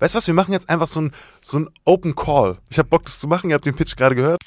Weißt du was, wir machen jetzt einfach so ein, so ein Open Call. Ich habe Bock, das zu machen. Ihr habt den Pitch gerade gehört.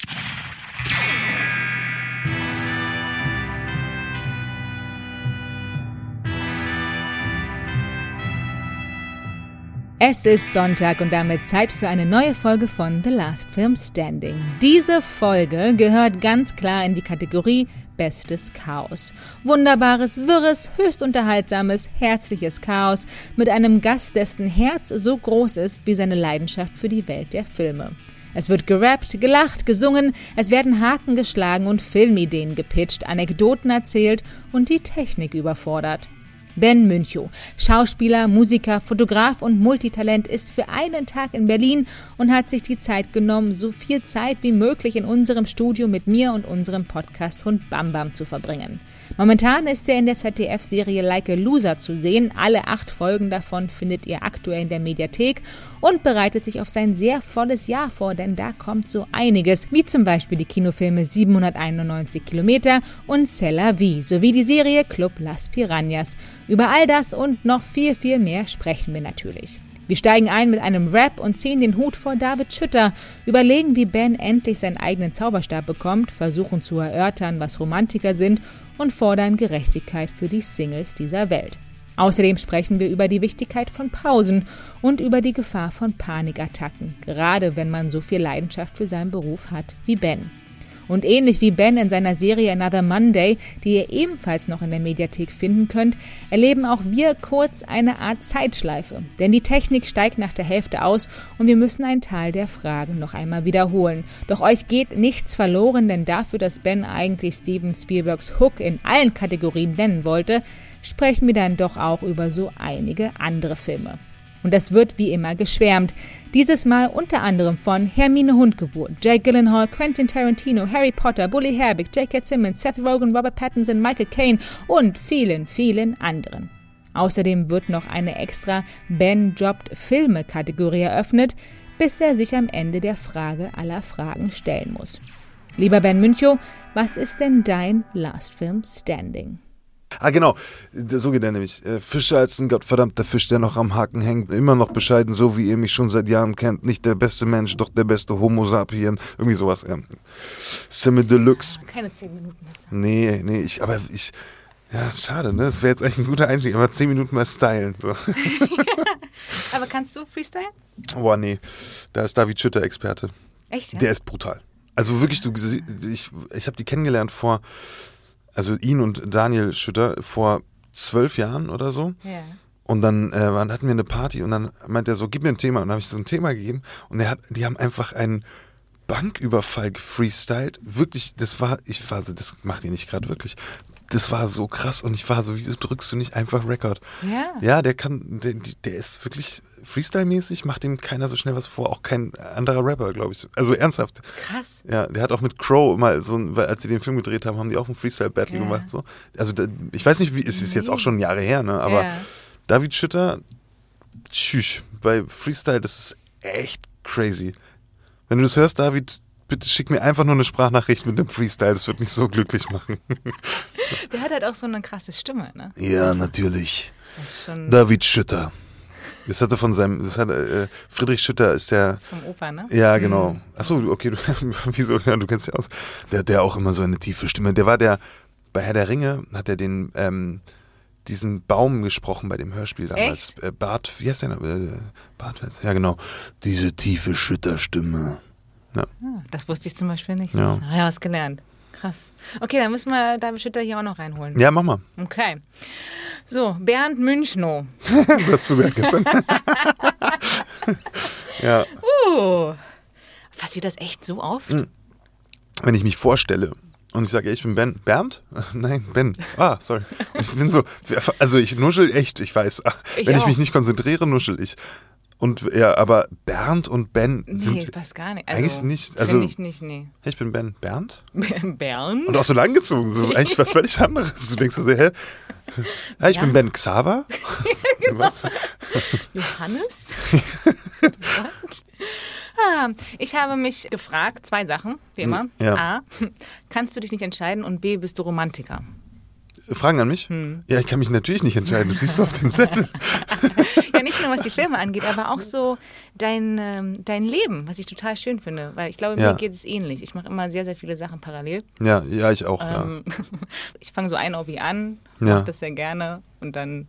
Es ist Sonntag und damit Zeit für eine neue Folge von The Last Film Standing. Diese Folge gehört ganz klar in die Kategorie Bestes Chaos. Wunderbares, wirres, höchst unterhaltsames, herzliches Chaos mit einem Gast, dessen Herz so groß ist wie seine Leidenschaft für die Welt der Filme. Es wird gerappt, gelacht, gesungen, es werden Haken geschlagen und Filmideen gepitcht, Anekdoten erzählt und die Technik überfordert. Ben Münchow, Schauspieler, Musiker, Fotograf und Multitalent, ist für einen Tag in Berlin und hat sich die Zeit genommen, so viel Zeit wie möglich in unserem Studio mit mir und unserem Podcast-Hund Bam Bam zu verbringen. Momentan ist er in der ZDF-Serie Like a Loser zu sehen. Alle acht Folgen davon findet ihr aktuell in der Mediathek und bereitet sich auf sein sehr volles Jahr vor, denn da kommt so einiges, wie zum Beispiel die Kinofilme 791 Kilometer und Cella V sowie die Serie Club Las Piranhas. Über all das und noch viel, viel mehr sprechen wir natürlich. Wir steigen ein mit einem Rap und ziehen den Hut vor David Schütter, überlegen, wie Ben endlich seinen eigenen Zauberstab bekommt, versuchen zu erörtern, was Romantiker sind und fordern Gerechtigkeit für die Singles dieser Welt. Außerdem sprechen wir über die Wichtigkeit von Pausen und über die Gefahr von Panikattacken, gerade wenn man so viel Leidenschaft für seinen Beruf hat wie Ben. Und ähnlich wie Ben in seiner Serie Another Monday, die ihr ebenfalls noch in der Mediathek finden könnt, erleben auch wir kurz eine Art Zeitschleife. Denn die Technik steigt nach der Hälfte aus und wir müssen einen Teil der Fragen noch einmal wiederholen. Doch euch geht nichts verloren, denn dafür, dass Ben eigentlich Steven Spielbergs Hook in allen Kategorien nennen wollte, sprechen wir dann doch auch über so einige andere Filme. Und das wird wie immer geschwärmt. Dieses Mal unter anderem von Hermine Hundgeburt, Jake Gyllenhaal, Quentin Tarantino, Harry Potter, Bully Herbig, J.K. Simmons, Seth Rogen, Robert Pattinson, Michael Caine und vielen, vielen anderen. Außerdem wird noch eine extra Ben Dropped Filme Kategorie eröffnet, bis er sich am Ende der Frage aller Fragen stellen muss. Lieber Ben Münchow, was ist denn dein Last Film Standing? Ah, genau. So geht er nämlich. Äh, Fischer als ein gottverdammter Fisch, der noch am Haken hängt. Immer noch bescheiden, so wie ihr mich schon seit Jahren kennt. Nicht der beste Mensch, doch der beste Homo sapien. Irgendwie sowas. Ja. Simme Deluxe. Keine zehn Minuten. Jetzt. Nee, nee, ich, aber ich. Ja, schade, ne? Das wäre jetzt eigentlich ein guter Einstieg, aber zehn Minuten mal stylen. So. aber kannst du Freestyle? Boah, nee. Da ist David Schütter Experte. Echt? Ja? Der ist brutal. Also wirklich, du, ich, ich habe die kennengelernt vor also ihn und Daniel Schütter vor zwölf Jahren oder so. Ja. Und dann äh, hatten wir eine Party und dann meint er so, gib mir ein Thema. Und dann habe ich so ein Thema gegeben und er hat, die haben einfach einen Banküberfall gefreestylt. Wirklich, das war, ich war so, das macht ihr nicht gerade wirklich das war so krass und ich war so, wieso drückst du nicht einfach Record? Ja. Ja, der kann, der, der ist wirklich Freestyle-mäßig, macht ihm keiner so schnell was vor, auch kein anderer Rapper, glaube ich. Also ernsthaft. Krass. Ja, der hat auch mit Crow mal so, weil als sie den Film gedreht haben, haben die auch ein Freestyle-Battle Ja. gemacht. So. Also da, ich weiß nicht, wie, es ist jetzt auch schon Jahre her, ne? Aber Ja. David Schütter, tschüss, bei Freestyle, das ist echt crazy. Wenn du das hörst, David, bitte schick mir einfach nur eine Sprachnachricht mit dem Freestyle, das wird mich so glücklich machen. Der hat halt auch so eine krasse Stimme, ne? Ja, natürlich. David Schütter. Das hatte von seinem, das hat, äh, Friedrich Schütter ist der, vom Opa, ne? ja genau. Achso, okay, du, wieso, ja, du kennst dich aus. Der hat der auch immer so eine tiefe Stimme. Der war der, bei Herr der Ringe hat er den, ähm, diesen Baum gesprochen bei dem Hörspiel damals. Äh, Bart, wie heißt der? Äh, Bart, ja genau. Diese tiefe Schütterstimme. Ja. Das wusste ich zum Beispiel nicht. Ja. Das, ja, was gelernt. Krass. Okay, dann müssen wir David Schütter hier auch noch reinholen. ja, mach mal. Okay. So, Bernd Münchnow. Du hast zu Bernd gestern. ja. Uh, passiert das echt so oft? Hm. wenn ich mich vorstelle und ich sage, ich bin Ben. Bernd? Nein, Ben. Ah, sorry. Und ich bin so, also ich nuschel echt, ich weiß. Ich wenn ich auch. mich nicht konzentriere, nuschel ich. Und ja, aber Bernd und Ben Nee, sind. passt gar nicht. eigentlich Also, nicht. Also- ich nicht, nee. Hey, ich bin Ben. Bernd? Bernd? Und auch so langgezogen, so eigentlich was völlig anderes. Du denkst so, hä? Ja, ich bin Ben Xaver. was? Johannes? What? ah, ich habe mich gefragt, zwei Sachen, wie immer. Ja. A, kannst du dich nicht entscheiden und B, bist du Romantiker? Fragen an mich? Hm. Ja, ich kann mich natürlich nicht entscheiden. Das siehst du auf dem Zettel. ja, nicht nur was die Filme angeht, aber auch so dein, ähm, dein Leben, was ich total schön finde. Weil ich glaube, ja. mir geht es ähnlich. Ich mache immer sehr, sehr viele Sachen parallel. Ja, ja, ich auch. Ähm, ja. ich fange so ein Hobby an, mache ja. das sehr gerne und dann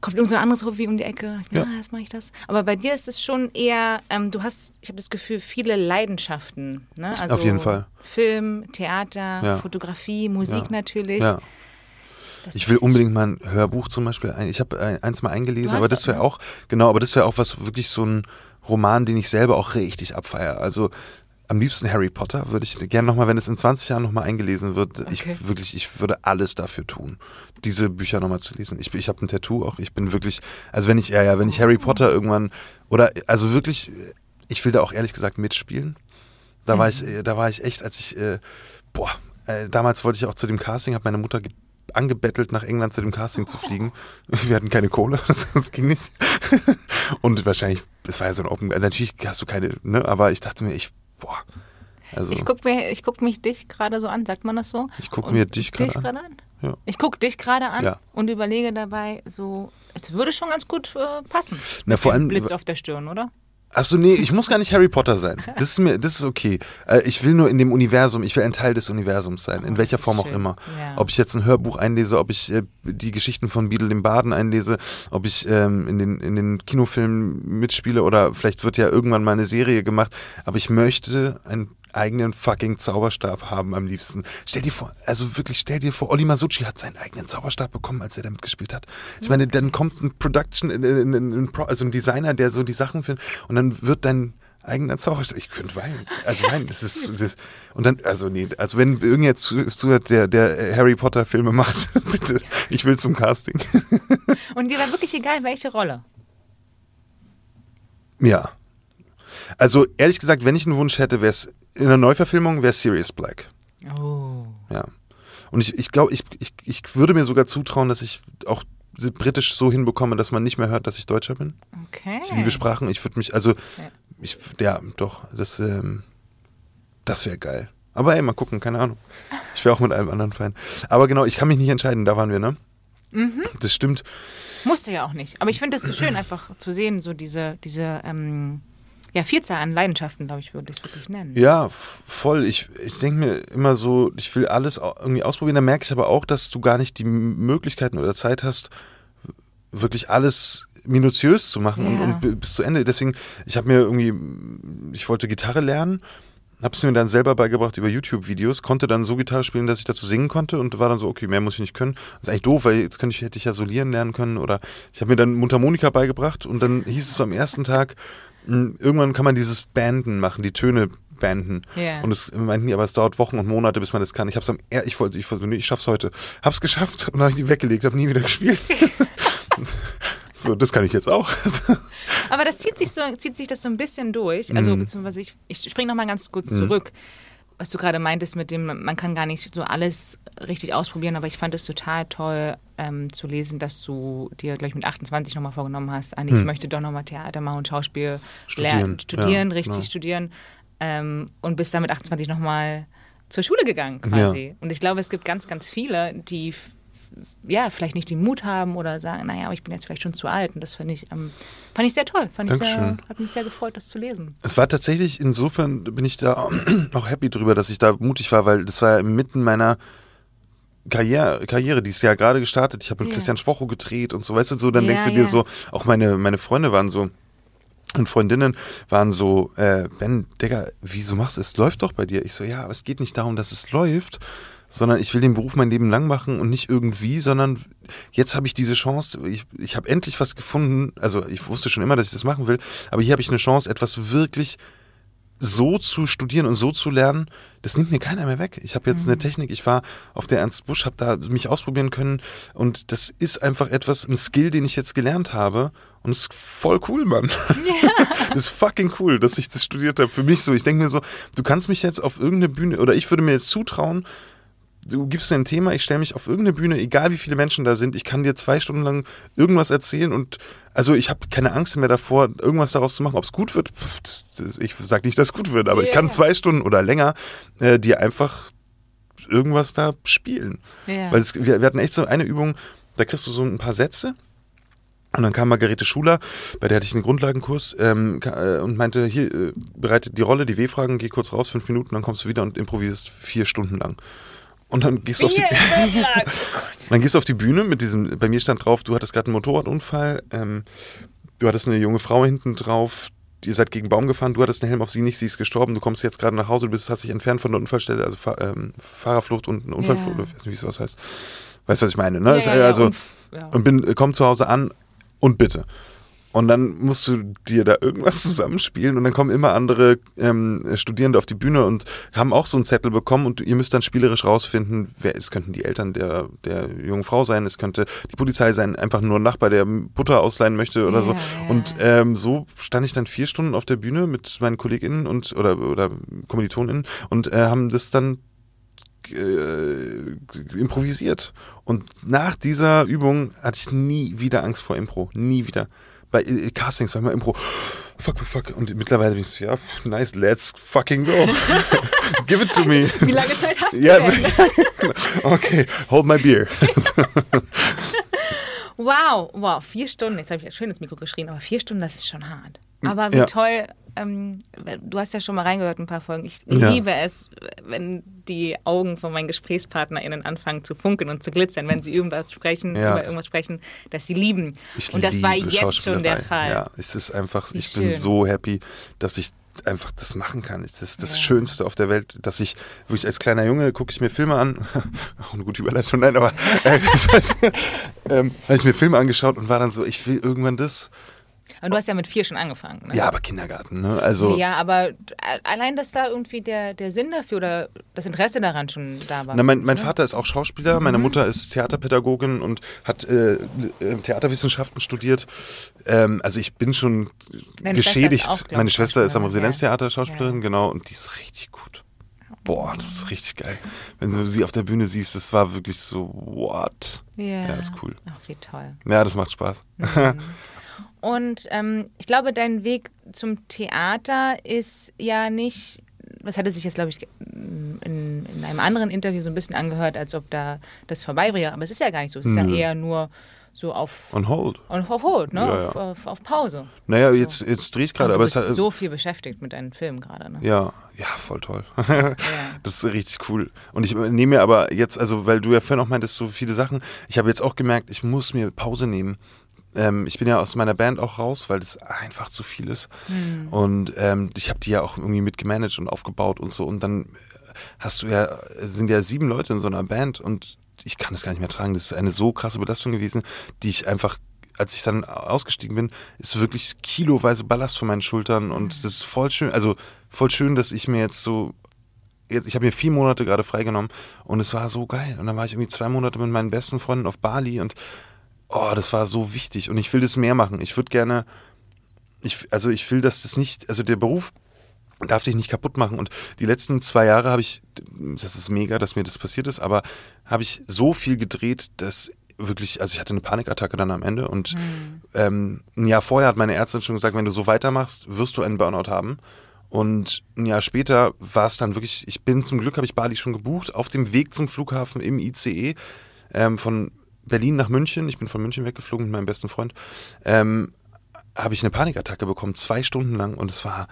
kommt irgend so ein anderes Hobby um die Ecke. Ja, ah, jetzt mache ich das. Aber bei dir ist es schon eher, ähm, du hast, ich habe das Gefühl, viele Leidenschaften. Ne? Also Auf jeden Fall. Film, Theater, ja. Fotografie, Musik ja. natürlich. Ja. Ich will unbedingt mal ein Hörbuch zum Beispiel. Ich habe eins mal eingelesen, aber das wäre auch, genau, aber das wäre auch was wirklich so ein Roman, den ich selber auch richtig abfeiere. Also am liebsten Harry Potter würde ich gerne nochmal, wenn es in 20 Jahren nochmal eingelesen wird, okay. ich wirklich, ich würde alles dafür tun, diese Bücher nochmal zu lesen. Ich, ich habe ein Tattoo auch, ich bin wirklich, also wenn ich, ja, ja, wenn ich Harry Potter irgendwann, oder, also wirklich, ich will da auch ehrlich gesagt mitspielen. Da mhm. war ich, äh, da war ich echt, als ich, äh, boah, äh, damals wollte ich auch zu dem Casting, habe meine Mutter angebettelt, nach England zu dem Casting zu fliegen. Wir hatten keine Kohle, das ging nicht. Und wahrscheinlich, es war ja so ein Open, natürlich hast du keine, ne, aber ich dachte mir, ich boah. Also, ich gucke guck mich dich gerade so an, sagt man das so? Ich gucke mir dich gerade an. an. Ja. Ich gucke dich gerade an ja. und überlege dabei so, es würde schon ganz gut äh, passen. Na, vor allem Blitz auf der Stirn, oder? Achso, nee, ich muss gar nicht Harry Potter sein. Das ist mir, das ist okay. Äh, ich will nur in dem Universum, ich will ein Teil des Universums sein, in oh, welcher Form auch immer. Ja. Ob ich jetzt ein Hörbuch einlese, ob ich äh, die Geschichten von Beadle dem Baden einlese, ob ich ähm, in, den, in den Kinofilmen mitspiele oder vielleicht wird ja irgendwann mal eine Serie gemacht. Aber ich möchte ein eigenen fucking Zauberstab haben am liebsten. Stell dir vor, also wirklich stell dir vor, Oli Masucci hat seinen eigenen Zauberstab bekommen, als er damit gespielt hat. Ich meine, dann kommt ein Production, also ein Designer, der so die Sachen findet und dann wird dein eigener Zauberstab. Ich könnte weinen. Also weinen, das ist, das ist, und dann, also nee, also wenn irgendjemand zuhört, der, der Harry Potter Filme macht, bitte, ich will zum Casting. Und dir war wirklich egal, welche Rolle? Ja. Also ehrlich gesagt, wenn ich einen Wunsch hätte, wäre es in der Neuverfilmung wäre Sirius Black. Oh. Ja. Und ich, ich glaube, ich, ich, ich würde mir sogar zutrauen, dass ich auch britisch so hinbekomme, dass man nicht mehr hört, dass ich Deutscher bin. Okay. Ich liebe Sprachen. Ich würde mich, also, ja, ich, ja doch, das, ähm, das wäre geil. Aber ey, mal gucken, keine Ahnung. Ich wäre auch mit einem anderen Fein. Aber genau, ich kann mich nicht entscheiden, da waren wir, ne? Mhm. Das stimmt. Musste ja auch nicht. Aber ich finde es so schön, einfach zu sehen, so diese, diese, ähm, ja, Vielzahl an Leidenschaften, glaube ich, würde ich es wirklich nennen. Ja, voll. Ich, ich denke mir immer so, ich will alles irgendwie ausprobieren. Da merke ich aber auch, dass du gar nicht die Möglichkeiten oder Zeit hast, wirklich alles minutiös zu machen ja. und, und, bis zu Ende. Deswegen, ich habe mir irgendwie, ich wollte Gitarre lernen, habe es mir dann selber beigebracht über YouTube-Videos, konnte dann so Gitarre spielen, dass ich dazu singen konnte und war dann so, okay, mehr muss ich nicht können. Das ist eigentlich doof, weil jetzt könnte ich, hätte ich ja solieren lernen können oder ich habe mir dann Mundharmonika beigebracht und dann hieß es am ersten Tag, irgendwann kann man dieses Banden machen, die Töne banden. Yeah. Und es meinten die, aber es dauert Wochen und Monate, bis man das kann. Ich hab's am ich wollte, ich wollte, nee, ich schaff's heute. Hab's geschafft und dann habe ich die weggelegt, habe nie wieder gespielt. so, das kann ich jetzt auch. aber das zieht sich so, zieht sich das so ein bisschen durch. Also, mm. beziehungsweise ich, ich springe nochmal ganz kurz mm. zurück was du gerade meintest mit dem, man kann gar nicht so alles richtig ausprobieren, aber ich fand es total toll ähm, zu lesen, dass du dir gleich mit 28 nochmal vorgenommen hast, Anni, hm. ich möchte doch nochmal Theater machen und Schauspiel studieren, lernen, studieren, ja, richtig genau. studieren ähm, und bist dann mit 28 nochmal zur Schule gegangen quasi. Ja. Und ich glaube, es gibt ganz, ganz viele, die ja, vielleicht nicht den Mut haben oder sagen, naja, aber ich bin jetzt vielleicht schon zu alt. Und das fand ich, ähm, fand ich sehr toll. Fand ich sehr, hat mich sehr gefreut, das zu lesen. Es war tatsächlich, insofern bin ich da auch happy drüber, dass ich da mutig war, weil das war ja inmitten meiner Karriere, Karriere, die ist ja gerade gestartet. Ich habe mit ja. Christian Schwocho gedreht und so, weißt du, so, dann ja, denkst du dir so, auch meine, meine Freunde waren so, und Freundinnen waren so, äh, Ben, Digga, wieso machst du es? Läuft doch bei dir. Ich so, ja, aber es geht nicht darum, dass es läuft, sondern ich will den Beruf mein Leben lang machen und nicht irgendwie, sondern jetzt habe ich diese Chance, ich, ich habe endlich was gefunden, also ich wusste schon immer, dass ich das machen will, aber hier habe ich eine Chance, etwas wirklich so zu studieren und so zu lernen, das nimmt mir keiner mehr weg. Ich habe jetzt mhm. eine Technik, ich war auf der Ernst Busch, habe da mich ausprobieren können und das ist einfach etwas, ein Skill, den ich jetzt gelernt habe und es ist voll cool, Mann. Ja. das ist fucking cool, dass ich das studiert habe. Für mich so, ich denke mir so, du kannst mich jetzt auf irgendeine Bühne oder ich würde mir jetzt zutrauen, du gibst mir ein Thema, ich stelle mich auf irgendeine Bühne, egal wie viele Menschen da sind, ich kann dir zwei Stunden lang irgendwas erzählen und also ich habe keine Angst mehr davor, irgendwas daraus zu machen. Ob es gut wird, pff, ich sage nicht, dass es gut wird, aber yeah. ich kann zwei Stunden oder länger äh, dir einfach irgendwas da spielen. Ja. Weil es, wir, wir hatten echt so eine Übung, da kriegst du so ein paar Sätze und dann kam Margarete Schuler, bei der hatte ich einen Grundlagenkurs ähm, äh, und meinte, hier, äh, bereite die Rolle, die W-Fragen, geh kurz raus, fünf Minuten, dann kommst du wieder und improvisierst vier Stunden lang. Und dann gehst du auf die, lang. Oh dann gehst du auf die Bühne mit diesem, bei mir stand drauf, du hattest gerade einen Motorradunfall, ähm, du hattest eine junge Frau hinten drauf, ihr seid gegen einen Baum gefahren, du hattest einen Helm auf sie nicht, sie ist gestorben, du kommst jetzt gerade nach Hause, du bist, hast dich entfernt von der Unfallstelle, also Fahr, ähm, Fahrerflucht und ein Unfallflucht, Ja. ich weiß nicht, wie es das heißt. Weißt du, was ich meine, ne? Ja, ja, äh, also, und- und bin, komm zu Hause an und bitte. Und dann musst du dir da irgendwas zusammenspielen und dann kommen immer andere ähm, Studierende auf die Bühne und haben auch so einen Zettel bekommen und ihr müsst dann spielerisch rausfinden, wer, es könnten die Eltern der, der jungen Frau sein, es könnte die Polizei sein, einfach nur ein Nachbar, der Butter ausleihen möchte oder so. Ja, ja, Und ähm, so stand ich dann vier Stunden auf der Bühne mit meinen KollegInnen und oder, oder KommilitonInnen und äh, haben das dann äh, improvisiert. Und nach dieser Übung hatte ich nie wieder Angst vor Impro. Nie wieder. Bei äh, Castings war immer Impro. Fuck, fuck, fuck. Und mittlerweile bin ich so, ja, nice, let's fucking go. Give it to me. Wie lange Zeit hast du Ja, denn? okay, hold my beer. Wow, wow, vier Stunden. Jetzt habe ich ja schön ins Mikro geschrien, aber vier Stunden, das ist schon hart. Aber wie Ja. toll, ähm, du hast ja schon mal reingehört, ein paar Folgen. Ich Ja. liebe es, wenn die Augen von meinen GesprächspartnerInnen anfangen zu funkeln und zu glitzern, wenn sie irgendwas sprechen, Ja. über irgendwas sprechen, das sie lieben. Ich und das war jetzt schon der. Fall. Ja, es ist einfach, Wie ich bin so happy, dass ich einfach das machen kann. Das ist das Ja. Schönste auf der Welt, dass ich wirklich als kleiner Junge gucke ich mir Filme an. Auch eine gute Überleitung, nein, aber äh, ähm, habe ich mir Filme angeschaut und war dann so, ich will irgendwann das. Und du hast ja mit vier schon angefangen. Ne? Ja, aber Kindergarten, ne? Also. Ja, aber allein, dass da irgendwie der, der Sinn dafür oder das Interesse daran schon da war. Na, mein, mein? Vater ist auch Schauspieler, Mhm. meine Mutter ist Theaterpädagogin und hat äh, äh, Theaterwissenschaften studiert. Ähm, also ich bin schon Deine Schwester geschädigt. ist auch, meine Schwester ist am Residenztheater. Schauspielerin, Ja. genau, und die ist richtig gut. Boah, das ist richtig geil. Wenn du sie auf der Bühne siehst, das war wirklich so, what? Ja. Ja, ist cool. Ach, wie toll. Ja, das macht Spaß. Und ähm, ich glaube, dein Weg zum Theater ist ja nicht, das hatte sich jetzt, glaube ich, in, in einem anderen Interview so ein bisschen angehört, als ob da das vorbei wäre. Aber es ist ja gar nicht so. Es ist ja Nö. eher nur so auf, On hold. auf, auf Hold, ne? Ja, ja. Auf, auf, auf Pause. Naja, jetzt, jetzt drehe ich gerade, aber du es bist hat. so viel beschäftigt mit deinen Filmen gerade, ne? Ja, ja, voll toll. Ja. Das ist richtig cool. Und ich nehme mir aber jetzt, also weil du ja vorhin auch meintest, so viele Sachen, ich habe jetzt auch gemerkt, ich muss mir Pause nehmen. Ähm, ich bin ja aus meiner Band auch raus, weil das einfach zu viel ist. Hm. Und ähm, ich habe die ja auch irgendwie mitgemanagt und aufgebaut und so. Und dann hast du ja, sind ja sieben Leute in so einer Band und ich kann das gar nicht mehr tragen. Das ist eine so krasse Belastung gewesen, die ich einfach als ich dann ausgestiegen bin, ist wirklich kiloweise Ballast von meinen Schultern und das ist voll schön, also voll schön, dass ich mir jetzt so jetzt, ich habe mir vier Monate gerade freigenommen und es war so geil. Und dann war ich irgendwie zwei Monate mit meinen besten Freunden auf Bali und oh, das war so wichtig. Und ich will das mehr machen. Ich würde gerne, ich, also ich will, dass das nicht, also der Beruf darf dich nicht kaputt machen. Und die letzten zwei Jahre habe ich, das ist mega, dass mir das passiert ist, aber habe ich so viel gedreht, dass wirklich, also ich hatte eine Panikattacke dann am Ende und ähm, ein Jahr vorher hat meine Ärztin schon gesagt, wenn du so weitermachst, wirst du einen Burnout haben. Und ein Jahr später war es dann wirklich, ich bin zum Glück, habe ich Bali schon gebucht, auf dem Weg zum Flughafen im ICE ähm, von Berlin nach München, ich bin von München weggeflogen mit meinem besten Freund, ähm, habe ich eine Panikattacke bekommen, zwei Stunden lang und es war,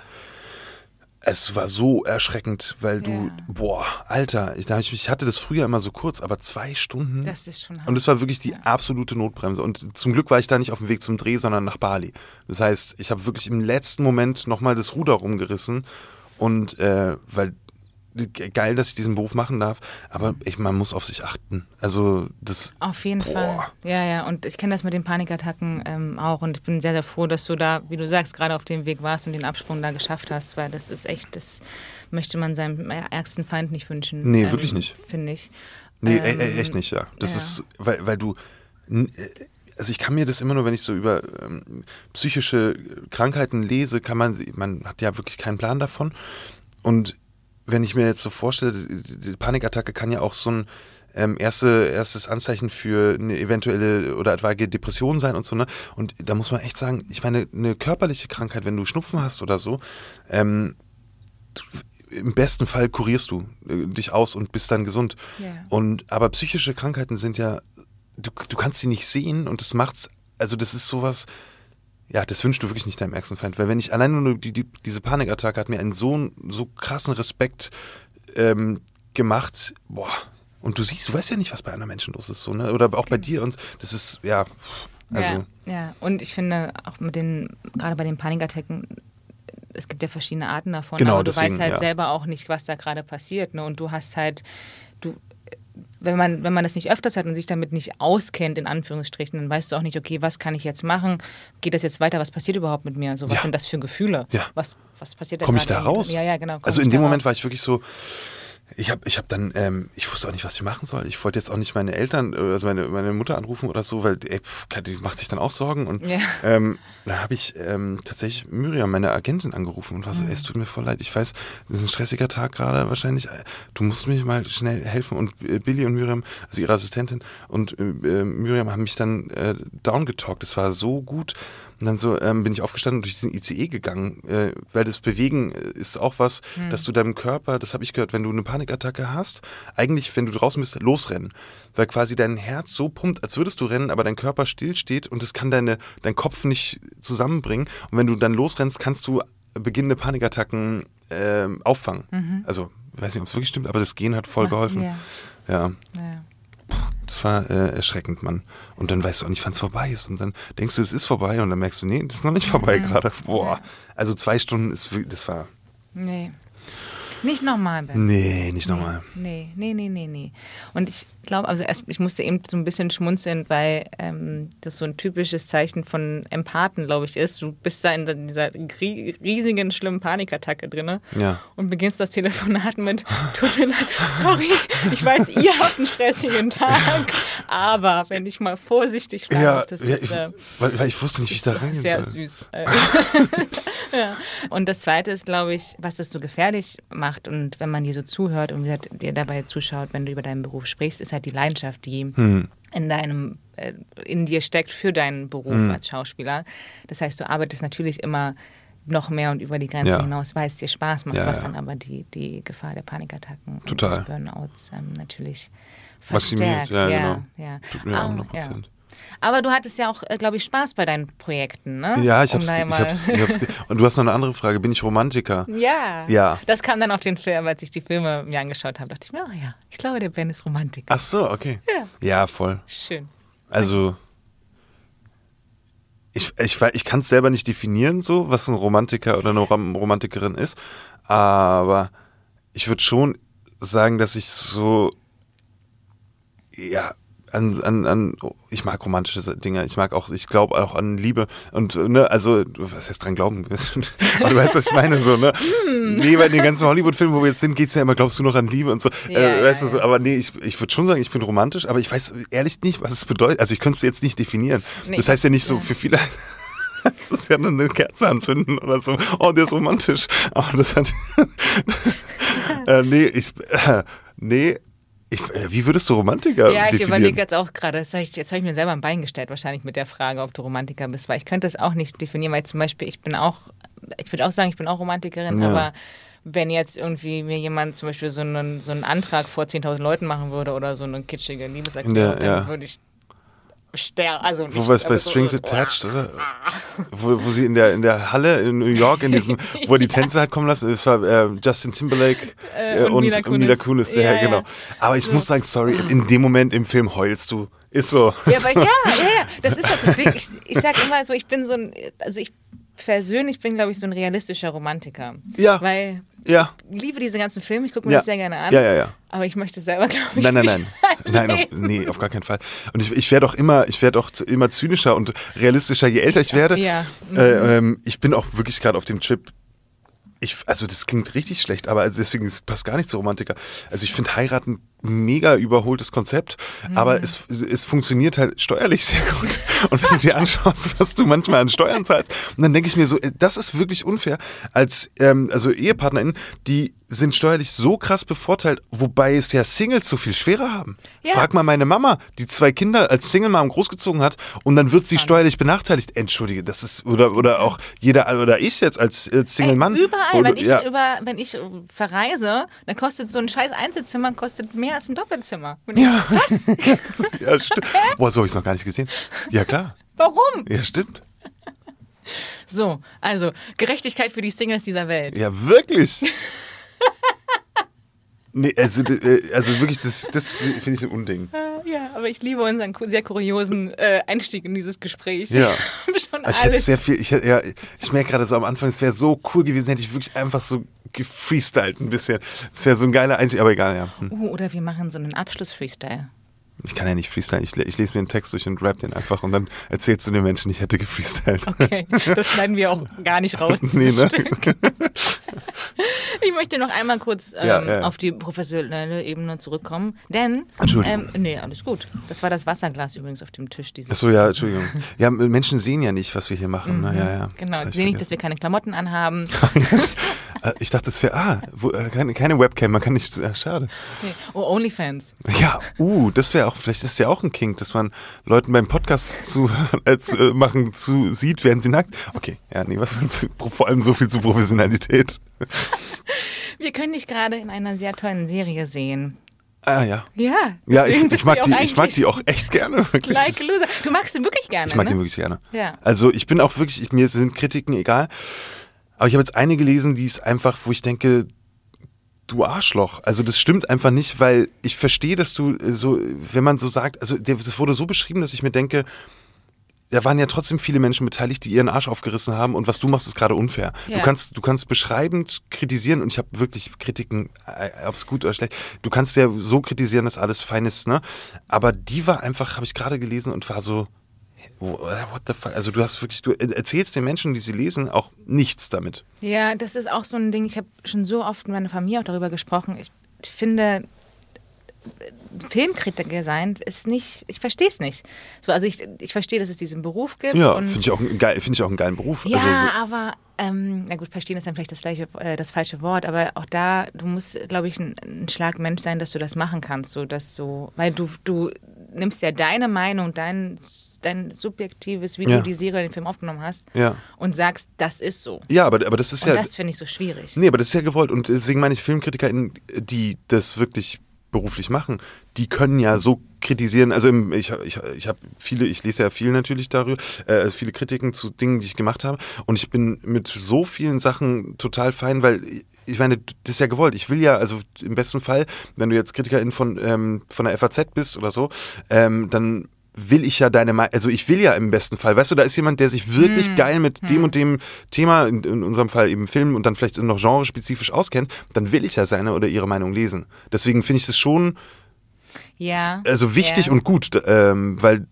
es war so erschreckend, weil du, Ja. boah, Alter, ich, ich hatte das früher immer so kurz, aber zwei Stunden. Das ist schon hart. Und es war wirklich die absolute Notbremse. Und zum Glück war ich da nicht auf dem Weg zum Dreh, sondern nach Bali. Das heißt, ich habe wirklich im letzten Moment nochmal das Ruder rumgerissen. Und äh, weil geil, dass ich diesen Beruf machen darf, aber ich, man muss auf sich achten. Also das. Auf jeden Boah. Fall. Ja, ja. Und ich kenne das mit den Panikattacken ähm, auch. Und ich bin sehr, sehr froh, dass du da, wie du sagst, gerade auf dem Weg warst und den Absprung da geschafft hast, weil das ist echt, das möchte man seinem ärgsten Feind nicht wünschen. Ähm, Nee, wirklich nicht. Finde ich. Nee, Ähm, e- e- echt nicht, ja. Das ja. ist, weil, weil du. äh, Also ich kann mir das immer nur, wenn ich so über ähm, psychische Krankheiten lese, kann man, sie- man hat ja wirklich keinen Plan davon. Und wenn ich mir jetzt so vorstelle, die, Panikattacke kann ja auch so ein ähm, erste, erstes Anzeichen für eine eventuelle oder etwaige Depression sein und so, ne? Und da muss man echt sagen, ich meine, eine körperliche Krankheit, wenn du Schnupfen hast oder so, ähm, im besten Fall kurierst du äh, dich aus und bist dann gesund. Ja. Und aber psychische Krankheiten sind ja, du, du kannst sie nicht sehen und das macht's, also das ist sowas, ja, das wünschst du wirklich nicht deinem ärgsten Feind. Weil wenn ich allein nur die, die, diese Panikattacke hat mir einen so, so krassen Respekt ähm, gemacht, boah. Und du siehst, du weißt ja nicht, was bei anderen Menschen los ist, so, ne? Oder auch bei dir und das ist, ja, also. ja, ja, und ich finde auch mit den, gerade bei den Panikattacken, es gibt ja verschiedene Arten davon, Genau, aber du deswegen, weißt halt ja. selber auch nicht, was da gerade passiert. Ne? Und du hast halt, wenn man, wenn man das nicht öfters hat und sich damit nicht auskennt, in Anführungsstrichen, dann weißt du auch nicht, okay, was kann ich jetzt machen? Geht das jetzt weiter? Was passiert überhaupt mit mir? So, was Ja. sind das für Gefühle? Ja. Was, was passiert da Komme ich da raus? Ja, ja, genau. Also in dem Moment raus? war ich wirklich so, ich habe ich hab dann, ähm, ich wusste auch nicht, was ich machen soll. Ich wollte jetzt auch nicht meine Eltern, äh, also meine, meine Mutter anrufen oder so, weil ey, pf, die macht sich dann auch Sorgen. Und Ja. ähm, da habe ich ähm, tatsächlich Miriam, meine Agentin, angerufen und war so, Mhm. ey, es tut mir voll leid, ich weiß, das ist ein stressiger Tag gerade wahrscheinlich. Du musst mir mal schnell helfen. Und äh, Billy und Miriam, also ihre Assistentin und äh, äh, Miriam haben mich dann äh, downgetalkt. Das war so gut. Und dann so ähm, bin ich aufgestanden und durch diesen ICE gegangen, äh, weil das Bewegen äh, ist auch was, dass du deinem Körper, das habe ich gehört, wenn du eine Panikattacke hast, eigentlich, wenn du draußen bist, losrennen. Weil quasi dein Herz so pumpt, als würdest du rennen, aber dein Körper stillsteht und das kann deine, dein Kopf nicht zusammenbringen. Und wenn du dann losrennst, kannst du beginnende Panikattacken ähm, auffangen. Also, ich weiß nicht, ob es wirklich stimmt, aber das Gehen hat voll Macht- geholfen. Ja, ja. ja. Das war äh, erschreckend, Mann. Und dann weißt du auch nicht, wann es vorbei ist. Und dann denkst du, es ist vorbei und dann merkst du, nee, das ist noch nicht vorbei gerade. Boah. Also zwei Stunden ist das war. Nee. Nicht nochmal, Ben. Nee, nicht nochmal. Nee, nee, nee, nee, nee. Und ich glaube, also erst, ich musste eben so ein bisschen schmunzeln, weil ähm, das so ein typisches Zeichen von Empathen, glaube ich, ist. Du bist da in dieser rie- riesigen, schlimmen Panikattacke drin Ja. und beginnst das Telefonat mit, tut mir leid, sorry, ich weiß, ihr habt einen stressigen Tag, aber wenn ich mal vorsichtig bleibe, Ja, das ja ist... ich, äh, weil, weil ich wusste nicht, wie ich da reingehen sehr soll. süß. Äh, ja. Und das Zweite ist, glaube ich, was das so gefährlich macht und wenn man dir so zuhört und gesagt, dir dabei zuschaut, wenn du über deinen Beruf sprichst, ist halt die Leidenschaft, die Hm. in deinem äh, in dir steckt für deinen Beruf Hm. als Schauspieler. Das heißt, du arbeitest natürlich immer noch mehr und über die Grenzen Ja. hinaus, weil es dir Spaß macht, Ja, was ja. dann aber die, die Gefahr der Panikattacken Total. und des Burnouts ähm, natürlich Maximiert, verstärkt. ja, ja, genau. ja. Tut mir auch Ah, 100 ja. Prozent. Aber du hattest ja auch, glaube ich, Spaß bei deinen Projekten, ne? Ja, ich Um hab's, ich, hab's, ich hab's Und du hast noch eine andere Frage. Bin ich Romantiker? Ja. Ja. Das kam dann auf den Film, als ich die Filme mir angeschaut habe, dachte ich mir, oh ja, ich glaube, der Ben ist Romantiker. Ach so, okay. Ja. Ja, voll. Schön. Also, ich, ich, ich kann es selber nicht definieren, so, was ein Romantiker oder eine Rom Romantikerin ist, aber ich würde schon sagen, dass ich so, ja, an, an, an, ich mag romantische Dinge, ich mag auch, ich glaube auch an Liebe und, ne, also, was heißt dran glauben? Aber du weißt, was ich meine, so, ne? Hm. Nee, bei den ganzen Hollywood-Filmen, wo wir jetzt sind, geht's ja immer, glaubst du noch an Liebe und so, Ja, äh, ja, weißt du, so, ja. aber nee, ich, ich würde schon sagen, ich bin romantisch, aber ich weiß ehrlich nicht, was es bedeutet. Also ich könnte es jetzt nicht definieren. Nee, das heißt ja nicht so ja. für viele. Das ist ja nur eine Kerze anzünden oder so. Oh, der ist romantisch. Aber das hat. äh, nee, ich. Äh, nee. Ich, äh, wie würdest du Romantiker Ja, ich überlege jetzt auch gerade, ich, jetzt habe ich mir selber ein Bein gestellt, wahrscheinlich mit der Frage, ob du Romantiker bist, weil ich könnte es auch nicht definieren, weil zum Beispiel ich bin auch, ich würde auch sagen, ich bin auch Romantikerin, Ja. aber wenn jetzt irgendwie mir jemand zum Beispiel so einen, so einen Antrag vor 10.000 Leuten machen würde oder so eine kitschige Liebeserklärung, der- dann ja. würde ich sterben. Also Wo nicht- war es bei aber so- Strings Attached, oder? Wo, wo sie in der, in der Halle in New York, in diesem, wo er die Tänze hat kommen lassen, es war äh, Justin Timberlake Äh, äh, und und, Mila und Mila Kunis. Kunis, Ja, ja. genau. Aber ich So. muss sagen, sorry, in dem Moment im Film heulst du. Ist so. Ja, aber ja, ja, ja. Das ist doch deswegen, ich, ich sag immer so, ich bin so ein, also ich persönlich bin, glaube ich, so ein realistischer Romantiker. Ja. Weil Ja. ich liebe diese ganzen Filme, ich gucke mir Ja. das sehr gerne an. Ja, ja, ja. Aber ich möchte selber, glaube ich, Nein, nein, nein. Nein, auf, nee, auf gar keinen Fall. Und ich, ich werde auch immer, ich werde auch immer zynischer und realistischer, je älter ich werde. Ja. Mhm. Äh, ähm, ich bin auch wirklich gerade auf dem Trip. Ich, also das klingt richtig schlecht, aber also deswegen es passt gar nicht zu Romantiker. Also ich finde heiraten mega überholtes Konzept, Mhm. aber es, es funktioniert halt steuerlich sehr gut. Und wenn du dir anschaust, was du manchmal an Steuern zahlst, und dann denke ich mir so, äh, das ist wirklich unfair als ähm, also EhepartnerInnen, die sind steuerlich so krass bevorteilt, wobei es ja Singles so viel schwerer haben. Ja. Frag mal meine Mama, die zwei Kinder als Single-Mom großgezogen hat und dann wird sie steuerlich benachteiligt. Entschuldige, das ist, oder, oder auch jeder, oder ich jetzt als Single-Mann. Überall, Oder- wenn ich, ja. über, wenn ich verreise, dann kostet so ein scheiß Einzelzimmer kostet mehr als ein Doppelzimmer. Und Ja. Was? ja, stimmt. Boah, so habe ich es noch gar nicht gesehen. Ja, klar. Warum? Ja, stimmt. So, also Gerechtigkeit für die Singles dieser Welt. Ja, wirklich. Nee, also, äh, also wirklich, das, das finde ich ein Unding. Ja, aber ich liebe unseren sehr kuriosen äh, Einstieg in dieses Gespräch. Ja. Schon Ich hätte sehr viel, ich, hätte, ja, ich merke gerade so am Anfang, es wäre so cool gewesen, hätte ich wirklich einfach so gefreestylt ein bisschen. Das wäre so ein geiler Einstieg, aber egal, ja. Hm. Uh, oder wir machen so einen Abschluss-Freestyle. Ich kann ja nicht freestylen, ich, ich lese mir einen Text durch und rap den einfach und dann erzählst du den Menschen, ich hätte gefreestylt. Okay, das schneiden wir auch gar nicht raus. dieses Nee, ne? Stück. Ich möchte noch einmal kurz ähm, Ja, ja, auf die professionelle Ebene zurückkommen, denn Entschuldigung. Ähm, nee, alles gut. Das war das Wasserglas übrigens auf dem Tisch. Achso, ja, Entschuldigung. Ja, Menschen sehen ja nicht, was wir hier machen. Ne? Ja, ja. Genau, Das hab ich ich sehe nicht, dass wir keine Klamotten anhaben. vergessen. Äh, ich dachte, das wäre, ah, äh, keine, keine Webcam, man kann nicht, äh, schade. Nee. Oh, Onlyfans. Ja, uh, das wäre auch, vielleicht ist es ja auch ein Kink, dass man Leuten beim Podcast zu, äh, zu, äh, machen zu sieht, werden sie nackt. Okay, ja, nee, was? Vor allem so viel zu Professionalität. Wir können dich gerade in einer sehr tollen Serie sehen. Ah, ja. Ja. Ja, ich, ich, mag die, ich mag die auch echt gerne. Wirklich. Like loser. Du magst den wirklich gerne, Ich mag ne? den wirklich gerne. Ja. Also ich bin auch wirklich, ich, mir sind Kritiken egal. Aber ich habe jetzt eine gelesen, die ist einfach, wo ich denke, du Arschloch. Also das stimmt einfach nicht, weil ich verstehe, dass du äh, so, wenn man so sagt, also das wurde so beschrieben, dass ich mir denke, da waren ja trotzdem viele Menschen beteiligt, die ihren Arsch aufgerissen haben und was du machst, ist gerade unfair. Ja. Du kannst, du kannst beschreibend kritisieren und ich habe wirklich Kritiken, äh, ob es gut oder schlecht. Du kannst ja so kritisieren, dass alles fein ist, ne? Aber die war einfach, habe ich gerade gelesen und war so, what the fuck? Also du hast wirklich, du erzählst den Menschen, die sie lesen, auch nichts damit. Ja, das ist auch so ein Ding. Ich habe schon so oft mit meiner Familie auch darüber gesprochen. Ich finde, Filmkritiker sein ist nicht, ich verstehe es nicht. So, also ich, ich verstehe, dass es diesen Beruf gibt. Ja, finde ich, auch ein finde ich auch einen geilen Beruf. Ja, also, aber ähm, na gut, verstehen ist dann vielleicht das, gleiche, äh, das falsche Wort, aber auch da, du musst, glaube ich, ein, ein Schlag Mensch sein, dass du das machen kannst, so dass so, weil du du nimmst ja deine Meinung, dein dein subjektives, wie Ja. du die Serie, den Film aufgenommen hast, Ja. und sagst, das ist so. ja, aber, aber das ist Und ja. das finde ich so schwierig. Nee, aber das ist ja gewollt. Und deswegen meine ich, FilmkritikerInnen, die das wirklich beruflich machen, die können ja so kritisieren. Also im, ich, ich, ich habe viele, ich lese ja viel natürlich darüber, äh, viele Kritiken zu Dingen, die ich gemacht habe. Und ich bin mit so vielen Sachen total fein, weil ich- meine, das ist ja gewollt. Ich will ja, also im besten Fall, wenn du jetzt Kritikerin von, ähm, von der FAZ bist oder so, ähm, dann will ich ja deine Meinung, also ich will ja im besten Fall, weißt du, da ist jemand, der sich wirklich Hm. geil mit dem und dem Thema, in, in unserem Fall eben Film und dann vielleicht noch genrespezifisch auskennt, dann will ich ja seine oder ihre Meinung lesen. Deswegen finde ich das schon Ja. also wichtig ja. und gut, ähm, weil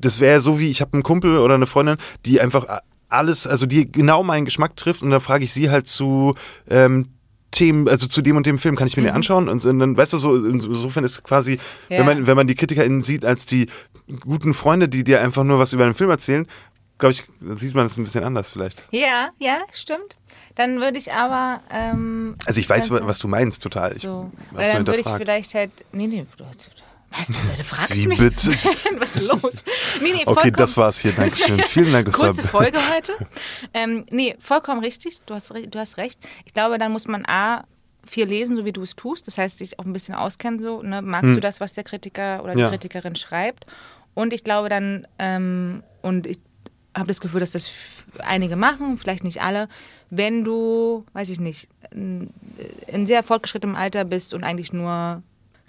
das wäre so wie, ich habe einen Kumpel oder eine Freundin, die einfach alles, also die genau meinen Geschmack trifft und dann frage ich sie halt zu ähm, Themen, also zu dem und dem Film, kann ich mir den anschauen? Und, und dann, weißt du, so, insofern ist quasi, Ja. wenn, man, wenn man die KritikerInnen sieht als die guten Freunde, die dir einfach nur was über den Film erzählen, glaube ich, dann sieht man es ein bisschen anders vielleicht. Ja, ja, stimmt. Dann würde ich aber. Ähm, Also ich weiß, was du meinst, total. Ich so. Oder dann würde ich vielleicht halt. Nee, nee, du, was? Du fragst Wie mich. bitte? was ist los? Nee, nee, Okay, das war's hier. Dankeschön. Vielen Dank. Das Kurze war Folge heute. Ähm, nee, vollkommen richtig. Du hast, du hast recht. Ich glaube, dann muss man A, viel lesen, so wie du es tust. Das heißt, sich auch ein bisschen auskennen. So, ne? Magst du das, was der Kritiker oder die Hm. Ja. Kritikerin schreibt? Und ich glaube dann, ähm, und ich habe das Gefühl, dass das einige machen, vielleicht nicht alle, wenn du, weiß ich nicht, in in sehr fortgeschrittenem Alter bist und eigentlich nur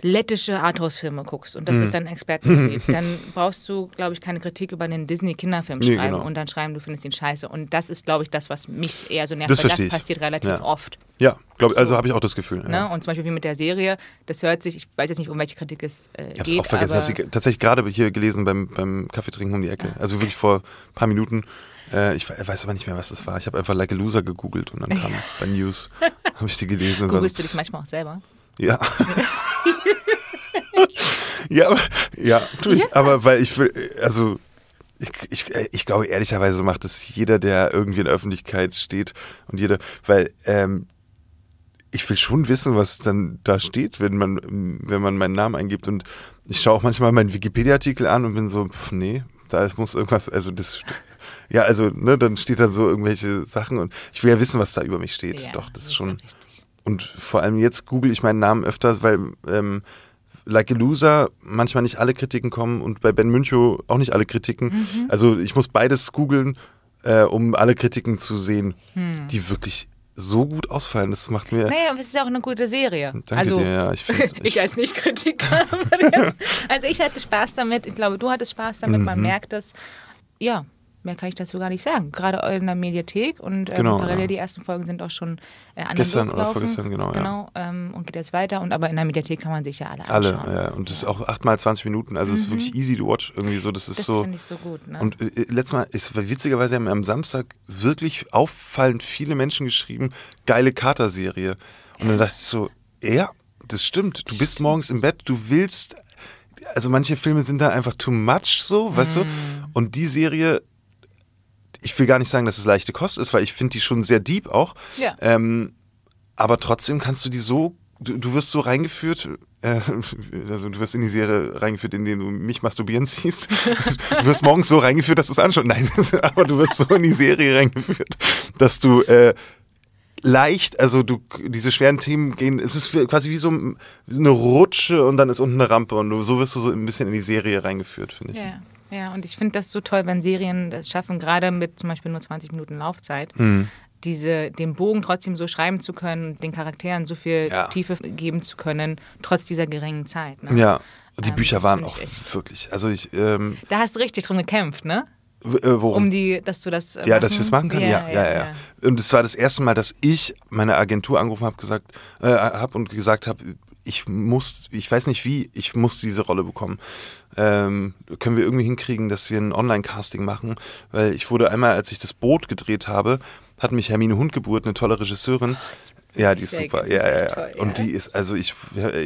lettische Arthouse-Filme guckst und das Mhm. ist dein Expertengebiet, dann brauchst du, glaube ich, keine Kritik über einen Disney-Kinderfilm Nee, schreiben genau. und dann schreiben, du findest ihn scheiße. Und das ist, glaube ich, das, was mich eher so nervt, Das weil das ich. passiert relativ Ja. oft. Ja, glaub, also habe ich auch das Gefühl. Ja. Ne? Und zum Beispiel wie mit der Serie, das hört sich, ich weiß jetzt nicht, um welche Kritik es äh, Ich habe geht, es auch vergessen. Ich habe sie tatsächlich gerade hier gelesen beim, beim Kaffeetrinken um die Ecke. Also wirklich vor ein paar Minuten. Äh, ich we- weiß aber nicht mehr, was das war. Ich habe einfach Like a Loser gegoogelt und dann kam bei News, habe ich die gelesen. so, du dich manchmal auch selber? Ja. ja, aber, ja, tu ich. Aber weil ich will, also ich, ich, ich glaube ehrlicherweise macht das jeder, der irgendwie in der Öffentlichkeit steht und jeder, weil ähm, ich will schon wissen, was dann da steht, wenn man, wenn man meinen Namen eingibt. Und ich schaue auch manchmal meinen Wikipedia-Artikel an und bin so, pff, nee, da muss irgendwas, also das, ja, also, ne, dann steht da so irgendwelche Sachen und ich will ja wissen, was da über mich steht. Ja, Doch, das, ist ist schon. ja richtig. Und vor allem jetzt google ich meinen Namen öfters, weil ähm, Like a Loser manchmal nicht alle Kritiken kommen und bei Ben Münchow auch nicht alle Kritiken. Mhm. Also ich muss beides googeln, äh, um alle Kritiken zu sehen, Hm. die wirklich so gut ausfallen. Das macht mir. Naja, aber es ist auch eine gute Serie. Danke also, dir, ja. Ich, find, ich als Nicht-Kritiker. also ich hatte Spaß damit. Ich glaube, du hattest Spaß damit. Mhm. Man merkt es. Ja, mehr kann ich dazu gar nicht sagen. Gerade in der Mediathek und ähm, Genau, parallel ja. die ersten Folgen sind auch schon äh, analog Gestern oder vorgestern, genau, ja. Genau, ähm, und geht jetzt weiter. Und aber in der Mediathek kann man sich ja alle alle, anschauen. ja. Und das ist auch 8 mal 20 Minuten. Also es ist wirklich easy to watch irgendwie so. Das ist Mhm. Das so. finde ich so gut. Ne? Und äh, letztes Mal ist witzigerweise haben am Samstag wirklich auffallend viele Menschen geschrieben, geile Kater-Serie. Und dann dachte ich so, ja, das stimmt. Du bist morgens im Bett, du willst, also manche Filme sind dann einfach too much so, weißt Mm. du? Und die Serie, ich will gar nicht sagen, dass es leichte Kost ist, weil ich finde die schon sehr deep auch. Ja. Ähm, aber trotzdem kannst du die so, du, du wirst so reingeführt, äh, also du wirst in die Serie reingeführt, indem du mich masturbieren siehst. Du wirst morgens so reingeführt, dass du es anschaust. Nein, aber du wirst so in die Serie reingeführt, dass du äh, leicht, also du diese schweren Themen gehen, es ist quasi wie so eine Rutsche und dann ist unten eine Rampe und du, so wirst du so ein bisschen in die Serie reingeführt, finde ich. Ja, ja, und ich finde das so toll, wenn Serien das schaffen, gerade mit zum Beispiel nur 20 Minuten Laufzeit, Mhm. diese, den Bogen trotzdem so schreiben zu können, den Charakteren so viel Ja. Tiefe geben zu können, trotz dieser geringen Zeit. Ne? Ja, und die Ähm, Bücher waren auch wirklich, also ich, ähm, Da hast du richtig drum gekämpft, ne? äh, worum? Um die, dass du das. äh, Ja, dass ich das machen kann? Ja, ja, ja. ja. Und es war das erste Mal, dass ich meine Agentur angerufen habe gesagt, äh, hab und gesagt habe, ich muss, ich weiß nicht wie, ich muss diese Rolle bekommen. Ähm, können wir irgendwie hinkriegen, dass wir ein Online-Casting machen? Weil ich wurde einmal, als ich das Boot gedreht habe, hat mich Hermine Hundgeburt, eine tolle Regisseurin. Ja, die ist super. gut, ja, ja. toll, ja. Und die ist, also ich,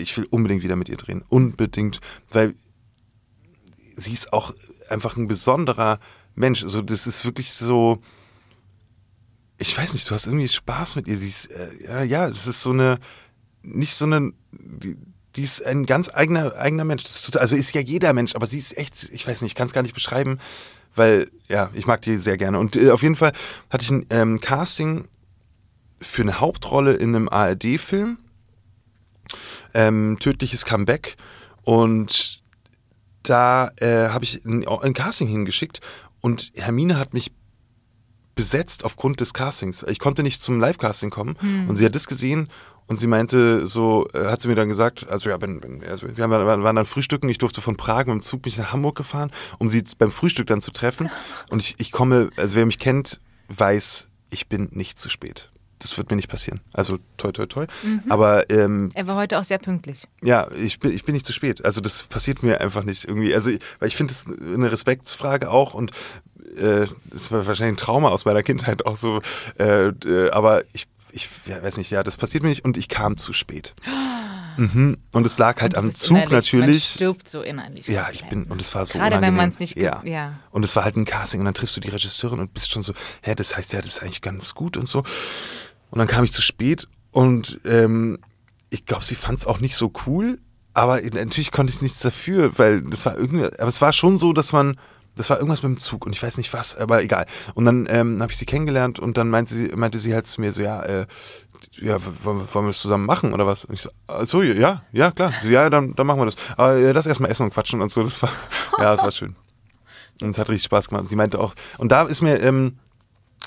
ich will unbedingt wieder mit ihr drehen. Unbedingt. Weil sie ist auch einfach ein besonderer Mensch. Also das ist wirklich so. Ich weiß nicht, du hast irgendwie Spaß mit ihr. Sie ist, äh, ja, ja, es ist so eine, nicht so eine, die, die ist ein ganz eigener, eigener Mensch. Total- also ist ja jeder Mensch, aber sie ist echt, ich weiß nicht, ich kann es gar nicht beschreiben, weil, ja, ich mag die sehr gerne. Und äh, auf jeden Fall hatte ich ein ähm, Casting für eine Hauptrolle in einem ARD-Film. Ähm, Tödliches Comeback. Und da äh, habe ich ein, ein Casting hingeschickt und Hermine hat mich besetzt aufgrund des Castings. Ich konnte nicht zum Live-Casting kommen und sie hat das gesehen und sie meinte so, äh, hat sie mir dann gesagt, also ja, wenn, wenn, also wir waren, waren dann frühstücken, ich durfte von Prag mit dem Zug mich nach Hamburg gefahren, um sie beim Frühstück dann zu treffen und ich, ich komme, also wer mich kennt, weiß, ich bin nicht zu spät. Das wird mir nicht passieren. Also toi toi toi. Aber ähm, Er war heute auch sehr pünktlich. ja, ich bin, ich bin nicht zu spät. Also das passiert mir einfach nicht irgendwie. Also, weil ich finde das eine Respektsfrage auch und äh, das war wahrscheinlich ein Trauma aus meiner Kindheit auch so. Äh, äh, aber ich, ich ja, weiß nicht, ja, das passiert mir nicht und ich kam zu spät. Mhm. Und es lag halt am Zug innerlich- Man natürlich. stirbt so innerlich. Ja, ich bin, und es war so Gerade wenn unangenehm. man es nicht ja. ja. Und es war halt ein Casting und dann triffst du die Regisseurin und bist schon so, hä, das heißt ja, das ist eigentlich ganz gut und so. Und dann kam ich zu spät und ähm, ich glaube, sie fand es auch nicht so cool, aber natürlich konnte ich nichts dafür, weil das war irgendwie, aber es war schon so, dass man, das war irgendwas mit dem Zug und ich weiß nicht was, aber egal. Und dann ähm, habe ich sie kennengelernt und dann meinte sie, meinte sie halt zu mir so, ja, äh, ja, wollen, wir das zusammen machen oder was? Und ich so, ach so, ja, ja, klar. So, ja, dann, dann machen wir das. Aber äh, das erstmal essen und quatschen und so, das war, ja, das war schön. Und es hat richtig Spaß gemacht. Und sie meinte auch, und da ist mir, ähm,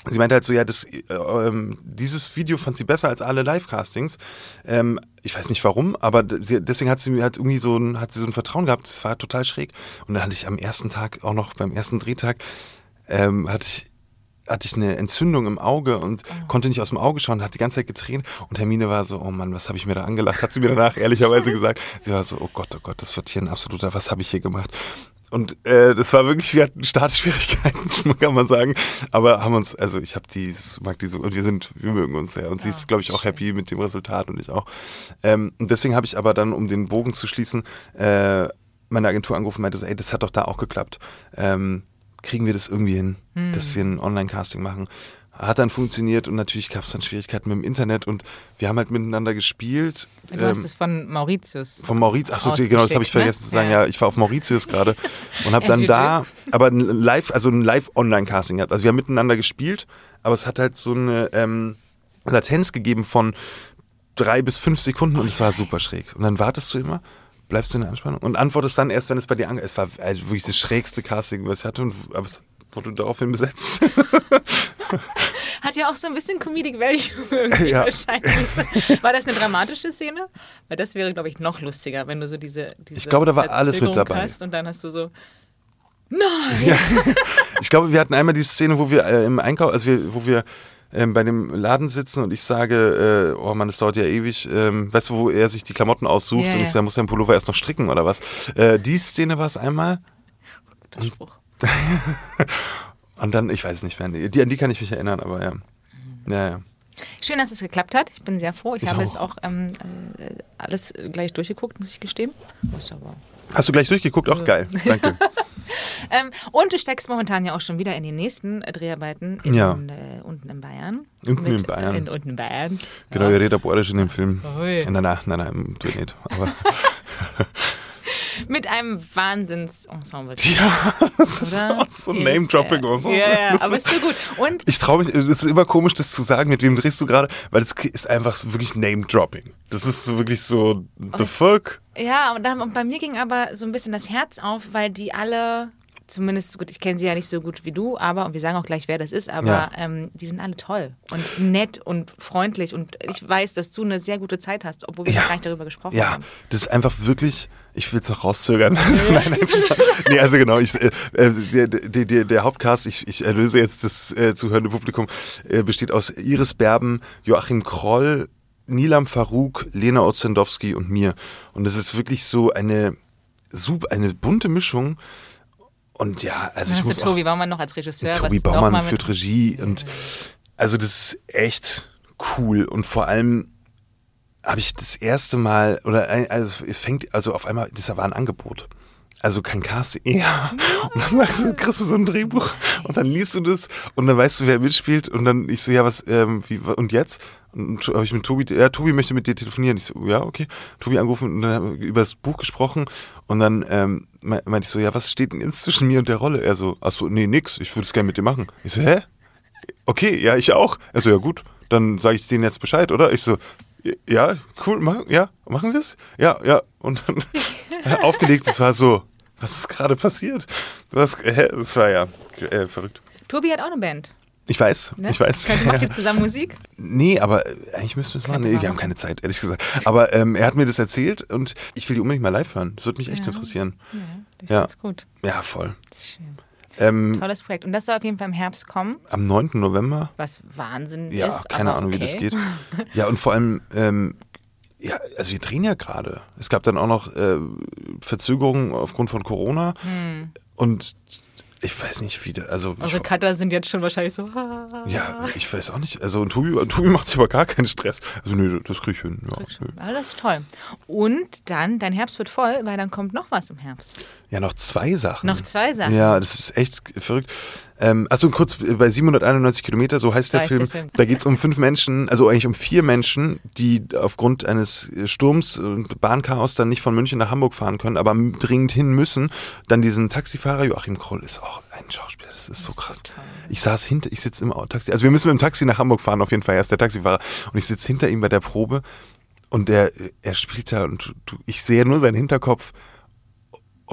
sie meinte halt so, ja, das, äh, ähm, dieses Video fand sie besser als alle Live-Castings. Ähm, ich weiß nicht warum, aber sie, deswegen hat sie mir halt irgendwie so ein, hat sie so ein Vertrauen gehabt. Das war total schräg. Und dann hatte ich am ersten Tag, auch noch beim ersten Drehtag, ähm, hatte ich hatte ich eine Entzündung im Auge und konnte nicht aus dem Auge schauen, hat die ganze Zeit getränt und Hermine war so, oh Mann, was habe ich mir da angelacht, hat sie mir danach ehrlicherweise gesagt. Sie war so, oh Gott, oh Gott, das wird hier ein absoluter, was habe ich hier gemacht? Und äh, das war wirklich, wir hatten Startschwierigkeiten, kann man sagen. Aber haben uns, also ich habe die, mag die so, und wir sind, wir mögen uns sehr. Und sie ist, glaube ich, auch happy mit dem Resultat und ich auch. Ähm, und deswegen habe ich aber dann, um den Bogen zu schließen, äh, meine Agentur angerufen und meinte so, ey, das hat doch da auch geklappt. Ähm, kriegen wir das irgendwie hin, dass wir ein Online-Casting machen? hat dann funktioniert und natürlich gab es dann Schwierigkeiten mit dem Internet und wir haben halt miteinander gespielt. Du ähm, hast es von Mauritius. Von Mauritius, achso, genau, das habe ich vergessen ne? zu sagen. Ja. ja. ich war auf Mauritius gerade und habe dann da, aber ein Live, also ein Live-Online-Casting gehabt. Also wir haben miteinander gespielt, aber es hat halt so eine ähm, Latenz gegeben von drei bis fünf Sekunden und es war super schräg. Und dann wartest du immer bleibst du in der Anspannung und antwortest dann erst, wenn es bei dir angeht. Es war also wirklich das schrägste Casting, was ich hatte, und, aber es wurde daraufhin besetzt. Hat ja auch so ein bisschen Comedic Value irgendwie ja. wahrscheinlich. War das eine dramatische Szene? Weil das wäre, glaube ich, noch lustiger, wenn du so diese, diese Ich glaube, da war alles mit dabei. Hast und dann hast du so Nein! Ja. Ich glaube, wir hatten einmal die Szene, wo wir äh, im Einkauf, also wir, wo wir ähm, bei dem Laden sitzen und ich sage, äh, oh Mann, das dauert ja ewig, ähm, weißt du, wo er sich die Klamotten aussucht yeah, und ich sage, muss er Pullover erst noch stricken oder was. Äh, die Szene war es einmal. Guter Spruch. Und dann, ich weiß es nicht mehr, die, an die kann ich mich erinnern, aber ja. Ja, ja. Schön, dass es geklappt hat. Ich bin sehr froh. Ich, ich habe auch. es auch ähm, äh, alles gleich durchgeguckt, muss ich gestehen. Hast du gleich durchgeguckt? Auch geil. Danke. ähm, und du steckst momentan ja auch schon wieder in die nächsten äh, Dreharbeiten in, ja. äh, unten in Bayern. Unten in Bayern. In, unten in Bayern. Genau, ja. ihr redet Borisch in dem Film. Nein, nein, nein, nein, tu nicht. Aber mit einem Wahnsinnsensemble. Ja, das ist auch so ein Name-Dropping-Ensemble. Ja, ja, aber ist so gut. Und ich traue mich, es ist immer komisch, das zu sagen, mit wem drehst du gerade, weil es ist einfach wirklich Name-Dropping. Das ist so wirklich so, the fuck? Ja, und, dann, und bei mir ging aber so ein bisschen das Herz auf, weil die alle zumindest gut, ich kenne sie ja nicht so gut wie du, aber, und wir sagen auch gleich, wer das ist, aber ja. ähm, die sind alle toll und nett und freundlich und ich weiß, dass du eine sehr gute Zeit hast, obwohl wir ja. gar nicht darüber gesprochen ja. haben. Ja, das ist einfach wirklich, ich will es noch rauszögern. Also, nein, nein, nee, also genau, ich, äh, äh, der, der, der, der, Hauptcast, ich, ich erlöse jetzt das äh, zuhörende Publikum, äh, besteht aus Iris Berben, Joachim Kroll, Nilam Farouk, Lena Ozendowski und mir. Und das ist wirklich so eine, eine bunte Mischung und ja, also ich muss Tobi Baumann noch als Regisseur. Tobi Baumann führt Regie und also das ist echt cool und vor allem habe ich das erste Mal oder also es fängt also auf einmal das war ein Angebot. Also kein Casting. Ja. Und dann sagst du, kriegst du so ein Drehbuch und dann liest du das und dann weißt du, wer mitspielt und dann ich so, ja, was, ähm, wie, und jetzt? Habe ich mit Tobi, ja, Tobi möchte mit dir telefonieren. Ich so, ja, okay. Tobi angerufen und dann über das Buch gesprochen und dann ähm, meinte ich so, ja, was steht denn jetzt zwischen mir und der Rolle? Er so, ach so, nee, nix, ich würde es gerne mit dir machen. Ich so, hä? Okay, ja, ich auch. Er so, ja gut, dann sage ich denen jetzt Bescheid, oder? Ich so, ja, cool, machen, ja, machen wir es? Ja, ja. Und dann aufgelegt, es war so, was ist gerade passiert? Was, äh, das war ja äh, verrückt. Tobi hat auch eine Band. Ich weiß, ne? ich weiß. Könnt, macht ihr zusammen Musik? Nee, aber äh, eigentlich müssten wir es machen. Nee, wir haben keine Zeit, ehrlich gesagt. Aber ähm, er hat mir das erzählt und ich will die unbedingt mal live hören. Das würde mich echt ja. interessieren. Ja, ich ja. gut. Ja, voll. Das ist schön. Ähm, Tolles Projekt. Und das soll auf jeden Fall im Herbst kommen. Am 9. November. Was Wahnsinn ja, ist. Ja, keine Ahnung, okay. wie das geht. Ja, und vor allem, ähm, ja, also wir drehen ja gerade. Es gab dann auch noch äh, Verzögerungen aufgrund von Corona. Hm. Und ich weiß nicht, wie, also. Eure Cutter sind jetzt schon wahrscheinlich so. ja, ich weiß auch nicht. Also, und Tobi, Tobi macht sich aber gar keinen Stress. Also, nee, das krieg ich hin. Ja, krieg ich ja, das ist toll. Und dann, dein Herbst wird voll, weil dann kommt noch was im Herbst. Ja, noch zwei Sachen. Noch zwei Sachen. Ja, das ist echt verrückt. Ähm, achso, kurz bei 791 Kilometer, so heißt der Film. Der Film. Da geht es um fünf Menschen, also eigentlich um vier Menschen, die aufgrund eines Sturms und Bahnchaos dann nicht von München nach Hamburg fahren können, aber dringend hin müssen. Dann diesen Taxifahrer, Joachim Kroll ist auch ein Schauspieler, das ist so krass. Ich saß hinter, ich sitze im Taxi, also wir müssen mit dem Taxi nach Hamburg fahren, auf jeden Fall, er ist der Taxifahrer. Und ich sitze hinter ihm bei der Probe und er, er spielt da und ich sehe nur seinen Hinterkopf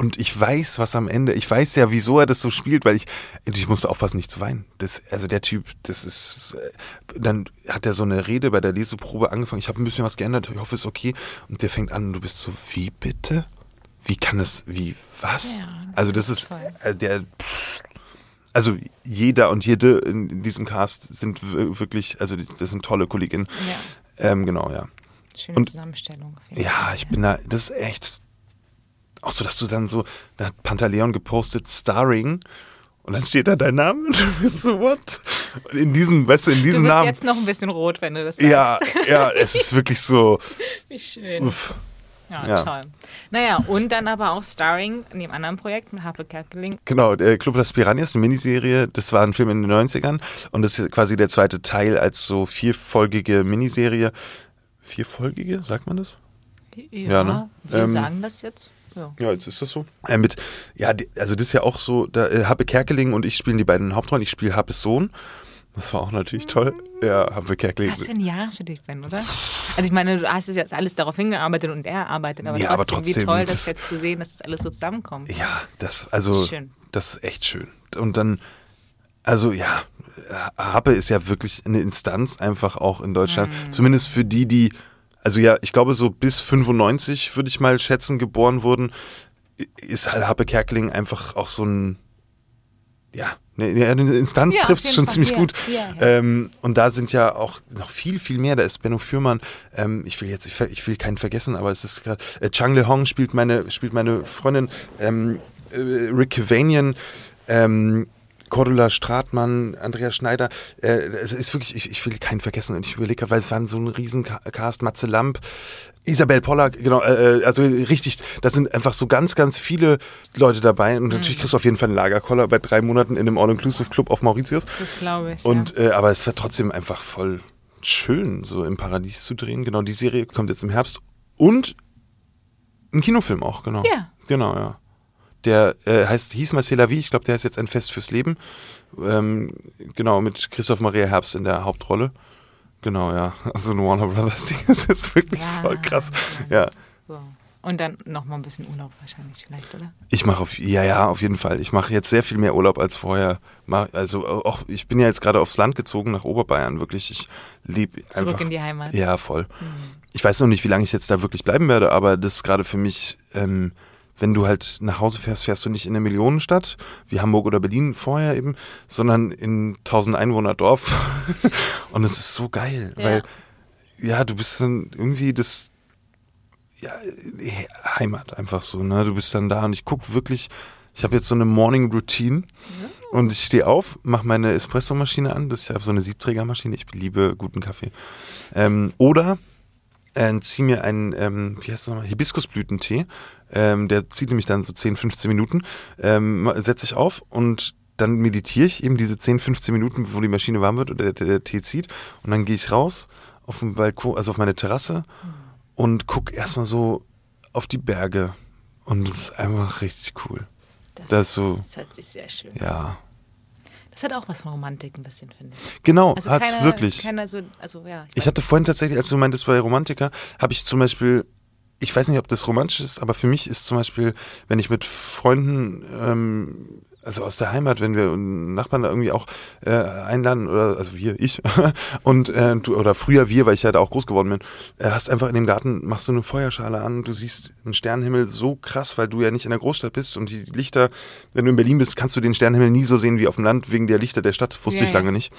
und ich weiß, was am Ende, ich weiß ja, wieso er das so spielt, weil ich, ich musste aufpassen, nicht zu weinen. Das, also der Typ, das ist, äh, dann hat er so eine Rede bei der Leseprobe angefangen, ich habe ein bisschen was geändert, ich hoffe, es ist okay. Und der fängt an, und du bist so, wie bitte? Wie kann das, wie, was? Ja, also das ist, äh, der, also jeder und jede in, diesem Cast sind wirklich, also das sind tolle Kolleginnen. Ja. Ähm, genau, ja. Schöne und, Zusammenstellung. Ja, ich bin da, das ist echt auch so, dass du dann so, da hat Pantaleon gepostet, Starring. Und dann steht da dein Name und du bist so, what? In diesem, weißt du, in diesem du bist Namen. jetzt noch ein bisschen rot, wenn du das sagst. Ja, ja, es ist wirklich so. Wie schön. Uff. Ja, ja, toll. Naja, und dann aber auch Starring in dem anderen Projekt mit Harpe Kerkeling. Genau, der Club Las Piranhas, eine Miniserie, das war ein Film in den 90ern und das ist quasi der zweite Teil als so vierfolgige Miniserie. Vierfolgige, sagt man das? Ja, ja ne? wir ähm, sagen das jetzt. Ja. ja, jetzt ist das so. Äh, mit, ja, also das ist ja auch so, da, äh, Happe Kerkeling und ich spielen die beiden Hauptrollen. Ich spiele Happes Sohn. Das war auch natürlich toll. Ja, Happe Kerkeling. Was für ein Jahr für dich, Ben, oder? Also ich meine, du hast jetzt alles darauf hingearbeitet und er arbeitet, aber, ja, trotzdem, aber trotzdem, wie toll, das jetzt zu sehen, dass das alles so zusammenkommt. Ja, das, also, schön. das ist echt schön. Und dann, also ja, Happe ist ja wirklich eine Instanz einfach auch in Deutschland. Mhm. Zumindest für die, die also ja, ich glaube so bis 95 würde ich mal schätzen, geboren wurden, ist halt Happe Kerkeling einfach auch so ein, ja, eine, eine Instanz ja, trifft es schon Fall. ziemlich ja, gut. Ja, ähm, und da sind ja auch noch viel, viel mehr. Da ist Benno Fürmann, ähm, ich will jetzt, ich, ich, will keinen vergessen, aber es ist gerade, äh, Chang Le Hong spielt meine, spielt meine Freundin, ähm, äh, Rick Kavanian, ähm, Cordula Stratmann, Andrea Schneider. Äh, es ist wirklich, ich, ich will keinen vergessen. Und ich überlege, weil es waren so ein Riesencast, Matze Lamp, Isabel Pollack, genau, äh, äh, also richtig, da sind einfach so ganz, ganz viele Leute dabei. Und natürlich mhm. kriegst du auf jeden Fall einen Lagerkoller bei drei Monaten in einem All-Inclusive-Club auf Mauritius. Das glaube ich. Und, ja. äh, aber es wird trotzdem einfach voll schön, so im Paradies zu drehen. Genau, die Serie kommt jetzt im Herbst. Und ein Kinofilm auch, genau. Ja. Genau, ja. Der äh, heißt, hieß mal Vie, ich glaube, der ist jetzt ein Fest fürs Leben. Ähm, genau, mit Christoph Maria Herbst in der Hauptrolle. Genau, ja. Also ein Warner Brothers Ding ist jetzt wirklich ja, voll krass. Ja. So. Und dann nochmal ein bisschen Urlaub wahrscheinlich vielleicht, oder? Ich mache auf, ja, ja, auf jeden Fall. Ich mache jetzt sehr viel mehr Urlaub als vorher. Also auch, ich bin ja jetzt gerade aufs Land gezogen nach Oberbayern, wirklich. Ich liebe einfach. Zurück in die Heimat. Ja, voll. Mhm. Ich weiß noch nicht, wie lange ich jetzt da wirklich bleiben werde, aber das ist gerade für mich ähm, wenn du halt nach Hause fährst, fährst du nicht in eine Millionenstadt, wie Hamburg oder Berlin vorher eben, sondern in 1000 Einwohner Dorf. und es ist so geil, ja. weil, ja, du bist dann irgendwie das, ja, Heimat einfach so, ne? Du bist dann da und ich gucke wirklich, ich habe jetzt so eine Morning Routine ja. und ich stehe auf, mache meine Espresso-Maschine an, das ist ja so eine Siebträgermaschine, ich liebe guten Kaffee. Ähm, oder äh, ziehe mir einen, ähm, wie heißt das nochmal, Hibiskusblütentee. Ähm, der zieht nämlich dann so 10, 15 Minuten. Ähm, setze ich auf und dann meditiere ich eben diese 10, 15 Minuten, wo die Maschine warm wird oder der, der Tee zieht. Und dann gehe ich raus auf den Balkon, also auf meine Terrasse und gucke erstmal so auf die Berge. Und das ist einfach richtig cool. Das, das ist so. Das hört sich sehr schön an. Ja. Das hat auch was von Romantik ein bisschen, finde ich. Genau, also hat es wirklich. Keiner so, also, ja, ich, ich hatte vorhin tatsächlich, als du meintest, bei Romantiker, habe ich zum Beispiel ich weiß nicht, ob das romantisch ist, aber für mich ist zum Beispiel, wenn ich mit Freunden ähm, also aus der Heimat, wenn wir Nachbarn da irgendwie auch äh, einladen oder also wir, ich und äh, du, oder früher wir, weil ich ja da auch groß geworden bin, äh, hast einfach in dem Garten machst du eine Feuerschale an, du siehst einen Sternenhimmel so krass, weil du ja nicht in der Großstadt bist und die Lichter, wenn du in Berlin bist, kannst du den Sternenhimmel nie so sehen wie auf dem Land wegen der Lichter der Stadt, wusste ja, ich lange nicht.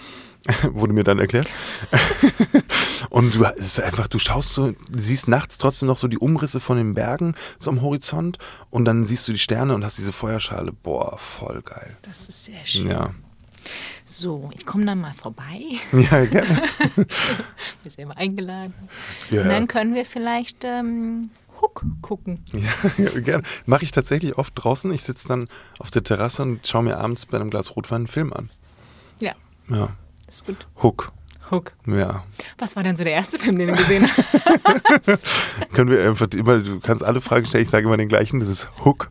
Wurde mir dann erklärt. und du es ist einfach, du schaust so, siehst nachts trotzdem noch so die Umrisse von den Bergen so am Horizont und dann siehst du die Sterne und hast diese Feuerschale. Boah, voll geil. Das ist sehr schön. Ja. So, ich komme dann mal vorbei. Ja, gerne. wir sind immer eingeladen. Ja. Und dann können wir vielleicht ähm, Hook gucken. Ja, ja gerne. Mache ich tatsächlich oft draußen. Ich sitze dann auf der Terrasse und schaue mir abends bei einem Glas Rotwein einen Film an. Ja. Ja. Ist gut. Hook. Hook. Ja. Was war denn so der erste Film, den du gesehen hast? Können wir einfach immer, du kannst alle Fragen stellen, ich sage immer den gleichen, das ist Hook.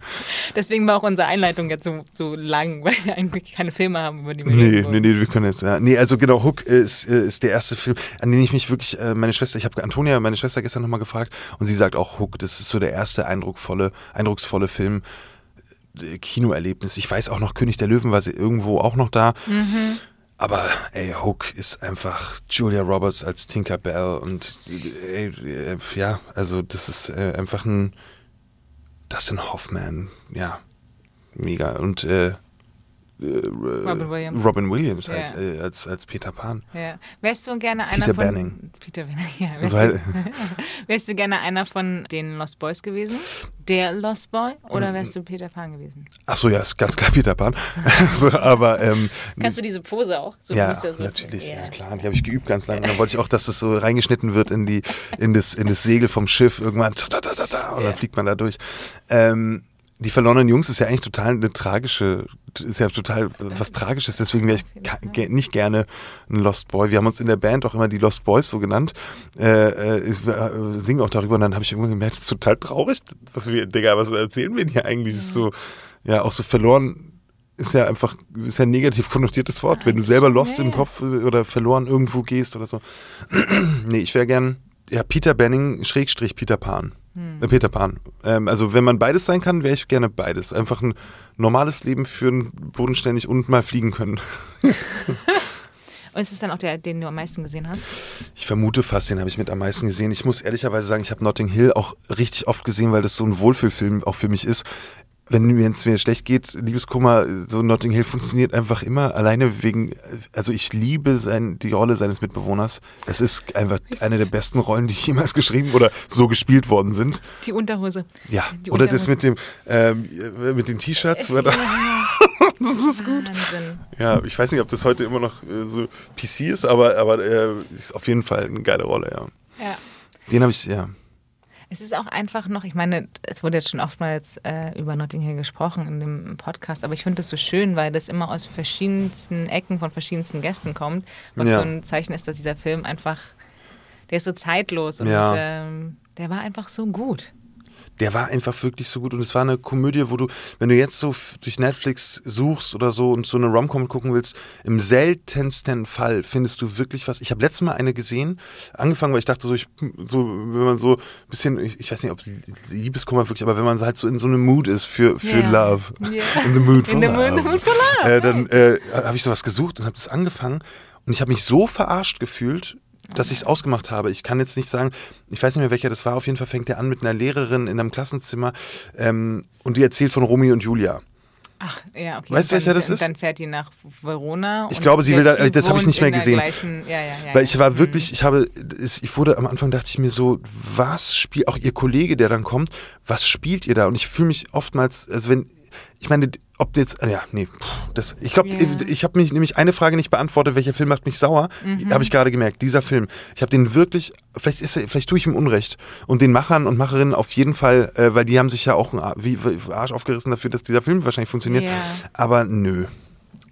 Deswegen war auch unsere Einleitung jetzt so, so lang, weil wir eigentlich keine Filme haben, über die wir Nee, nee, nee, wir können jetzt, ja. Nee, also genau, Hook ist, ist der erste Film, an den ich mich wirklich, äh, meine Schwester, ich habe Antonia, meine Schwester gestern nochmal gefragt und sie sagt auch Hook, das ist so der erste eindrucksvolle, eindrucksvolle Film, äh, Kinoerlebnis. Ich weiß auch noch, König der Löwen war sie irgendwo auch noch da. Mhm. Aber ey, Hook ist einfach Julia Roberts als Tinker Bell und ey, äh, ja, also das ist äh, einfach ein Dustin Hoffman, ja, mega. Und äh Robin Williams, Robin Williams halt, ja. äh, als, als Peter Pan. Ja. Wärst du gerne einer Peter von, Banning. Peter Banning, ja. Wärst, Also, du, wärst du gerne einer von den Lost Boys gewesen? Der Lost Boy? Oder wärst du Peter Pan gewesen? Achso, ja, ist ganz klar Peter Pan. so, aber ähm, Kannst du diese Pose auch? So ja, so, natürlich, ja. klar. Die habe ich geübt ganz lange. Und dann wollte ich auch, dass das so reingeschnitten wird in die, in das, in das Segel vom Schiff irgendwann. Ta, ta, ta, ta, und dann fliegt man da durch. Ähm, die verlorenen Jungs ist ja eigentlich total eine tragische, ist ja total was Tragisches. Deswegen wäre ich nicht gerne ein Lost Boy. Wir haben uns in der Band auch immer die Lost Boys so genannt. Äh, äh, äh, singen auch darüber und dann habe ich irgendwann gemerkt, das ist total traurig. Was wir, Digga, was erzählen wir denn hier eigentlich? Das ist so, ja, auch so verloren ist ja einfach, ist ja ein negativ konnotiertes Wort, wenn du selber lost Ja, im ja. Kopf oder verloren irgendwo gehst oder so. nee, ich wäre gern, ja, Peter Banning, Schrägstrich Peter Pan. Hm. Peter Pan. Ähm, also wenn man beides sein kann, wäre ich gerne beides. Einfach ein normales Leben führen, bodenständig und mal fliegen können. Und ist es dann auch der, den du am meisten gesehen hast? Ich vermute fast, den habe ich mit am meisten gesehen. Ich muss ehrlicherweise sagen, ich habe Notting Hill auch richtig oft gesehen, weil das so ein Wohlfühlfilm auch für mich ist. Wenn mir es mir schlecht geht, Liebeskummer, so Notting Hill funktioniert einfach immer. Alleine wegen, also ich liebe sein, die Rolle seines Mitbewohners. Es ist einfach eine der besten Rollen, die jemals geschrieben oder so gespielt worden sind. Die Unterhose. Ja, Die oder das Unterhose. mit dem, ähm, mit den T-Shirts. er da- das ist gut. Wahnsinn. Ja, ich weiß nicht, ob das heute immer noch äh, so PC ist, aber, aber äh, ist auf jeden Fall eine geile Rolle, ja. Ja. Den habe ich, ja. Es ist auch einfach noch, ich meine, es wurde jetzt schon oftmals äh, über Notting Hill gesprochen in dem Podcast, aber ich finde das so schön, weil das immer aus verschiedensten Ecken von verschiedensten Gästen kommt, was Ja. so ein Zeichen ist, dass dieser Film einfach, der ist so zeitlos und Ja. ähm, der war einfach so gut. Der war einfach wirklich so gut und es war eine Komödie, wo du, wenn du jetzt so durch Netflix suchst oder so und so eine Romcom gucken willst, im seltensten Fall findest du wirklich was. Ich habe letztes Mal eine gesehen, angefangen, weil ich dachte so, ich, so wenn man so ein bisschen, ich, ich weiß nicht, ob Liebeskummer wirklich, aber wenn man halt so in so einem Mood ist für, für Ja. Love, Ja. in the mood for In the love, mood- mood for love, Äh, dann äh, habe ich sowas gesucht und habe das angefangen und ich habe mich so verarscht gefühlt, dass ich es ausgemacht habe. Ich kann jetzt nicht sagen, ich weiß nicht mehr welcher das war. Auf jeden Fall fängt der an mit einer Lehrerin in einem Klassenzimmer ähm, und die erzählt von Romeo und Julia. Ach, ja, okay. Weißt du, welcher das und ist? Dann fährt die nach Verona. Ich und glaube, sie will da- das habe ich nicht mehr gesehen. Gleichen, ja, ja, ja, Weil ich war wirklich, ich habe, ich wurde am Anfang dachte ich mir so, was spielt, auch ihr Kollege, der dann kommt, was spielt ihr da? Und ich fühle mich oftmals, also wenn, ich meine, ob jetzt, ja, nee, das, ich glaube, Ja. ich, ich habe mich nämlich eine Frage nicht beantwortet, welcher Film macht mich sauer, Mhm. habe ich gerade gemerkt, dieser Film. Ich habe den wirklich, vielleicht ist vielleicht tue ich ihm Unrecht und den Machern und Macherinnen auf jeden Fall, äh, weil die haben sich ja auch einen Arsch aufgerissen dafür, dass dieser Film wahrscheinlich funktioniert. Ja. Aber nö.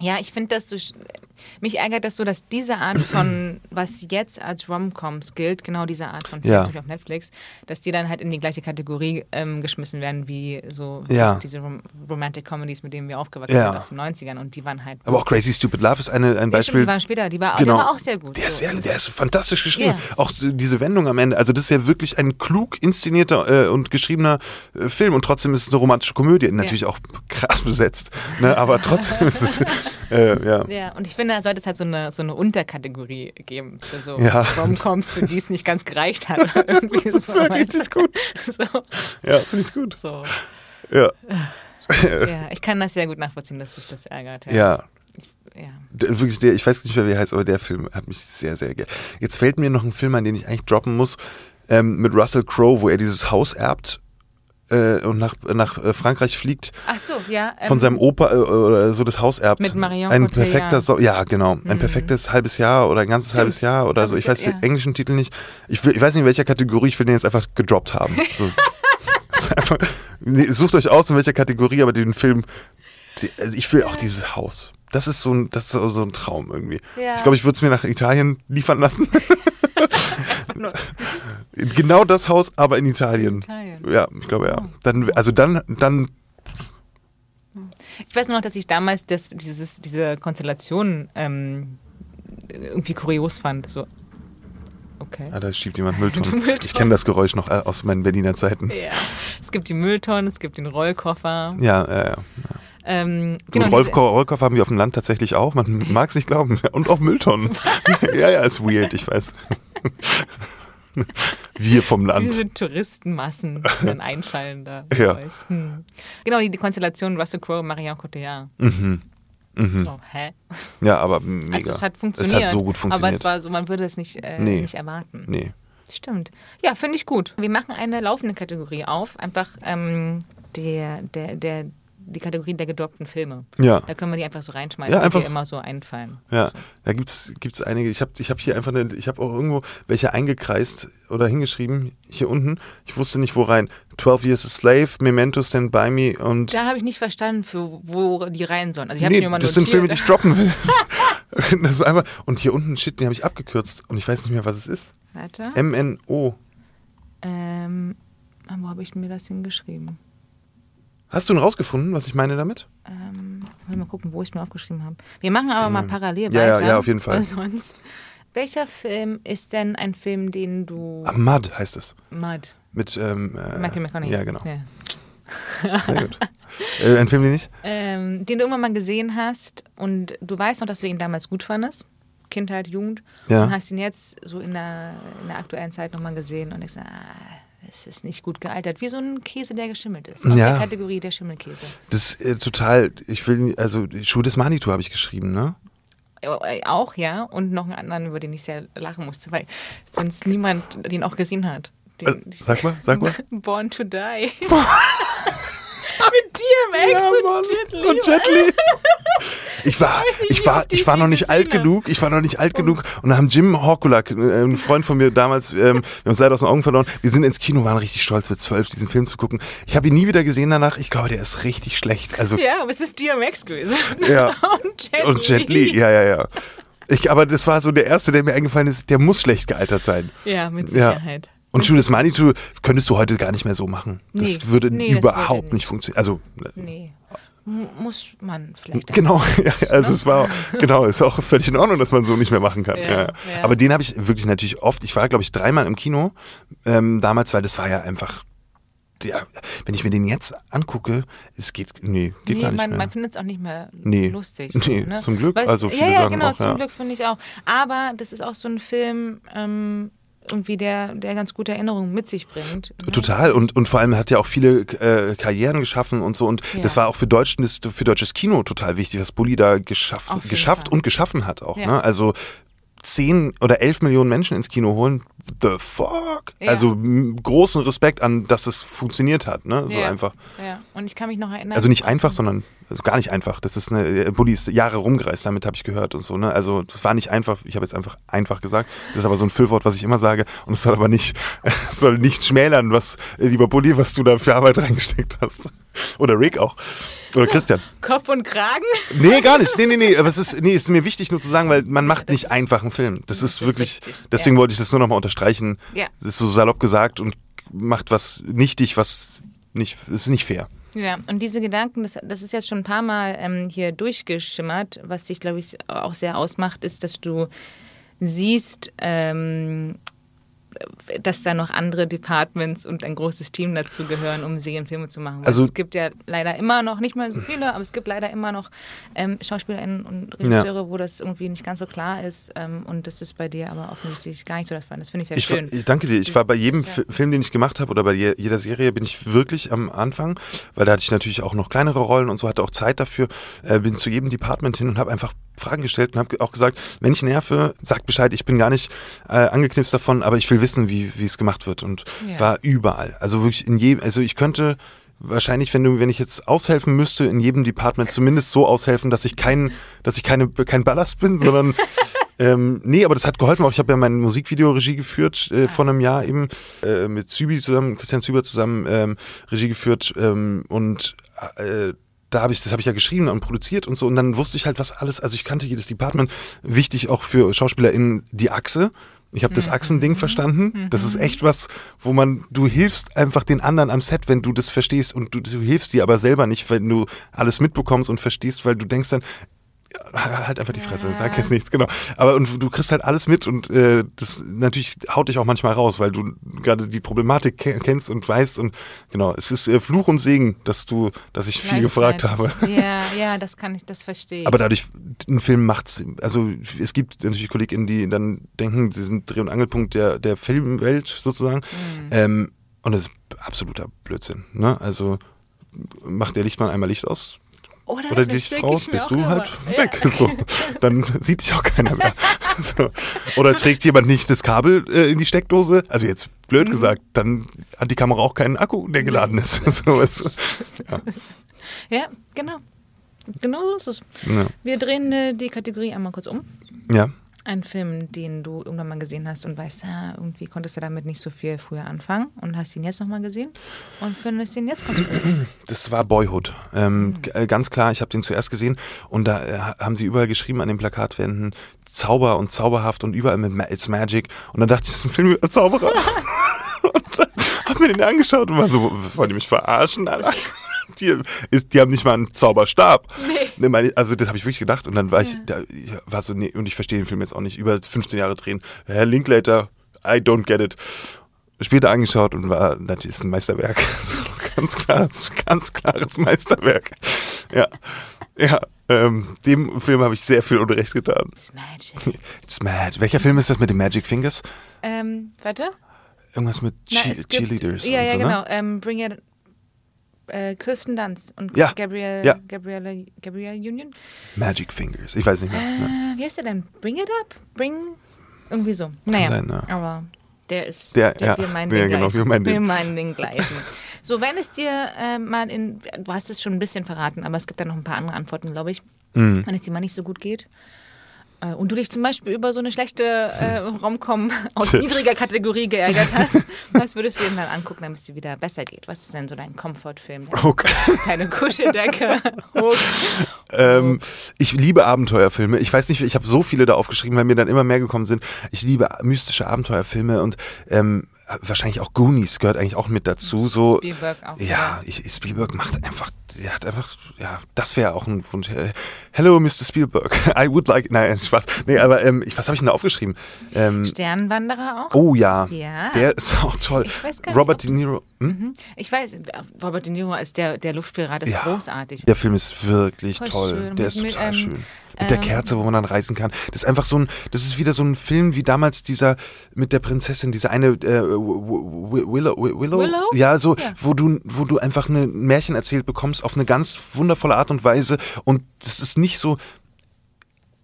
Ja, ich finde das so. Mich ärgert das so, dass diese Art von, was jetzt als Romcoms gilt, genau diese Art von Ja. Beispiel auf Netflix, dass die dann halt in die gleiche Kategorie ähm, geschmissen werden wie so Ja. diese Rom Romantic Comedies, mit denen wir aufgewachsen Ja. sind aus den 90ern. Und die waren halt. Aber auch Crazy Stupid Love ist eine, ein Beispiel. die waren später, die war, Genau. der war auch sehr gut. Der ist, so. sehr, der ist fantastisch geschrieben. Ja. Auch diese Wendung am Ende. Also das ist ja wirklich ein klug inszenierter äh, und geschriebener äh, Film und trotzdem ist es eine romantische Komödie. Natürlich auch krass besetzt, ne? aber trotzdem ist es, äh, ja. Ja, und ich finde, da sollte es halt so eine, so eine Unterkategorie geben für so Ja. Romcoms, für die es nicht ganz gereicht hat. Oder irgendwie Das so, war richtig gut. So, Ja, finde ich gut. so. Ja. Ja, ich kann das sehr gut nachvollziehen, dass sich das ärgert. ja. ja. D- Wirklich, der, ich weiß nicht mehr, wie er heißt, aber der Film hat mich sehr, sehr ge Jetzt fällt mir noch ein Film an, den ich eigentlich droppen muss, ähm, mit Russell Crowe, wo er dieses Haus erbt äh, und nach, nach äh, Frankreich fliegt. Ach so, ja. ähm, von seinem Opa äh, oder so das Haus erbt. Mit Marion Ein Cotillard. perfekter, so ja genau, ein perfektes halbes Jahr oder ein ganzes halbes Jahr oder so. Ich weiß Jahr, den ja. englischen Titel nicht. Ich, ich weiß nicht in welcher Kategorie. Ich will den jetzt einfach gedroppt haben. So. Einfach, sucht euch aus in welcher Kategorie, aber den Film. Die, also ich will auch dieses Haus. Das ist so ein, das ist so ein Traum irgendwie. Ja. Ich glaube, ich würde es mir nach Italien liefern lassen. genau das Haus, aber in Italien. Italien. Ja, ich glaube ja. Dann, also dann, dann Ich weiß nur noch, dass ich damals das, dieses, diese Konstellation ähm, irgendwie kurios fand. So, okay. Ah, da schiebt jemand Mülltonnen. Mülltonnen. Ich kenne das Geräusch noch äh, aus meinen Berliner Zeiten. Ja. Es gibt die Mülltonnen, es gibt den Rollkoffer. Ja, ja, ja. Ähm, genau, Rollkoffer, Rollkoffer haben wir auf dem Land tatsächlich auch. Man mag es nicht glauben. Und auch Mülltonnen. ja, ja, ist weird, ich weiß. wir vom Land. diese Touristenmassen, die dann einfallen da. Ja. Hm. Genau, die, die Konstellation Russell Crowe, Marion Cotillard. Mhm. Mhm. So, hä? Ja, aber mega. Also es hat funktioniert. Es hat so gut Aber funktioniert. es war so, man würde es nicht, äh, Nee. nicht erwarten. nee. Stimmt. Ja, finde ich gut. Wir machen eine laufende Kategorie auf. Einfach ähm, der, der, der, die Kategorie der gedoppten Filme. Ja. Da können wir die einfach so reinschmeißen, Ja, die einfach- dir immer so einfallen. Ja, da gibt's gibt's einige. Ich habe ich hab hier einfach eine, ich habe auch irgendwo welche eingekreist oder hingeschrieben hier unten. Ich wusste nicht wo rein. 12 Years a Slave, Memento Stand by Me und Da habe ich nicht verstanden, für wo die rein sollen. Also ich nee, das sind. Filme, die ich droppen will. das einfach und hier unten Shit, den habe ich abgekürzt und ich weiß nicht mehr, was es ist. Warte. MNO. Ähm, wo habe ich mir das hingeschrieben? Hast du ihn rausgefunden, was ich meine damit? Ähm, mal gucken, wo ich es mir aufgeschrieben habe. Wir machen aber mal parallel Ja, ja, weiter. ja, auf jeden Fall. Sonst. Welcher Film ist denn ein Film, den du. Ah, Mud heißt es. Mud. Mit ähm, äh, Matthew McConaughey. Ja, genau. Ja. Sehr gut. äh, ein Film, den ich? Ähm, den du irgendwann mal gesehen hast und du weißt noch, dass du ihn damals gut fandest. Kindheit, Jugend. Ja. Und hast ihn jetzt so in der, in der aktuellen Zeit nochmal gesehen und ich sage, ah, es ist nicht gut gealtert. Wie so ein Käse, der geschimmelt ist. Aus Ja. der Kategorie der Schimmelkäse. Das ist äh, total, ich will, also Schuh des Manitou habe ich geschrieben, ne? Äh, Auch, ja. Und noch einen anderen, über den ich sehr lachen musste, weil sonst niemand den auch gesehen hat. Den, Äh, sag mal, sag mal. Born to Die. Mit DMX und Jet Li. Und Jet Li. Ich war, ich war, ich war noch nicht alt genug. Ich war noch nicht alt genug. Und dann haben Jim Horkulak, äh, ein Freund von mir damals, ähm, wir haben uns leider aus den Augen verloren. Wir sind ins Kino, waren richtig stolz mit zwölf, diesen Film zu gucken. Ich habe ihn nie wieder gesehen danach. Ich glaube, der ist richtig schlecht. Also Ja, aber es ist DMX gewesen. Ja. und Jet, und Jet Li, ja, ja, ja. Ich, aber das war so der erste, der mir eingefallen ist. Der muss schlecht gealtert sein. Ja, mit Ja. Sicherheit. Und Schuh des Manitou könntest du heute gar nicht mehr so machen. Das Nee. würde Nee, das überhaupt würde nicht. nicht. funktionieren. Also Nee. Muss man vielleicht. Genau, ja, also es war genau, ist auch völlig in Ordnung, dass man so nicht mehr machen kann. Ja, Ja. Aber den habe ich wirklich natürlich oft. Ich war, glaube ich, dreimal im Kino ähm, damals, weil das war ja einfach. Ja, wenn ich mir den jetzt angucke, es geht, nee, geht Nee, gar nicht man, mehr. man findet es auch nicht mehr Nee. lustig. Nee, so, ne? zum Glück. Weil Also viele ja, ja, genau, auch, zum. Glück finde ich auch. Aber das ist auch so ein Film, ähm, irgendwie, der, der ganz gute Erinnerungen mit sich bringt. ne? Total und, und vor allem hat er auch viele äh, Karrieren geschaffen und so und Ja. das war auch für, Deutschen, das, für deutsches Kino total wichtig, was Bulli da geschaff, Auf jeden geschafft Fall. und geschaffen hat auch. Ja. Ne? Also 10 oder 11 Millionen Menschen ins Kino holen, the fuck? Ja. Also großen Respekt an, dass es funktioniert hat. Ne? So Ja. einfach. Ja, und ich kann mich noch erinnern. Also nicht einfach, sondern also gar nicht einfach. Das ist eine, äh, Bulli ist Jahre rumgereist, damit habe ich gehört und so. Ne? Also das war nicht einfach, ich habe jetzt einfach einfach gesagt. Das ist aber so ein Füllwort, was ich immer sage. Und es soll aber nicht, es soll nicht schmälern, was, äh, lieber Bulli, was du da für Arbeit reingesteckt hast. Oder Rick auch. Oder Christian. Kopf und Kragen. Nee, gar nicht. Nee, nee, nee. Aber es ist, nee, ist mir wichtig nur zu sagen, weil man macht nicht ist- einfach einen Film. Das, das ist ist wirklich, richtig, deswegen ja. wollte ich das nur nochmal unterstreichen. Ja. Das ist so salopp gesagt und macht was nichtig, was nicht, ist nicht fair. Ja, und diese Gedanken, das, das ist jetzt schon ein paar Mal ähm, hier durchgeschimmert, was dich, glaube ich, auch sehr ausmacht, ist, dass du siehst, ähm, dass da noch andere Departments und ein großes Team dazu gehören, um Serienfilme zu machen. Weil Also- es gibt ja leider immer noch, nicht mal so viele, aber es gibt leider immer noch ähm, SchauspielerInnen und Regisseure, wo das irgendwie nicht ganz so klar ist. Ähm, und das ist bei dir aber offensichtlich gar nicht so der Fall. Das finde ich sehr Ich, war- schön. ich danke dir. Ich war bei jedem ja- Fi- Film, den ich gemacht habe oder bei je- jeder Serie, bin ich wirklich am Anfang, weil da hatte ich natürlich auch noch kleinere Rollen und so, hatte auch Zeit dafür, äh, bin zu jedem Department hin und habe einfach Fragen gestellt und habe auch gesagt, wenn ich nerve, sagt Bescheid, ich bin gar nicht äh, angeknipst davon, aber ich will wissen, wie wie es gemacht wird und Ja. war überall. Also wirklich in jedem, also ich könnte wahrscheinlich, wenn du, wenn ich jetzt aushelfen müsste, in jedem Department zumindest so aushelfen, dass ich kein, dass ich keine, kein Ballast bin, sondern ähm, nee, aber das hat geholfen. Auch ich habe ja mein Musikvideo Regie geführt äh, vor einem Jahr eben äh, mit Zübi zusammen, Christian Züber zusammen ähm, Regie geführt ähm, und äh, da habe ich, das habe ich ja geschrieben und produziert und so. Und dann wusste ich halt, was alles, also ich kannte jedes Department, wichtig auch für SchauspielerInnen die Achse. Ich habe das Achsending verstanden. Das ist echt was, wo man, du hilfst einfach den anderen am Set, wenn du das verstehst. Und du, du hilfst dir aber selber nicht, wenn du alles mitbekommst und verstehst, weil du denkst dann, halt einfach die Fresse, sag jetzt nichts, genau. Aber und du kriegst halt alles mit und äh, das natürlich haut dich auch manchmal raus, weil du gerade die Problematik ke kennst und weißt und genau, es ist äh, Fluch und Segen, dass du, dass ich viel gefragt habe. Ja, ja, das kann ich, das verstehe ich. Aber dadurch, ein Film macht's, also es gibt natürlich KollegInnen, die dann denken, sie sind Dreh- und Angelpunkt der, der Filmwelt sozusagen. Ähm, und das ist absoluter Blödsinn. Ne? Also macht der Lichtmann einmal Licht aus, Oder, Oder die das denke Frau, ich mir bist du immer. halt Ja. weg. So. Dann sieht dich auch keiner mehr. So. Oder trägt jemand nicht das Kabel äh, in die Steckdose? Also jetzt blöd Mhm. gesagt, dann hat die Kamera auch keinen Akku, der geladen ist. So, weißt du. Ja, genau. Genau so ist es. ja. Wir drehen äh, die Kategorie einmal kurz um. ja. Ein Film, den du irgendwann mal gesehen hast und weißt, ah, irgendwie konntest du damit nicht so viel früher anfangen und hast ihn jetzt nochmal gesehen und findest ihn jetzt ganz gut. Das war Boyhood. Ähm, Mhm. äh, ganz klar, ich habe den zuerst gesehen und da äh, ha- haben sie überall geschrieben an den Plakatwänden Zauber und zauberhaft und überall mit Ma It's Magic. Und dann dachte ich, das ist ein Film über Zauberer. und dann hab mir den angeschaut und war so, wollen die mich verarschen? Alter? Die, ist, die haben nicht mal einen Zauberstab. Nee. Also das habe ich wirklich gedacht und dann war ich, da, ich war so, nee, und ich verstehe den Film jetzt auch nicht. Über 15 Jahre drehen. Herr Linklater, I don't get it. Später angeschaut und war, das ist ein Meisterwerk. So, ganz klares, ganz klares Meisterwerk. Ja, ja. Ähm, dem Film habe ich sehr viel Unrecht getan. It's magic. It's mad. Welcher Film ist das mit den Magic Fingers? ähm, warte. Irgendwas mit Na, Cheerleaders Ja, ja, so, genau. ne? Ähm, Bring It, äh, Kirsten Dunst und Ja, Gabrielle, ja. Gabrielle, Gabrielle Union. Magic Fingers. Ich weiß nicht mehr. Äh, wie heißt der denn? Bring It Up? Bring. Irgendwie so. Naja. sein, ja. Aber der ist. Der, ja. wir meinen Ja, den genau, gleichen. wir meinen. Wir meinen den gleichen. So, wenn es dir äh, mal in. Du hast es schon ein bisschen verraten, aber es gibt da noch ein paar andere Antworten, glaube ich. Mhm. Wenn es dir mal nicht so gut geht. Äh, Und du dich zum Beispiel über so eine schlechte äh, Romcom aus niedriger Kategorie geärgert hast, was würdest du dir dann angucken, damit es dir wieder besser geht? Was ist denn so dein Comfortfilm? Okay. Deine Kuscheldecke? Hoch. Ähm, ich liebe Abenteuerfilme. Ich weiß nicht, ich habe so viele da aufgeschrieben, weil mir dann immer mehr gekommen sind. Ich liebe mystische Abenteuerfilme und ähm, wahrscheinlich auch Goonies gehört eigentlich auch mit dazu. So, Spielberg auch. ja, ich, Spielberg macht einfach, hat einfach, ja, das wäre auch ein Wunsch. Äh, Hello, Mr. Spielberg. I would like, nein, Spaß. Nee, aber ähm, was habe ich denn da aufgeschrieben? Ähm, Sternwanderer auch? oh ja, Ja. der ist auch toll. Ich weiß gar nicht, Robert ob- De Niro. Hm? Mhm. Ich weiß, Robert De Niro als der, der Luftpirat ist Ja. großartig. Der Film ist wirklich Voll toll. schön. Der Mit- ist mit, total ähm, schön. Mit der ähm, Kerze, wo man dann reisen kann. Das ist einfach so ein, das ist wieder so ein Film wie damals dieser mit der Prinzessin, dieser eine äh, Willow, Willow, Willow? ja, so, Ja. wo du, wo du einfach ein Märchen erzählt bekommst auf eine ganz wundervolle Art und Weise. Und das ist nicht so.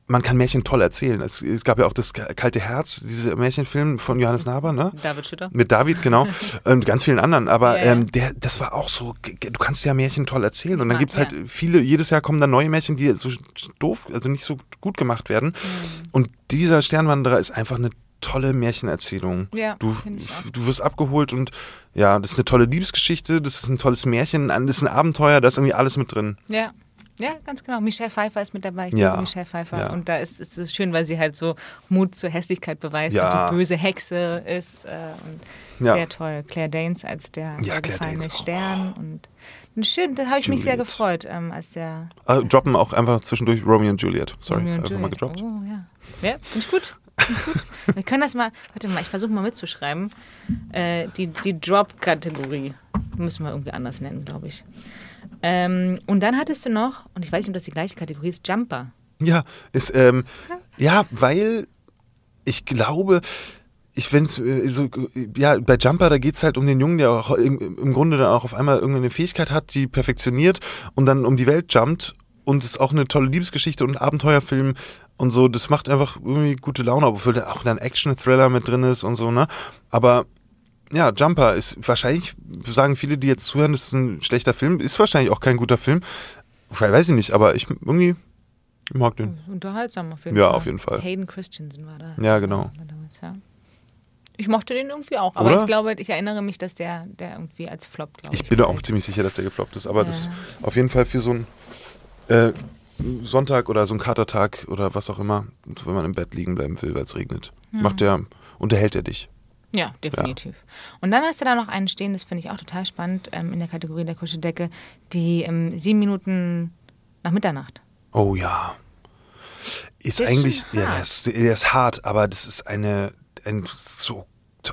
Man kann Märchen toll erzählen. Es, es gab ja auch das Kalte Herz, dieser Märchenfilm von Johannes Naber, ne? David Schütter. Mit David, genau. und ganz vielen anderen. Aber Ja, ja. Ähm, der, das war auch so, du kannst ja Märchen toll erzählen. Und dann gibt es halt viele, jedes Jahr kommen dann neue Märchen, die so doof, also nicht so gut gemacht werden. Mhm. Und dieser Sternwanderer ist einfach eine tolle Märchenerzählung. Ja, du, du wirst abgeholt und ja, das ist eine tolle Liebesgeschichte, das ist ein tolles Märchen, das ist ein Abenteuer, da ist irgendwie alles mit drin. Ja. Ja, ganz genau. Michelle Pfeiffer ist mit dabei. Ich Ja. Michelle Pfeiffer. Ja. Und da ist ist es schön, weil sie halt so Mut zur Hässlichkeit beweist Ja. und die böse Hexe ist. Äh, und Ja. Sehr toll. Claire Danes als der, Ja, gefallene Danes auch. Stern. Und, und schön, da habe ich mich sehr Juliet. gefreut, ähm, als der Äh, droppen auch einfach zwischendurch Romeo und Juliet. Sorry, und einfach mal Juliet. gedroppt. Oh, ja. Ja, finde ich gut. Find ich gut. Wir können das mal, warte mal, ich versuche mal mitzuschreiben. Äh, die die Drop-Kategorie müssen wir irgendwie anders nennen, glaube ich. Ähm, und dann hattest du noch, und ich weiß nicht, ob das die gleiche Kategorie ist, Jumper. Ja, ist, ähm, ja, weil ich glaube, ich wenn es äh, so, äh, ja, bei Jumper, da geht es halt um den Jungen, der auch im, im Grunde dann auch auf einmal irgendeine Fähigkeit hat, die perfektioniert und dann um die Welt jumpt. Und es ist auch eine tolle Liebesgeschichte und ein Abenteuerfilm und so. Das macht einfach irgendwie gute Laune, obwohl da auch ein Action-Thriller mit drin ist und so, ne? Aber ja, Jumper ist wahrscheinlich, sagen viele, die jetzt zuhören, das ist ein schlechter Film, ist wahrscheinlich auch kein guter Film. Weiß ich nicht, aber ich irgendwie ich mag den. Unterhaltsam auf jeden Ja, Fall. auf jeden Fall. Hayden Christensen war da. Ja, genau. Damals, ja. Ich mochte den irgendwie auch, aber Oder? ich glaube, ich erinnere mich, dass der, der irgendwie als Flop, glaube ich. Ich bin da auch ziemlich sicher, dass der gefloppt ist, aber Ja. das auf jeden Fall für so einen äh, Sonntag oder so einen Katertag oder was auch immer, wenn man im Bett liegen bleiben will, weil es regnet, Hm. macht der, unterhält er dich. Ja, definitiv. Und dann hast du da noch einen stehen, das finde ich auch total spannend, ähm, in der Kategorie der Kuscheldecke, die ähm, sieben Minuten nach Mitternacht. Oh ja. Ist ist eigentlich, ja, hart. der ist, der ist hart, aber das ist eine, ein so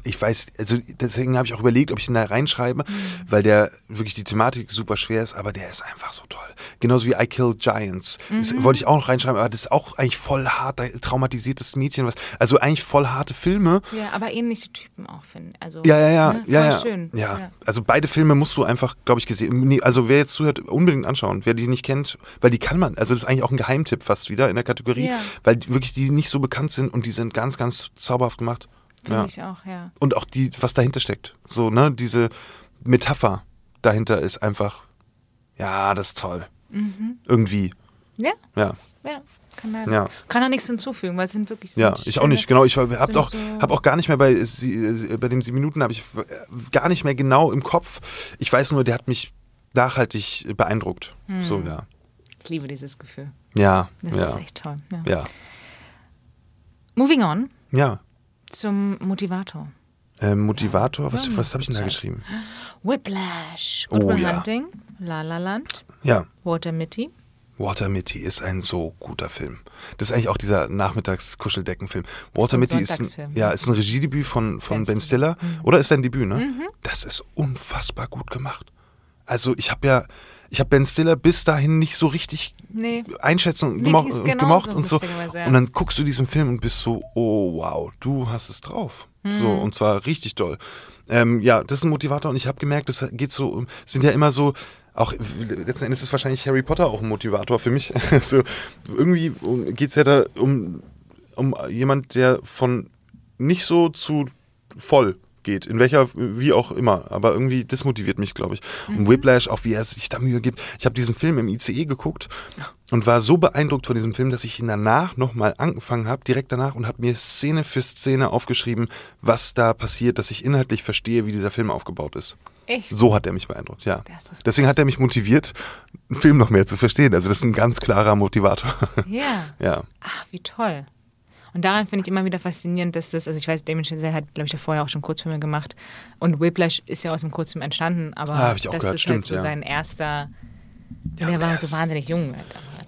ich weiß, also deswegen habe ich auch überlegt, ob ich ihn da reinschreibe, mhm. weil der wirklich die Thematik super schwer ist, aber der ist einfach so toll. Genauso wie I Kill Giants. Mhm. Das wollte ich auch noch reinschreiben, aber das ist auch eigentlich voll hart, traumatisiertes Mädchen, was, also eigentlich voll harte Filme. Ja, aber ähnliche Typen auch, finde also, Ja, ja, ja, ne? ja, ja. Schön. ja. Ja, also beide Filme musst du einfach, glaube ich, gesehen, also wer jetzt zuhört, unbedingt anschauen, wer die nicht kennt, weil die kann man, also das ist eigentlich auch ein Geheimtipp fast wieder in der Kategorie, ja. weil wirklich die nicht so bekannt sind und die sind ganz, ganz zauberhaft gemacht. Finde ja. ich auch, ja. Und auch die, was dahinter steckt. So, ne, diese Metapher dahinter ist einfach, ja, das ist toll. Mhm. Irgendwie. Ja. Ja. Ja. Kann da, ja. kann da nichts hinzufügen, weil es sind wirklich. Ja, ich auch nicht, genau. Ich habe auch, so hab auch gar nicht mehr bei, bei den sieben Minuten, habe ich gar nicht mehr genau im Kopf. Ich weiß nur, der hat mich nachhaltig beeindruckt. Hm. So, ja. Ich liebe dieses Gefühl. Ja. Das ja. ist echt toll. Ja. ja. Moving on. Ja. Zum Motivator. Ähm, Motivator, was, was habe ich denn da geschrieben? Whiplash, Good oh, ja. Hunting, La La Land, ja. Water Mitty. Water Mitty ist ein so guter Film. Das ist eigentlich auch dieser Nachmittags-Kuscheldeckenfilm. Water Mitty ist ein, ja, ist ein Regiedebüt von, von Ben Stiller. Mhm. Oder ist sein Debüt, ne? Mhm. Das ist unfassbar gut gemacht. Also ich habe ja, ich habe Ben Stiller bis dahin nicht so richtig nee. einschätzen und gemocht, und, gemocht und so. Und dann guckst du diesen Film und bist so, oh wow, du hast es drauf. Mhm. So, und zwar richtig doll. Ähm, ja, das ist ein Motivator und ich habe gemerkt, das geht so, sind ja immer so, auch letzten Endes ist wahrscheinlich Harry Potter auch ein Motivator für mich. also, irgendwie geht es ja da um, um jemand, der von nicht so zu voll geht, in welcher, wie auch immer, aber irgendwie das motiviert mich, glaube ich. Mhm. Und Whiplash, auch wie er sich da Mühe gibt. Ich habe diesen Film im ICE geguckt und war so beeindruckt von diesem Film, dass ich ihn danach nochmal angefangen habe, direkt danach, und habe mir Szene für Szene aufgeschrieben, was da passiert, dass ich inhaltlich verstehe, wie dieser Film aufgebaut ist. Echt? So hat er mich beeindruckt, ja. Deswegen hat er mich motiviert, einen Film noch mehr zu verstehen. Also das ist ein ganz klarer Motivator. Ja. ja. Ach, wie toll. Und daran finde ich immer wieder faszinierend, dass das, also ich weiß, Damien Chazelle hat, glaube ich, vorher auch schon Kurzfilme gemacht. Und Whiplash ist ja aus dem Kurzfilm entstanden, aber ah, ich auch das gehört. ist Stimmt, halt so ja. sein erster. Ja, der war so wahnsinnig jung.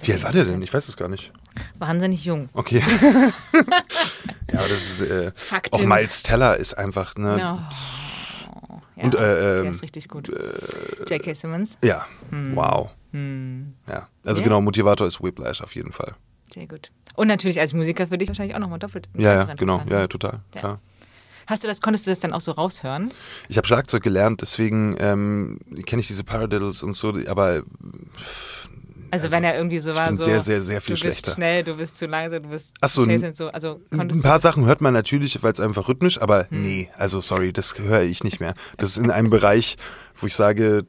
Wie alt war der denn? Ich weiß es gar nicht. Wahnsinnig jung. Okay. ja, aber das ist. Äh, auch Miles Teller ist einfach. Ne, no. Ja, und, äh, der ähm, ist richtig gut. Äh, J.K. Simmons. Ja, hm. wow. Hm. Ja, also yeah. genau, Motivator ist Whiplash auf jeden Fall. Sehr gut. Und natürlich als Musiker für dich wahrscheinlich auch nochmal doppelt. Ja, ja, genau, ja, ja, total, ja. klar. Hast du das, konntest du das dann auch so raushören? Ich habe Schlagzeug gelernt, deswegen ähm, kenne ich diese Paradiddles und so, aber also, also, wenn er irgendwie so war, so sehr, sehr, sehr viel du bist schlechter. schnell, du bist zu langsam, du bist Ach so, so. Also ein paar Sachen hört man natürlich, weil es einfach rhythmisch, aber hm. nee, also sorry, das höre ich nicht mehr. Das ist in einem Bereich, wo ich sage,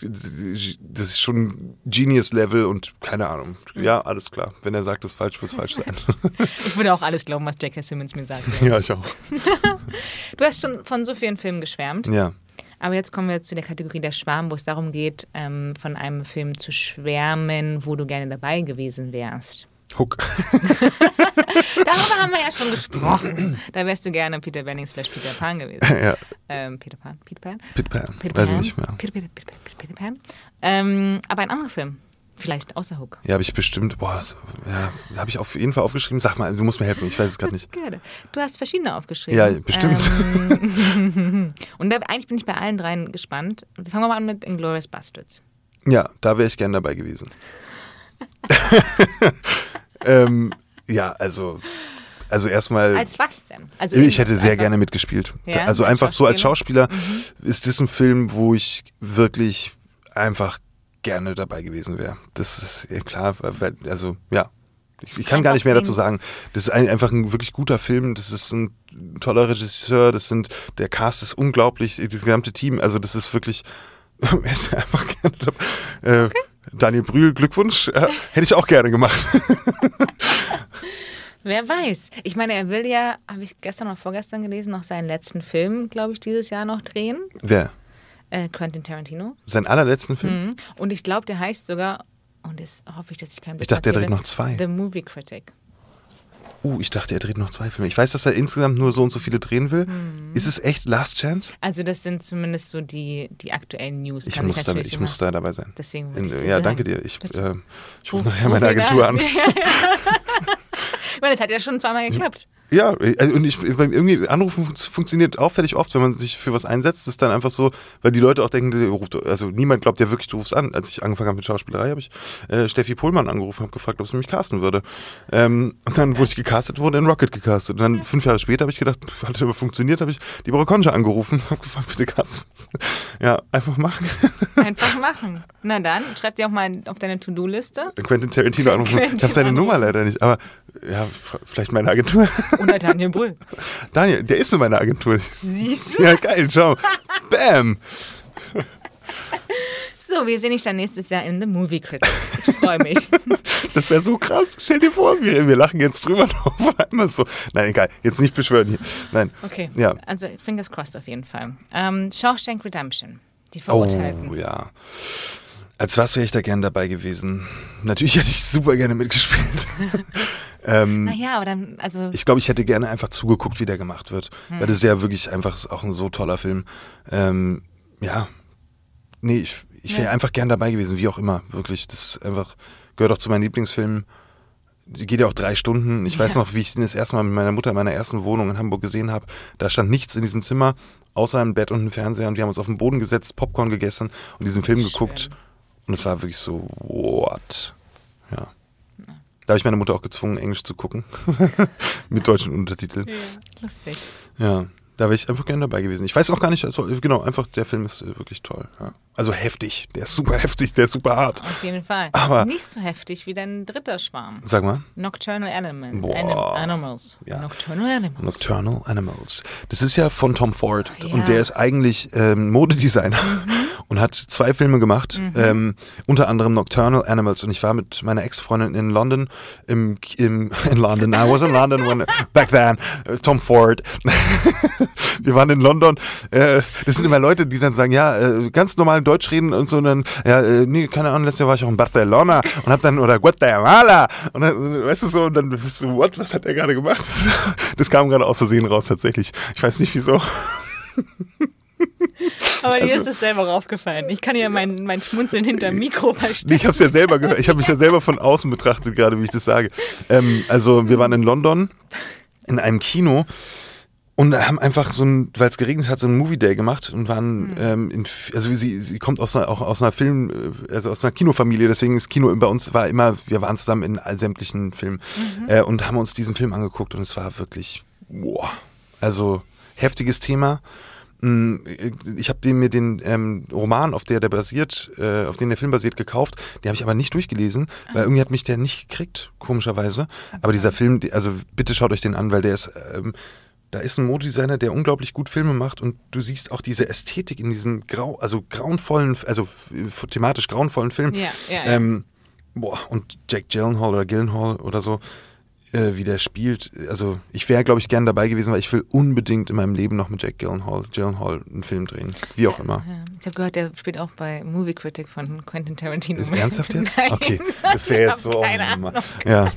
das ist schon Genius-Level und keine Ahnung. Ja, alles klar. Wenn er sagt, das ist falsch, wird es falsch sein. ich würde auch alles glauben, was J.K. Simmons mir sagt. Ja, ich auch. du hast schon von so vielen Filmen geschwärmt. Ja. Aber jetzt kommen wir zu der Kategorie der Schwarm, wo es darum geht, ähm, von einem Film zu schwärmen, wo du gerne dabei gewesen wärst. Hook. Darüber haben wir ja schon gesprochen. Da wärst du gerne Peter Benning slash Peter Pan gewesen. Ja. Ähm, Peter Pan? Peter Pan? Peter Pan. Peter Weiß Pan. ich nicht mehr. Peter, Peter, Peter, Peter, Pan. Ähm, aber ein anderer Film. Vielleicht außer Hook. Ja, habe ich bestimmt, boah, ja, habe ich auf jeden Fall aufgeschrieben. Sag mal, du musst mir helfen, ich weiß es gerade nicht. Gerne. Du hast verschiedene aufgeschrieben. Ja, bestimmt. Ähm, und da, eigentlich bin ich bei allen dreien gespannt. Fangen wir mal an mit Inglourious Bastards. Ja, da wäre ich gern dabei gewesen. Ähm, ja, also also erstmal. Als was denn? Also ich hätte sehr einfach. gerne mitgespielt. Ja, also einfach so als Schauspieler mhm. ist das ein Film, wo ich wirklich einfach gerne dabei gewesen wäre. Das ist ja klar, also ja. Ich, ich kann gar nicht mehr dazu sagen. Das ist ein, einfach ein wirklich guter Film. Das ist ein toller Regisseur. Das sind, der Cast ist unglaublich. Das gesamte Team. Also das ist wirklich, er ist einfach gerne dabei. Äh, okay. Daniel Brühl, Glückwunsch. Ja, hätte ich auch gerne gemacht. Wer weiß. Ich meine, er will ja, habe ich gestern oder vorgestern gelesen, noch seinen letzten Film, glaube ich, dieses Jahr noch drehen. Wer? Äh, Quentin Tarantino. Sein allerletzten Film? Mhm. Und ich glaube, der heißt sogar, und das hoffe ich, dass ich keinen Ich dachte, er dreht noch zwei. The Movie Critic. Uh, ich dachte, er dreht noch zwei Filme. Ich weiß, dass er insgesamt nur so und so viele drehen will. Hm. Ist es echt Last Chance? Also das sind zumindest so die, die aktuellen News. Ich, muss, ich, da, ich muss da dabei sein. Deswegen In, Ja, sagen. danke dir. Ich, äh, ich rufe nachher meine Agentur an. ich meine, das hat ja schon zweimal geklappt. Ja, äh, und ich irgendwie anrufen funktioniert auffällig oft, wenn man sich für was einsetzt, ist dann einfach so, weil die Leute auch denken, ruft, also niemand glaubt ja wirklich, du rufst an. Als ich angefangen habe mit Schauspielerei, habe ich äh, Steffi Pohlmann angerufen, habe gefragt, ob sie mich casten würde. Ähm, und dann wurde ich gecastet, wurde in Rocket gecastet. Und dann fünf Jahre später habe ich gedacht, pff, hat das aber funktioniert, habe ich die Concha angerufen, habe gefragt, bitte casten. ja, einfach machen. Einfach machen. Na dann, schreib dir auch mal auf deine To-Do-Liste. Quentin Tarantino anrufen. Quentin ich habe seine Nummer leider nicht, aber ja, vielleicht meine Agentur. Oder Daniel Brüll. Daniel, der ist in meiner Agentur. Siehst du? Ja, geil, ciao. Bam. So, wir sehen dich dann nächstes Jahr in The Movie Critic. Ich freue mich. Das wäre so krass. Stell dir vor, wir, wir lachen jetzt drüber auf einmal so. Nein, egal. Jetzt nicht beschwören hier. Nein. Okay. Ja. Also, fingers crossed auf jeden Fall. Ähm, Shawshank Redemption. Die Verurteilten. Oh, ja. Als was wäre ich da gern dabei gewesen? Natürlich hätte ich super gerne mitgespielt. Ähm, naja, aber dann, also. Ich glaube, ich hätte gerne einfach zugeguckt, wie der gemacht wird. Hm. Weil das ist ja wirklich einfach auch ein so toller Film. Ähm, ja. Nee, ich, ich wäre ja. einfach gern dabei gewesen, wie auch immer. Wirklich. Das einfach, gehört auch zu meinen Lieblingsfilmen. Geht ja auch drei Stunden. Ich ja. weiß noch, wie ich den das erste Mal mit meiner Mutter in meiner ersten Wohnung in Hamburg gesehen habe. Da stand nichts in diesem Zimmer, außer ein Bett und ein Fernseher. Und wir haben uns auf den Boden gesetzt, Popcorn gegessen und diesen Film Schön. geguckt. Und es war wirklich so, what? Ja. Da habe ich meine Mutter auch gezwungen, Englisch zu gucken. Mit deutschen Untertiteln. Ja, lustig. Ja. Da wäre ich einfach gerne dabei gewesen. Ich weiß auch gar nicht, also, genau, einfach der Film ist äh, wirklich toll. Ja. Also heftig, der ist super heftig, der ist super hart. Auf jeden Fall. Aber nicht so heftig wie dein dritter Schwarm. Sag mal. Nocturnal Animal. Boah. Animals. Ja. Nocturnal Animals. Nocturnal Animals. Das ist ja von Tom Ford ja. und der ist eigentlich ähm, Modedesigner mhm. und hat zwei Filme gemacht, mhm. ähm, unter anderem Nocturnal Animals. Und ich war mit meiner Ex-Freundin in London, im, im, in London, I was in London when, back then, uh, Tom Ford. wir waren in London. Äh, das sind immer Leute, die dann sagen, ja, äh, ganz normal Deutsch reden und so. Und dann, ja, äh, nee, keine Ahnung, letztes Jahr war ich auch in Barcelona und hab dann, oder Guatemala. Und dann, weißt du so, und dann bist du, what, was hat er gerade gemacht? Das, das kam gerade aus Versehen raus, tatsächlich. Ich weiß nicht, wieso. Aber dir also, ist es selber aufgefallen. Ich kann ja mein, mein Schmunzeln hinter dem Mikro verstecken. Ich habe es ja selber gehört. Ich habe mich ja selber von außen betrachtet, gerade wie ich das sage. Ähm, also wir waren in London in einem Kino und haben einfach so ein, weil es geregnet hat, so einen Movie Day gemacht und waren, mhm. ähm, in, also sie, sie kommt aus einer, auch aus einer Film, äh, also aus einer Kinofamilie, deswegen ist Kino bei uns war immer, wir waren zusammen in all sämtlichen Filmen mhm. äh, und haben uns diesen Film angeguckt und es war wirklich, boah, also heftiges Thema. Mm, ich habe mir den ähm, Roman, auf der der basiert, äh, auf den der Film basiert, gekauft. Den habe ich aber nicht durchgelesen, weil ah. irgendwie hat mich der nicht gekriegt, komischerweise. Aber dieser Film, also bitte schaut euch den an, weil der ist ähm, da ist ein Modedesigner, der unglaublich gut Filme macht und du siehst auch diese Ästhetik in diesem grau, also grauenvollen, also äh, thematisch grauenvollen Film. Ja, ja, ja. Ähm, boah, und Jack Gyllenhaal oder Gyllenhaal oder so, äh, wie der spielt. Also ich wäre, glaube ich, gern dabei gewesen, weil ich will unbedingt in meinem Leben noch mit Jack Gyllenhaal, Gyllenhaal einen Film drehen. Wie auch immer. Ich habe gehört, der spielt auch bei Movie Critic von Quentin Tarantino. Ist ernsthaft jetzt? Nein. Okay, das wäre jetzt so. Keine Ahnung. Ja.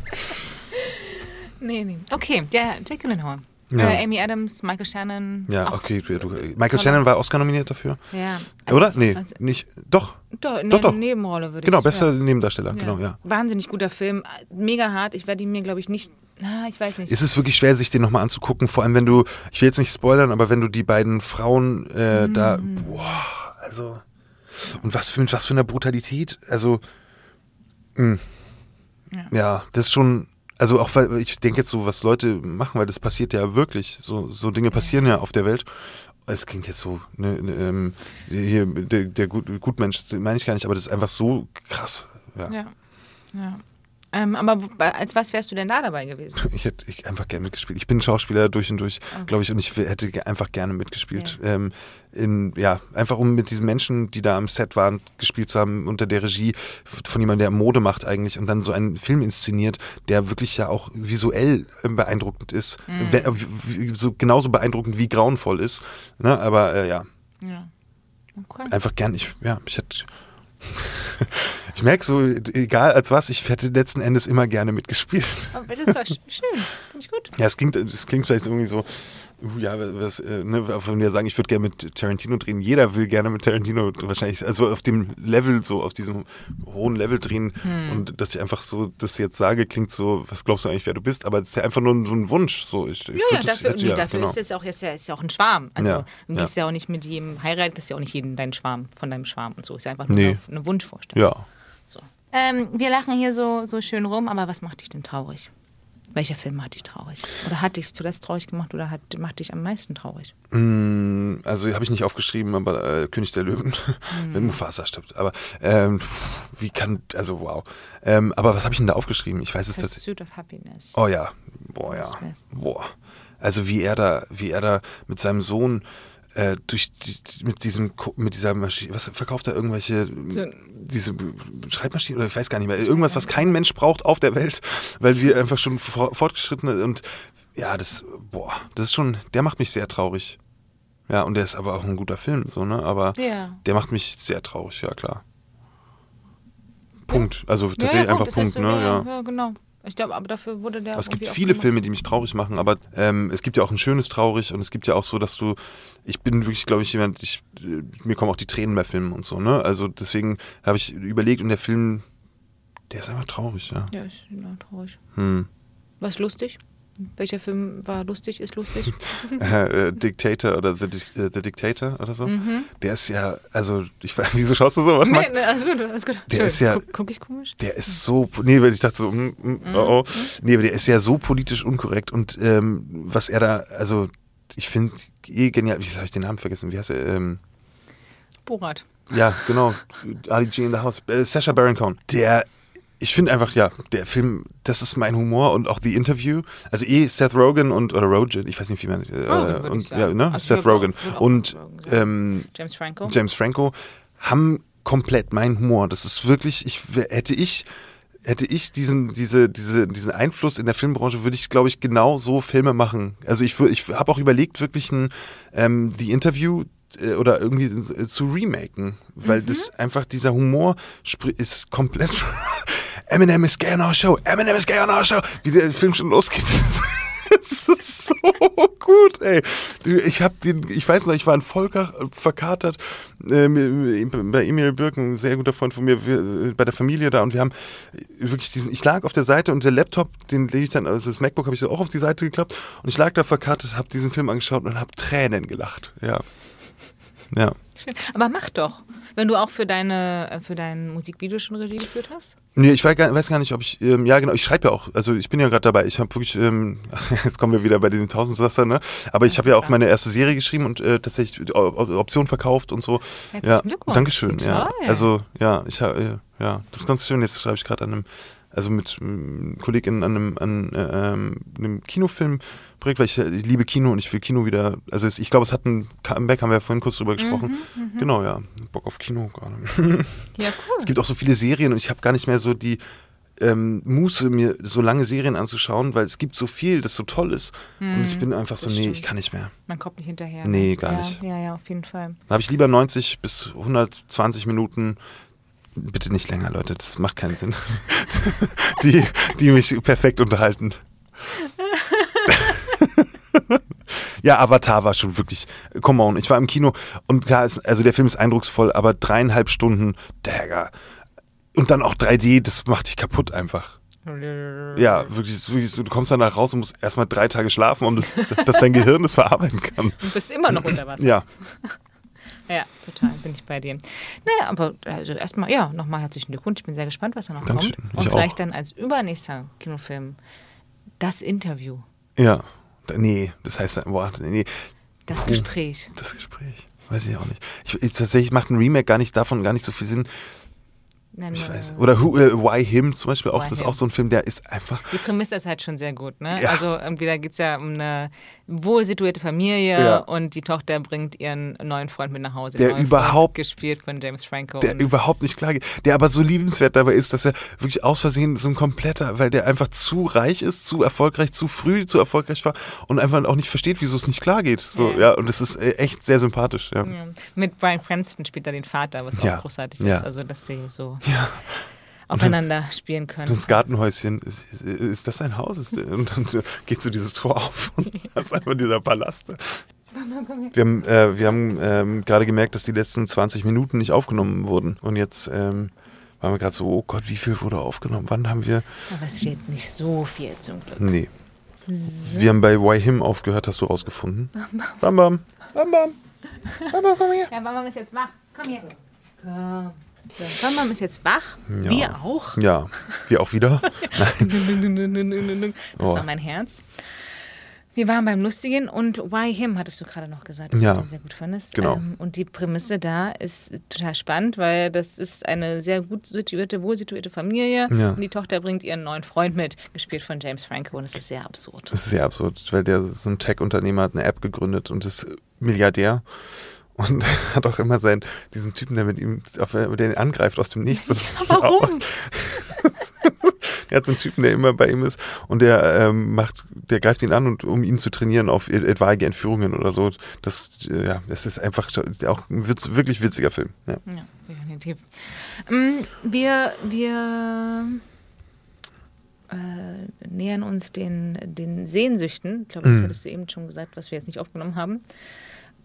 nee, nee. Okay, ja, Jack Gyllenhaal. Ja. Äh, Amy Adams, Michael Shannon. Ja, okay. Du, Michael Shannon war Oscar nominiert dafür. Ja. Also, Oder? Nee, also, nicht. Doch. Doch, doch, doch. Nebenrolle würde genau, ich Genau, bester ja. Nebendarsteller. Genau, ja. Wahnsinnig guter Film. Mega hart. Ich werde ihn mir, glaube ich, nicht. Na, ich weiß nicht. Es ist wirklich schwer, sich den nochmal anzugucken. Vor allem, wenn du. Ich will jetzt nicht spoilern, aber wenn du die beiden Frauen äh, mm. da. Boah, also. Und was für, was für eine Brutalität. Also. Mh. Ja. ja, das ist schon also auch weil ich denke jetzt so, was Leute machen, weil das passiert ja wirklich. So, so Dinge passieren ja auf der Welt. Es klingt jetzt so, ne, ne, ähm, hier, der, der Gut, Gutmensch, meine ich gar nicht, aber das ist einfach so krass. Ja. ja. ja. Ähm, aber als was wärst du denn da dabei gewesen? Ich hätte ich einfach gerne mitgespielt. Ich bin Schauspieler durch und durch, okay. glaube ich, und ich hätte einfach gerne mitgespielt. Ja. Ähm, in, ja, einfach um mit diesen Menschen, die da am Set waren, gespielt zu haben, unter der Regie von jemandem, der Mode macht eigentlich und dann so einen Film inszeniert, der wirklich ja auch visuell beeindruckend ist. Mhm. So genauso beeindruckend wie grauenvoll ist. Ne? Aber äh, ja. Ja. Okay. Einfach gern. Ich, ja, ich hätte ich merke so, egal als was, ich hätte letzten Endes immer gerne mitgespielt. Aber das war schön, finde ich gut. Ja, es klingt, es klingt vielleicht irgendwie so, Ja, was, äh, ne, von mir sagen, ich würde gerne mit Tarantino drehen. Jeder will gerne mit Tarantino wahrscheinlich, also auf dem Level, so auf diesem hohen Level drehen. Hm. Und dass ich einfach so das jetzt sage, klingt so, was glaubst du eigentlich, wer du bist? Aber es ist ja einfach nur so ein Wunsch. So, ich, ich ja, das, dafür, nee, ja, dafür genau. ist es auch, ist ja, ist ja auch ein Schwarm. Also ja, du gehst ja. ja. auch nicht mit jedem heiraten, das ist ja auch nicht jeden dein Schwarm von deinem Schwarm und so. Ist ja einfach nur nee. eine Wunschvorstellung. Ja. Ähm, wir lachen hier so, so schön rum, aber was macht dich denn traurig? Welcher Film hat dich traurig? Oder hat dich zuletzt traurig gemacht oder hat, macht dich am meisten traurig? Mm, also habe ich nicht aufgeschrieben, aber äh, König der Löwen, mm. wenn Mufasa stirbt. Aber ähm, pff, wie kann, also wow. Ähm, aber was habe ich denn da aufgeschrieben? Ich weiß es tatsächlich. Suit of Happiness. Oh ja, boah ja, boah. Also wie er da, wie er da mit seinem Sohn äh, durch die, mit diesem mit dieser Maschine, was verkauft er irgendwelche so. diese Schreibmaschine oder ich weiß gar nicht mehr, irgendwas, was kein Mensch braucht auf der Welt, weil wir einfach schon fortgeschritten und ja, das boah, das ist schon, der macht mich sehr traurig. Ja, und der ist aber auch ein guter Film, so, ne? Aber ja. der macht mich sehr traurig, ja klar. Punkt. Also tatsächlich ja, einfach Punkt, ne? Ja, ja, genau. Ich glaube, aber dafür wurde der. Es gibt viele Filme, die mich traurig machen, aber ähm, es gibt ja auch ein schönes Traurig und es gibt ja auch so, dass du. Ich bin wirklich, glaube ich, jemand, ich, äh, mir kommen auch die Tränen bei Filmen und so, ne? Also deswegen habe ich überlegt und der Film, der ist einfach traurig, ja. Ja, ist traurig. Hm. Was lustig? Welcher Film war lustig, ist lustig? äh, Dictator oder The, uh, The Dictator oder so. Mhm. Der ist ja, also, ich, wieso schaust du so? Was nee, nee, alles gut, alles gut. Der ist ja. Guck, guck, ich komisch? Der ist so, nee, weil ich dachte so, mm, mm, oh, oh. Mhm. Nee, aber der ist ja so politisch unkorrekt und ähm, was er da, also, ich finde eh genial, wie habe ich den Namen vergessen? Wie heißt er? Ähm, Borat. Ja, genau. Ali G in the House. Äh, Sasha Baron Cohen. Der ich finde einfach, ja, der Film, das ist mein Humor und auch The Interview. Also eh Seth Rogen und, oder Rogen, ich weiß nicht, wie man, äh, Rogen, und, ja, ne? Also Seth Rogen und ähm, James Franco. James Franco haben komplett meinen Humor. Das ist wirklich, ich, hätte ich, hätte ich diesen, diese, diese, diesen Einfluss in der Filmbranche, würde ich, glaube ich, genau so Filme machen. Also ich, ich habe auch überlegt, wirklich ein ähm, The Interview äh, oder irgendwie äh, zu remaken, weil mhm. das einfach dieser Humor ist komplett Eminem is gay on our show, Eminem is gay on our show, wie der Film schon losgeht. das ist so gut, ey. Ich hab den, ich weiß noch, ich war in Volker verkatert äh, bei Emil Birken, ein sehr guter Freund von mir, wir, äh, bei der Familie da und wir haben wirklich diesen, ich lag auf der Seite und der Laptop, den lege ich dann, also das MacBook habe ich auch auf die Seite geklappt und ich lag da verkartet, habe diesen Film angeschaut und habe Tränen gelacht, ja. Ja. Schön. Aber mach doch. Wenn du auch für deine äh, für dein Musikvideo schon Regie geführt hast? Nee, ich weiß gar, nicht, ob ich, ähm, ja genau, ich schreibe ja auch, also ich bin ja gerade dabei, ich habe wirklich, ähm, jetzt kommen wir wieder bei den Tausendsasser, ne? Aber ich habe ja auch meine erste Serie geschrieben und äh, tatsächlich Optionen verkauft und so. Herzlichen ja, Glückwunsch. Dankeschön, ja. Also, ja, ich habe, äh, ja, das ist ganz schön, jetzt schreibe ich gerade an einem, also mit ähm, Kolleginnen an einem, an, äh, einem Kinofilm Projekt, weil ich, ich, liebe Kino und ich will Kino wieder. Also es, ich glaube, es hat ein Comeback, haben wir ja vorhin kurz drüber gesprochen. Mhm, mhm. genau, ja. Bock auf Kino gerade. ja, cool. Es gibt auch so viele Serien und ich habe gar nicht mehr so die ähm, Muße, mir so lange Serien anzuschauen, weil es gibt so viel, das so toll ist. Mhm, und ich mhm, bin einfach so, nee, ich kann nicht mehr. Man kommt nicht hinterher. Nee, ne? gar ja, nicht. Ja, ja, auf jeden Fall. Da habe ich lieber 90 bis 120 Minuten Bitte nicht länger, Leute, das macht keinen Sinn. die, die mich perfekt unterhalten. ja, Avatar war schon wirklich, come on, ich war im Kino und klar, ist, also der Film ist eindrucksvoll, aber dreieinhalb Stunden, Dagger. Und dann auch 3D, das macht dich kaputt einfach. Ja, wirklich, wirklich du kommst danach raus und musst erstmal drei Tage schlafen, um das, dass dein Gehirn das verarbeiten kann. Du bist immer noch unter Wasser. Ja. Ja, total, bin ich bei dir. Naja, aber also erstmal, ja, nochmal herzlichen Glückwunsch. Ich bin sehr gespannt, was da noch Dankeschön. kommt. Und ich vielleicht auch. dann als übernächster Kinofilm das Interview. Ja. Nee, das heißt, boah, nee. Das Gespräch. Das Gespräch. Weiß ich auch nicht. Ich, ich, tatsächlich macht ein Remake gar nicht davon gar nicht so viel Sinn. Nein, ich weiß. Oder Who, äh, Why Him zum Beispiel auch. Why das ist auch so ein Film, der ist einfach. Die Prämisse ist halt schon sehr gut, ne? Ja. Also irgendwie da geht es ja um eine wohl situierte Familie ja. und die Tochter bringt ihren neuen Freund mit nach Hause. Der überhaupt gespielt von James Franco. Der überhaupt nicht klar geht. Der aber so liebenswert dabei ist, dass er wirklich aus Versehen so ein kompletter, weil der einfach zu reich ist, zu erfolgreich, zu früh zu erfolgreich war und einfach auch nicht versteht, wieso es nicht klar geht. So, ja. ja und das ist äh, echt sehr sympathisch. Ja. Mit Brian Cranston spielt er den Vater, was auch großartig ist. Also dass sie so ja. Aufeinander spielen können. Das Gartenhäuschen, ist, ist das ein Haus? Ist, und dann geht so dieses Tor auf und das ist einfach dieser Palast. Wir haben, äh, wir haben ähm, gerade gemerkt, dass die letzten 20 Minuten nicht aufgenommen wurden. Und jetzt ähm, waren wir gerade so, oh Gott, wie viel wurde aufgenommen? Wann haben wir. Aber es wird nicht so viel zum Glück. Nee. Wir haben bei Why Him aufgehört, hast du rausgefunden. Bam Bam. Bam Bam. Bam Bam, komm her. Ja, Bam Bam ist jetzt wach. Komm hier. Komm. Bam ist jetzt wach. Ja. Wir auch. Ja, wir auch wieder. Das war mein Herz. Wir waren beim Lustigen und Why Him hattest du gerade noch gesagt, dass Ja. du den sehr gut fandest. Genau. Ähm, und die Prämisse da ist total spannend, weil das ist eine sehr gut situierte, wohl situierte Familie Ja. und die Tochter bringt ihren neuen Freund mit, gespielt von James Franco und es ist sehr absurd. Das ist sehr absurd, weil der so ein Tech-Unternehmer hat eine App gegründet und ist Milliardär und hat auch immer seinen, diesen Typen, der mit ihm, auf, der ihn angreift aus dem Nichts. Und Warum? Er hat so einen Typen, der immer bei ihm ist und der ähm, macht, der greift ihn an und um ihn zu trainieren auf etwaige Entführungen oder so. Das, äh, ja, das ist einfach auch ein witz, wirklich witziger Film. Ja. Ja, definitiv. Ähm, Wir, wir äh, nähern uns den, den Sehnsüchten. Ich glaube, das Mhm. hattest du eben schon gesagt, was wir jetzt nicht aufgenommen haben.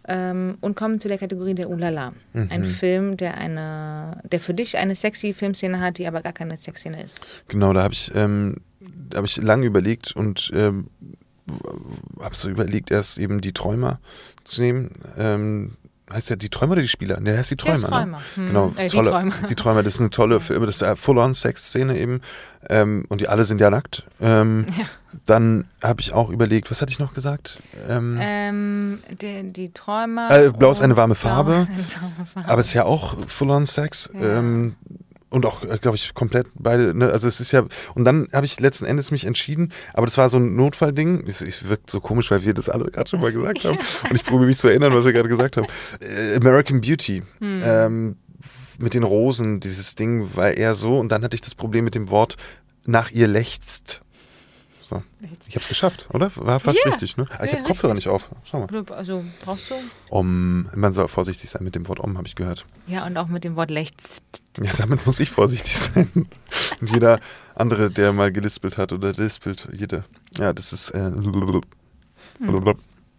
Ähm, und kommen zu der Kategorie der Ulala. Ein Mhm. Film, der eine, der für dich eine sexy Filmszene hat, die aber gar keine Sexszene ist. Genau, da habe ich, ähm, da habe ich lange überlegt und ähm, habe so überlegt, erst eben die Träumer zu nehmen. Ähm, heißt der die Träumer oder die Spieler? Ne, heißt die Der Träumer. Träumer. Ne? Hm. Genau, Äh, die tolle, Träumer. die Träumer, das ist eine tolle Film, das ist eine Full-on-Sex-Szene eben. Ähm, und die alle sind ja nackt. Ähm, Ja. Dann habe ich auch überlegt, was hatte ich noch gesagt? Ähm, Ähm, der, die Träumer. Äh, Blau ist eine warme Farbe. eine warme Farbe. Aber es ist ja auch Full-on-Sex. Ja. Und auch, glaube ich, komplett beide. Ne? Also es ist ja. Und dann habe ich letzten Endes mich entschieden, aber das war so ein Notfallding. Es, es wirkt so komisch, weil wir das alle gerade schon mal gesagt haben. Und ich probiere mich zu erinnern, was wir gerade gesagt haben. Äh, American Beauty. Hm. Ähm, mit den Rosen, dieses Ding war eher so. Und dann hatte ich das Problem mit dem Wort nach ihr lechzt. So. Ich habe es geschafft, oder? War fast Ja. richtig, ne? Aber ich Ja, habe Kopfhörer nicht auf. Schau mal. Also brauchst du? Om, man soll vorsichtig sein mit dem Wort Om, habe ich gehört. Ja, und auch mit dem Wort Lechts. Ja, damit muss ich vorsichtig sein. Und jeder andere, der mal gelispelt hat oder lispelt, jede. Ja, das ist. Äh,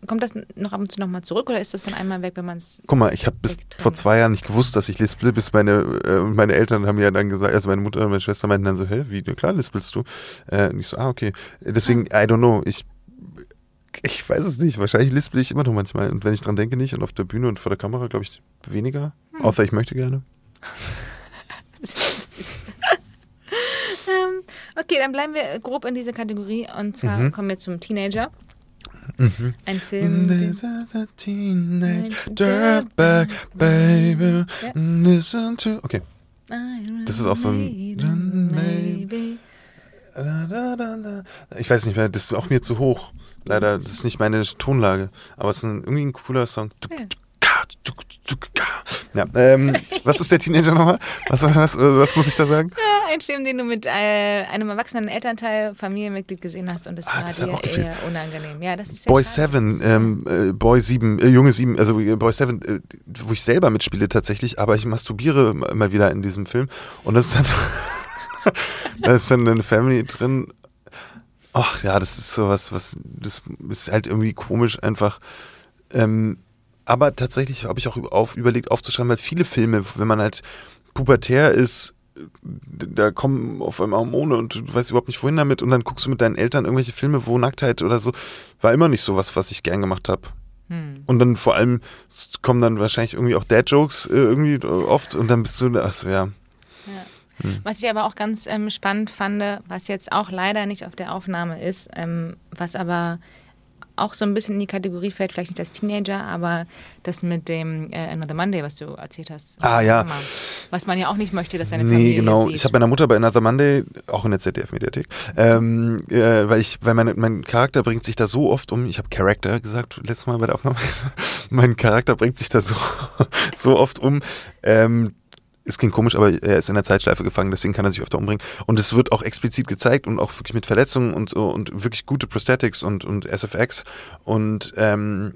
Kommt das noch ab und zu nochmal zurück oder ist das dann einmal weg, wenn man es. Guck mal, ich habe bis vor zwei Jahren nicht gewusst, dass ich lispel, bis meine, äh, meine Eltern haben ja dann gesagt, also meine Mutter und meine Schwester meinten dann so, hä, wie, klar lispelst du? Äh, und ich so, ah, okay. Deswegen, I don't know, ich, ich weiß es nicht, wahrscheinlich lispel ich immer noch manchmal und wenn ich dran denke nicht und auf der Bühne und vor der Kamera, glaube ich, weniger, außer ich möchte gerne. Süß. ähm, okay, dann bleiben wir grob in dieser Kategorie und zwar Mhm. kommen wir zum Teenager. Ein Film. This den- is a teenage dirtbag, baby. Listen to. Okay. Das ist auch so ein- Maybe. Ich weiß nicht mehr, das ist auch mir zu hoch. Leider, das ist nicht meine Tonlage. Aber es ist ein, irgendwie ein cooler Song. Ja, ähm, was ist der Teenager nochmal? Was, was, was muss ich da sagen? Ja, ein Film, den du mit äh, einem erwachsenen Elternteil, Familienmitglied gesehen hast und das Ah, war das dir auch eher unangenehm. Ja, das ist Boy schade, 7, dass das- ähm, äh, Boy 7, äh, Junge 7, also äh, Boy 7, äh, wo ich selber mitspiele tatsächlich, aber ich masturbiere mal wieder in diesem Film und das ist dann, da ist dann eine Family drin. Ach ja, das ist sowas, was, das ist halt irgendwie komisch einfach. Ähm, aber tatsächlich habe ich auch auf, überlegt aufzuschreiben, weil viele Filme, wenn man halt pubertär ist, da kommen auf einmal Hormone und du weißt überhaupt nicht wohin damit und dann guckst du mit deinen Eltern irgendwelche Filme, wo Nacktheit oder so, war immer nicht so was, was ich gern gemacht habe. Hm. Und dann vor allem kommen dann wahrscheinlich irgendwie auch Dad-Jokes äh, irgendwie oft und dann bist du, achso, ja. Was ich aber auch ganz ähm, spannend fand, was jetzt auch leider nicht auf der Aufnahme ist, ähm, was aber auch so ein bisschen in die Kategorie fällt, vielleicht nicht als Teenager, aber das mit dem äh, Another Monday, was du erzählt hast. Ah, ja. Mama. Was man ja auch nicht möchte, dass seine Nee, Familie genau. sieht. Ich habe meiner Mutter bei Another Monday, auch in der ZDF-Mediathek, ähm, äh, weil ich, weil meine, mein Charakter bringt sich da so oft um, ich habe Character gesagt letztes Mal bei der Aufnahme, mein Charakter bringt sich da so, so oft um, ähm, es klingt komisch, aber er ist in der Zeitschleife gefangen, deswegen kann er sich öfter umbringen. Und es wird auch explizit gezeigt und auch wirklich mit Verletzungen und so und wirklich gute Prosthetics und, und SFX. Und ähm,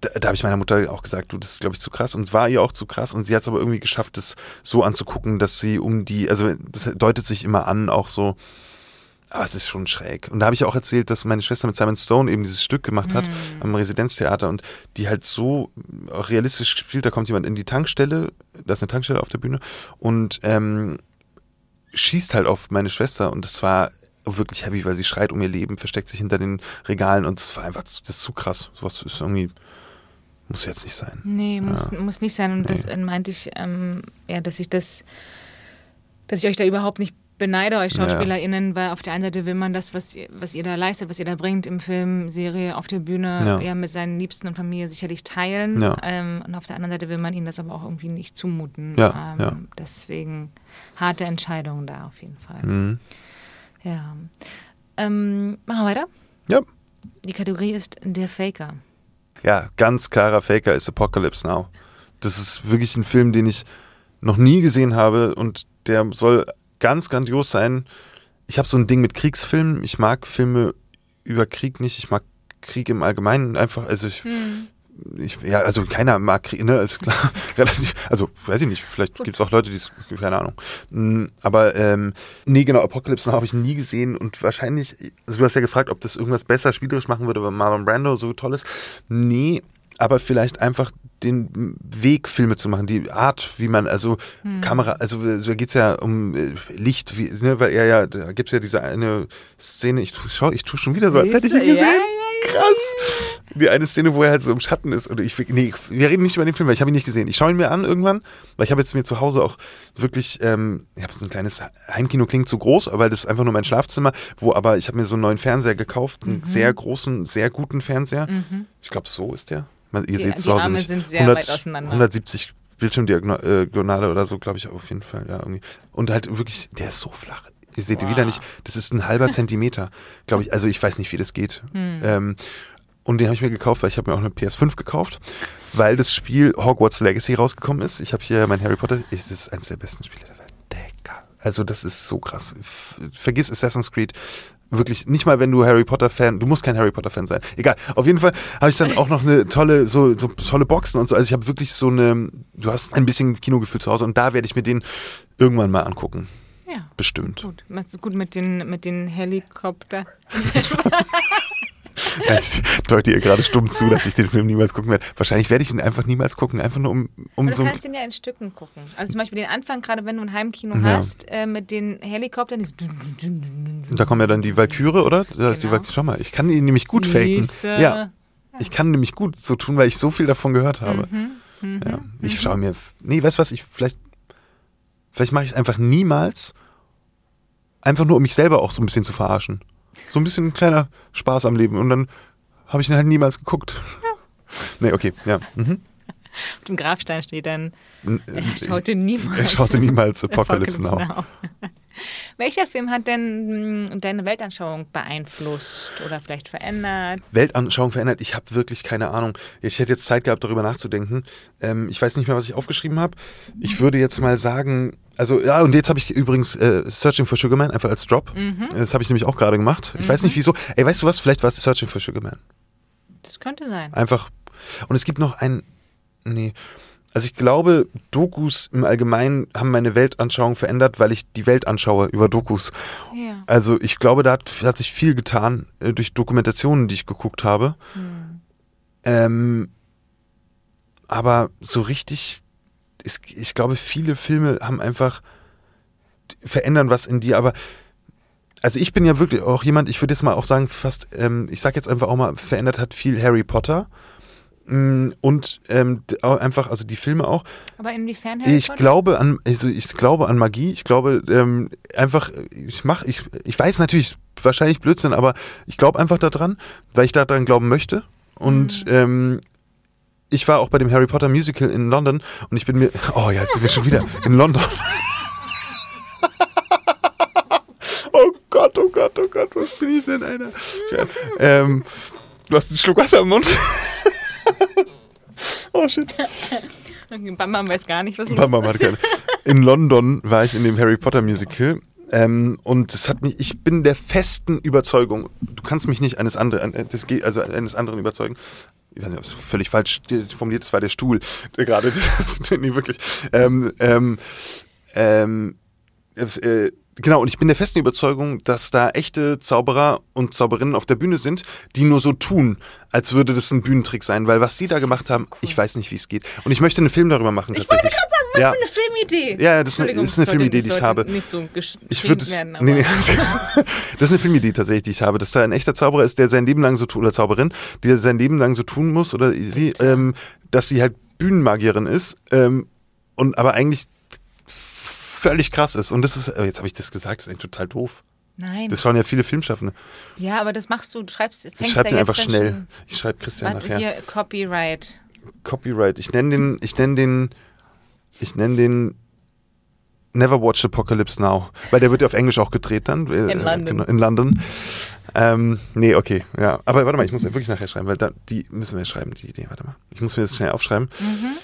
da, da habe ich meiner Mutter auch gesagt, du, das ist, glaube ich, zu krass. Und war ihr auch zu krass. Und sie hat es aber irgendwie geschafft, das so anzugucken, dass sie um die, also das deutet sich immer an, auch so, aber es ist schon schräg. Und da habe ich auch erzählt, dass meine Schwester mit Simon Stone eben dieses Stück gemacht hat mm. am Residenztheater und die halt so realistisch spielt. Da kommt jemand in die Tankstelle, da ist eine Tankstelle auf der Bühne und ähm, schießt halt auf meine Schwester und das war wirklich heavy, weil sie schreit um ihr Leben, versteckt sich hinter den Regalen und das war einfach, das ist zu krass. Sowas ist irgendwie, muss jetzt nicht sein. Nee, muss, ja. muss nicht sein. Und nee. das meinte ich, ähm, ja, dass ich das, dass ich euch da überhaupt nicht beneide euch SchauspielerInnen, ja. weil auf der einen Seite will man das, was, was ihr da leistet, was ihr da bringt im Film, Serie, auf der Bühne, ja, ja mit seinen Liebsten und Familie sicherlich teilen. Ja. Ähm, und auf der anderen Seite will man ihnen das aber auch irgendwie nicht zumuten. Ja, ähm, Deswegen harte Entscheidungen da auf jeden Fall. Mhm. Ja. Ähm, machen wir weiter? Ja. Die Kategorie ist der Faker. Ja, ganz klarer Faker ist Apocalypse Now. Das ist wirklich ein Film, den ich noch nie gesehen habe und der soll ganz grandios sein. Ich habe so ein Ding mit Kriegsfilmen. Ich mag Filme über Krieg nicht. Ich mag Krieg im Allgemeinen einfach. Also ich, hm. ich ja, also keiner mag Krieg, ne? Ist klar. Relativ, also weiß ich nicht. Vielleicht gibt es auch Leute, die es, keine Ahnung. Hm, aber ähm, nee, genau, Apocalypse habe ich nie gesehen und wahrscheinlich, also du hast ja gefragt, ob das irgendwas besser spielerisch machen würde, weil Marlon Brando so toll ist. Nee, aber vielleicht einfach den Weg, Filme zu machen, die Art, wie man, also hm. Kamera, also da geht es ja um äh, Licht, wie, ne, weil er ja, da gibt es ja diese eine Szene, ich schau, ich tue schon wieder so, als hätte ich ihn gesehen. Ja, ja, Krass. Die eine Szene, wo er halt so im Schatten ist. Oder ich, nee, wir reden nicht über den Film, weil ich habe ihn nicht gesehen. Ich schaue ihn mir an irgendwann, weil ich habe jetzt mir zu Hause auch wirklich, ähm, ich habe so ein kleines Heimkino, klingt zu groß, aber das ist einfach nur mein Schlafzimmer, wo aber ich habe mir so einen neuen Fernseher gekauft, einen mhm. sehr großen, sehr guten Fernseher. Mhm. Ich glaube, so ist der. Man, ihr seht zu Hause Arme nicht. sind sehr 100, weit auseinander. 170 Bildschirmdiagonale oder so, glaube ich, auf jeden Fall. Ja, irgendwie. Und halt wirklich, der ist so flach. Ihr seht wow. wieder nicht, das ist ein halber Zentimeter, glaube ich. Also ich weiß nicht, wie das geht. Hm. Ähm, und den habe ich mir gekauft, weil ich habe mir auch eine PS5 gekauft, weil das Spiel Hogwarts Legacy rausgekommen ist. Ich habe hier mein Harry Potter, es ist eines der besten Spiele der Welt. Also das ist so krass. Vergiss Assassin's Creed, wirklich nicht mal, wenn du Harry Potter Fan, du musst kein Harry Potter Fan sein. Egal. Auf jeden Fall habe ich dann auch noch eine tolle, so, so tolle Boxen und so. Also ich habe wirklich so eine, du hast ein bisschen Kinogefühl zu Hause und da werde ich mir den irgendwann mal angucken. Ja. Bestimmt. Gut. Machst du gut mit den, mit den Helikopter? ich deute ihr gerade stumm zu, dass ich den Film niemals gucken werde. Wahrscheinlich werde ich ihn einfach niemals gucken, einfach nur um, um du so. Du kannst ihn ja in Stücken gucken. Also zum Beispiel den Anfang, gerade wenn du ein Heimkino ja. hast, äh, mit den Helikoptern. Und da kommen ja dann die Valkyrie, oder? Da ist genau. die Schau mal, ich kann ihn nämlich gut Siehste. faken. Ja. Ich kann nämlich gut so tun, weil ich so viel davon gehört habe. Mhm. Mhm. Ja. Ich schaue mir. Nee, weißt du was? Ich vielleicht. Vielleicht mache ich es einfach niemals. Einfach nur, um mich selber auch so ein bisschen zu verarschen. So ein bisschen ein kleiner Spaß am Leben. Und dann habe ich ihn halt niemals geguckt. Nee, okay, ja. Mhm. Auf dem Grabstein steht dann, er schaute niemals. Er schaute niemals Apocalypse, Now. Now. Welcher Film hat denn hm, deine Weltanschauung beeinflusst oder vielleicht verändert? Weltanschauung verändert? Ich habe wirklich keine Ahnung. Ich hätte jetzt Zeit gehabt, darüber nachzudenken. Ähm, ich weiß nicht mehr, was ich aufgeschrieben habe. Ich würde jetzt mal sagen, also ja, und jetzt habe ich übrigens äh, Searching for Sugar Man einfach als Drop. Mhm. Das habe ich nämlich auch gerade gemacht. Ich mhm. weiß nicht wieso. Ey, weißt du was? Vielleicht war es Searching for Sugar Man. Das könnte sein. Einfach. Und es gibt noch ein. Nee. Also ich glaube, Dokus im Allgemeinen haben meine Weltanschauung verändert, weil ich die Welt anschaue über Dokus. Ja. Also ich glaube, da hat, hat sich viel getan äh, durch Dokumentationen, die ich geguckt habe. Hm. Ähm, aber so richtig, ist, ich glaube, viele Filme haben einfach verändern was in dir, aber also ich bin ja wirklich auch jemand, ich würde jetzt mal auch sagen, fast, ähm, ich sag jetzt einfach auch mal, verändert hat viel Harry Potter. Mm, und ähm, einfach, also die Filme auch. Aber inwiefern Harry Ich Potter? glaube an, also ich glaube an Magie. Ich glaube ähm, einfach, ich mache, ich, ich weiß natürlich wahrscheinlich Blödsinn, aber ich glaube einfach daran, weil ich daran glauben möchte. Und mhm. ähm, ich war auch bei dem Harry Potter Musical in London und ich bin mir, oh ja, jetzt sind wir schon wieder in London. oh Gott, oh Gott, oh Gott, was bin ich denn, einer? ähm, du hast einen Schluck Wasser im Mund. oh shit. Bam weiß gar nicht, was los Bam hat keine. In London war ich in dem Harry Potter Musical. Ähm, und es hat mich, ich bin der festen Überzeugung, du kannst mich nicht eines anderen, äh, das, also eines anderen überzeugen, ich weiß nicht, ob es völlig falsch formuliert ist, war der Stuhl gerade, nee, wirklich. Ähm, ähm, ähm, äh, genau, und ich bin der festen Überzeugung, dass da echte Zauberer und Zauberinnen auf der Bühne sind, die nur so tun, als würde das ein Bühnentrick sein, weil was die da gemacht haben, cool. ich weiß nicht, wie es geht. Und ich möchte einen Film darüber machen. Ich wollte gerade sagen, was ja. für eine Filmidee. Ja, das ist eine, ist eine Filmidee, die ich habe. Nicht so ich würde nee, nee. Das ist eine Filmidee tatsächlich, die ich habe, dass da ein echter Zauberer ist, der sein Leben lang so tut, oder Zauberin, die sein Leben lang so tun muss, oder sie, ähm, dass sie halt Bühnenmagierin ist, ähm, und aber eigentlich völlig krass ist. Und das ist, äh, jetzt habe ich das gesagt, das ist eigentlich total doof. Nein. Das schauen ja viele Filmschaffende. Ja, aber das machst du, du schreibst, fängst Ich schreibe den einfach schnell. Ich schreibe Christian nachher. Hier, Copyright. Copyright. Ich nenne den, ich nenne den, ich nenne den Never Watch Apocalypse Now. Weil der wird ja auf Englisch auch gedreht dann. Äh, in London. Genau, in London. Ähm, nee, okay, ja. Aber warte mal, ich muss wirklich nachher schreiben, weil da, die müssen wir schreiben, die Idee. Warte mal. Ich muss mir das schnell aufschreiben. Mhm.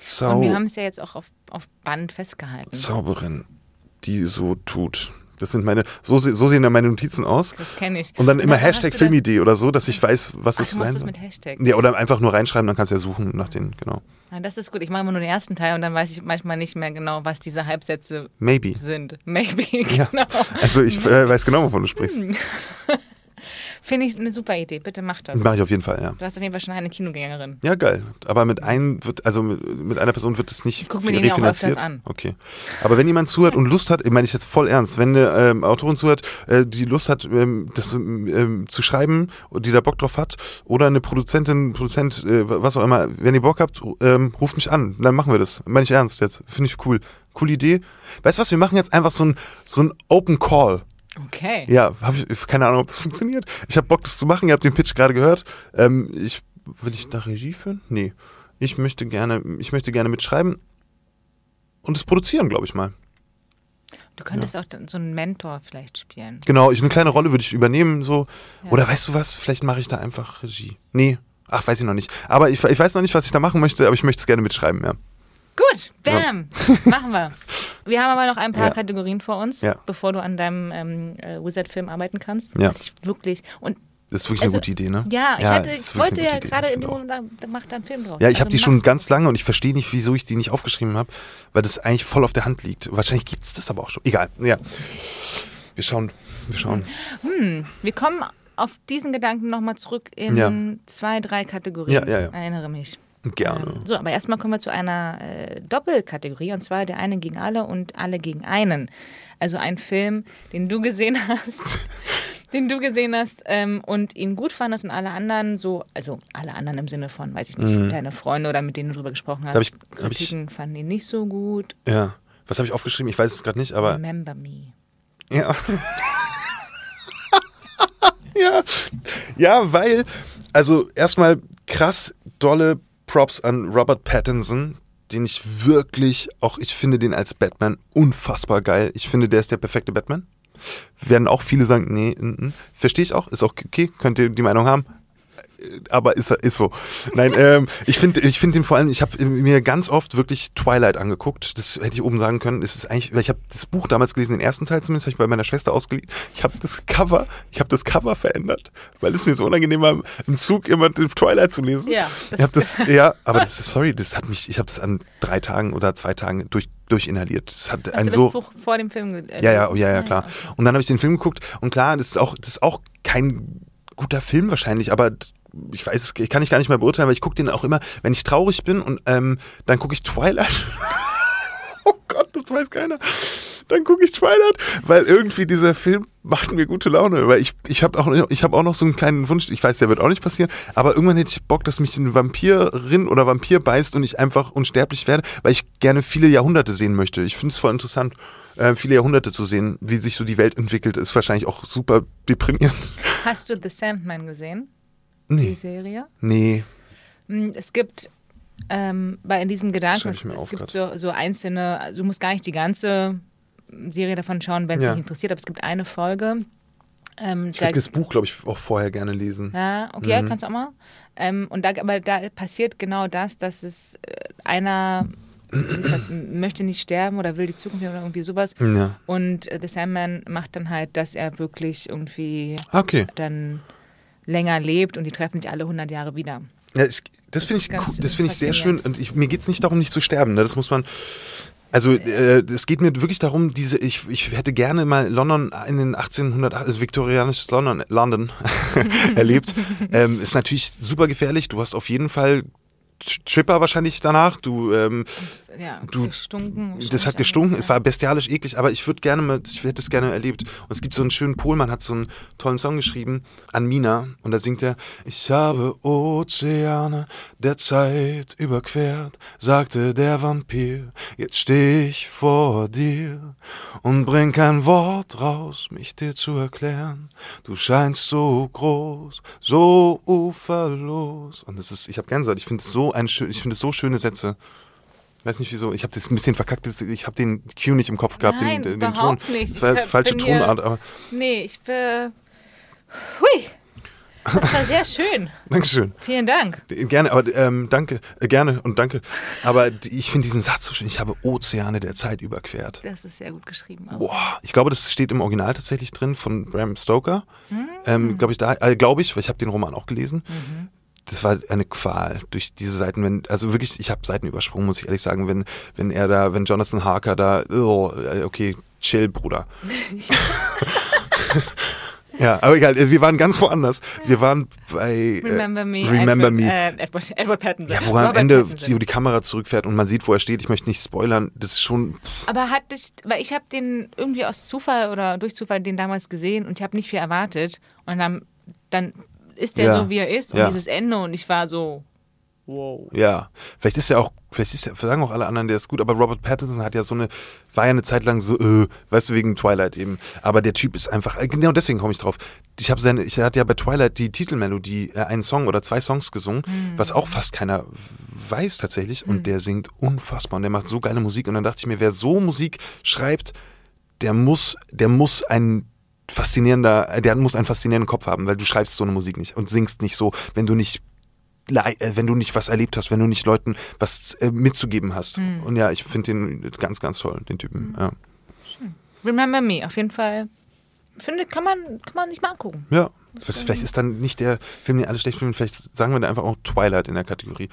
Zau Und wir haben es ja jetzt auch auf, auf Band festgehalten. Zauberin, die so tut. Das sind meine, so, so sehen dann meine Notizen aus. Das kenne ich. Und dann immer Hashtag Filmidee oder so, dass ich weiß, was Ach, es sein soll. mit Hashtag. Ja, oder einfach nur reinschreiben, dann kannst du ja suchen nach den, genau. Ja, das ist gut. Ich mache immer nur den ersten Teil und dann weiß ich manchmal nicht mehr genau, was diese Halbsätze Maybe. sind. Maybe, genau. Ja. Also ich äh, weiß genau, wovon du sprichst. Finde ich eine super Idee. Bitte mach das. Mache ich auf jeden Fall, ja. Du hast auf jeden Fall schon eine Kinogängerin. Ja, geil. Aber mit einem wird, also mit, mit einer Person wird das nicht ich guck mir den auch an. Okay. Aber wenn jemand zuhört und Lust hat, ich meine ich jetzt voll ernst, wenn eine ähm, Autorin zuhört, äh, die Lust hat, ähm, das ähm, zu schreiben und die da Bock drauf hat, oder eine Produzentin, Produzent, äh, was auch immer, wenn ihr Bock habt, ähm, ruft mich an. Dann machen wir das. Meine ich ernst jetzt. Finde ich cool. Coole Idee. Weißt du was, wir machen jetzt einfach so ein, so ein Open Call. Okay. Ja, habe ich keine Ahnung, ob das funktioniert. Ich habe Bock, das zu machen. Ihr habt den Pitch gerade gehört. Ähm, ich will ich da Regie führen? Nee. Ich möchte gerne, ich möchte gerne mitschreiben und es produzieren, glaube ich mal. Du könntest ja. auch so einen Mentor vielleicht spielen. Genau, ich eine kleine Rolle würde ich übernehmen, so. Ja. Oder weißt du was? Vielleicht mache ich da einfach Regie. Nee, ach, weiß ich noch nicht. Aber ich, ich weiß noch nicht, was ich da machen möchte, aber ich möchte es gerne mitschreiben, ja. Gut, bam, ja. machen wir. Wir haben aber noch ein paar ja. Kategorien vor uns, ja. bevor du an deinem ähm, äh, Wizard-Film arbeiten kannst. Ja. Das ist wirklich und das ist wirklich also, eine gute Idee, ne? Ja, ich, hatte, ich wollte ja gerade in dem Moment, da macht einen Film drauf. Ja, ich also habe die schon ganz lange und ich verstehe nicht, wieso ich die nicht aufgeschrieben habe, weil das eigentlich voll auf der Hand liegt. Wahrscheinlich gibt es das aber auch schon. Egal, ja. Wir schauen, wir schauen. Hm, wir kommen auf diesen Gedanken nochmal zurück in ja. zwei, drei Kategorien. Ja, ja, ja. Erinnere mich. Gerne. Ähm, so, aber erstmal kommen wir zu einer äh, Doppelkategorie und zwar der eine gegen alle und alle gegen einen. Also ein Film, den du gesehen hast, den du gesehen hast ähm, und ihn gut fandest und alle anderen so, also alle anderen im Sinne von, weiß ich nicht, mhm. deine Freunde oder mit denen du drüber gesprochen hast, hab ich, hab Kritiken ich, fanden ihn nicht so gut. Ja. Was habe ich aufgeschrieben? Ich weiß es gerade nicht, aber. Remember me. Ja. ja. Ja, weil, also erstmal krass dolle Props an Robert Pattinson, den ich wirklich, auch ich finde den als Batman unfassbar geil. Ich finde, der ist der perfekte Batman. Werden auch viele sagen, nee, verstehe ich auch, ist auch okay, könnt ihr die Meinung haben aber ist, ist so. Nein, ähm, ich finde ich finde den vor allem, ich habe mir ganz oft wirklich Twilight angeguckt. Das hätte ich oben sagen können. Das ist eigentlich, weil ich habe das Buch damals gelesen, den ersten Teil zumindest, habe ich bei meiner Schwester ausgeliehen. Ich habe das Cover, ich habe das Cover verändert, weil es mir so unangenehm war, im Zug immer Twilight zu lesen. Ja. Ich habe das, ja, aber das ist, sorry, das hat mich, ich habe es an drei Tagen oder zwei Tagen durch durchinhaliert. Das hat Hast ein du so das Buch vor dem Film gelesen? Ja, ja, ja, ja, klar. Und dann habe ich den Film geguckt und klar, das ist auch, das ist auch kein guter Film wahrscheinlich, aber ich weiß, ich kann ich gar nicht mehr beurteilen, weil ich gucke den auch immer, wenn ich traurig bin und ähm, dann gucke ich Twilight. oh Gott, das weiß keiner. Dann gucke ich Twilight, weil irgendwie dieser Film macht mir gute Laune, weil ich ich habe auch habe auch noch so einen kleinen Wunsch, ich weiß, der wird auch nicht passieren, aber irgendwann hätte ich Bock, dass mich eine Vampirin oder Vampir beißt und ich einfach unsterblich werde, weil ich gerne viele Jahrhunderte sehen möchte. Ich finde es voll interessant. Äh, viele Jahrhunderte zu sehen, wie sich so die Welt entwickelt, ist wahrscheinlich auch super deprimierend. Hast du The Sandman gesehen? Nee. die Serie. Nee. Hm, es gibt ähm, bei in diesem Gedanken, es, es gibt so, so, einzelne, also du musst gar nicht die ganze Serie davon schauen, wenn es ja. dich interessiert, aber es gibt eine Folge. Ähm, ich würde das Buch, glaube ich, auch vorher gerne lesen. Ja, okay, mhm. kannst du auch mal. Ähm, und da, aber da passiert genau das, dass es äh, einer das, möchte nicht sterben oder will die Zukunft oder irgendwie sowas. Ja. Und äh, The Sandman macht dann halt, dass er wirklich irgendwie okay. dann länger lebt und die treffen sich alle 100 Jahre wieder. Ja, es, das finde ich, cool, das finde ich sehr schön und ich, mir geht es nicht darum, nicht zu sterben. Ne? Das muss man, also äh, es geht mir wirklich darum, diese ich, ich hätte gerne mal London in den 1800 also viktorianisches London, London erlebt. Ähm, ist natürlich super gefährlich. Du hast auf jeden Fall Tripper wahrscheinlich danach. Du, ähm, das, ja, du, gestunken. Das hat gestunken. Es war bestialisch eklig, aber ich würde gerne mal, ich hätte es gerne erlebt. Und es gibt so einen schönen Polmann, hat so einen tollen Song geschrieben an Mina und da singt er: Ich habe Ozeane der Zeit überquert, sagte der Vampir. Jetzt steh ich vor dir und bring kein Wort raus, mich dir zu erklären. Du scheinst so groß, so uferlos. Und das ist, ich habe Gänsehaut. Ich finde es so ein schön, ich finde es so schöne Sätze. Weiß nicht wieso. Ich habe das ein bisschen verkackt. Ich habe den Cue nicht im Kopf gehabt, Nein, den, den Ton. Nicht. Das war die falsche Tonart. Aber nee, ich bin. Hui. Das war sehr schön. Dankeschön. Vielen Dank. Gerne, aber ähm, danke, äh, gerne und danke. Aber ich finde diesen Satz so schön. Ich habe Ozeane der Zeit überquert. Das ist sehr gut geschrieben. Auch. Boah, ich glaube, das steht im Original tatsächlich drin von Bram Stoker. Mhm. Ähm, glaube ich, da, äh, glaube ich, weil ich habe den Roman auch gelesen. Mhm das war eine Qual durch diese Seiten. Wenn, also wirklich, ich habe Seiten übersprungen, muss ich ehrlich sagen, wenn, wenn er da, wenn Jonathan Harker da, oh, okay, chill, Bruder. ja, aber egal, wir waren ganz woanders. Wir waren bei äh, Remember Me, Remember Edward, Me. Äh, Edward, Edward Pattinson. Ja, wo er am Ende die, die Kamera zurückfährt und man sieht, wo er steht. Ich möchte nicht spoilern, das ist schon. Aber hat dich, weil ich habe den irgendwie aus Zufall oder durch Zufall den damals gesehen und ich habe nicht viel erwartet und dann, dann ist der ja. so, wie er ist und ja. dieses Ende und ich war so, wow. Ja, vielleicht ist er auch, vielleicht ist er, sagen auch alle anderen, der ist gut, aber Robert Pattinson hat ja so eine, war ja eine Zeit lang so, äh, weißt du, wegen Twilight eben. Aber der Typ ist einfach, äh, genau deswegen komme ich drauf. Ich habe seine, ich hatte ja bei Twilight die Titelmelodie, äh, einen Song oder zwei Songs gesungen, mhm. was auch fast keiner weiß tatsächlich und mhm. der singt unfassbar und der macht so geile Musik und dann dachte ich mir, wer so Musik schreibt, der muss, der muss einen faszinierender, der muss einen faszinierenden Kopf haben, weil du schreibst so eine Musik nicht und singst nicht so, wenn du nicht äh, wenn du nicht was erlebt hast, wenn du nicht Leuten was äh, mitzugeben hast. Mhm. Und ja, ich finde den ganz, ganz toll, den Typen. Mhm. Ja. Remember Me, auf jeden Fall. Finde, kann man, kann man nicht mal angucken. Ja, Vielleicht ist dann nicht der Film, den alle schlecht finden, vielleicht sagen wir da einfach auch Twilight in der Kategorie.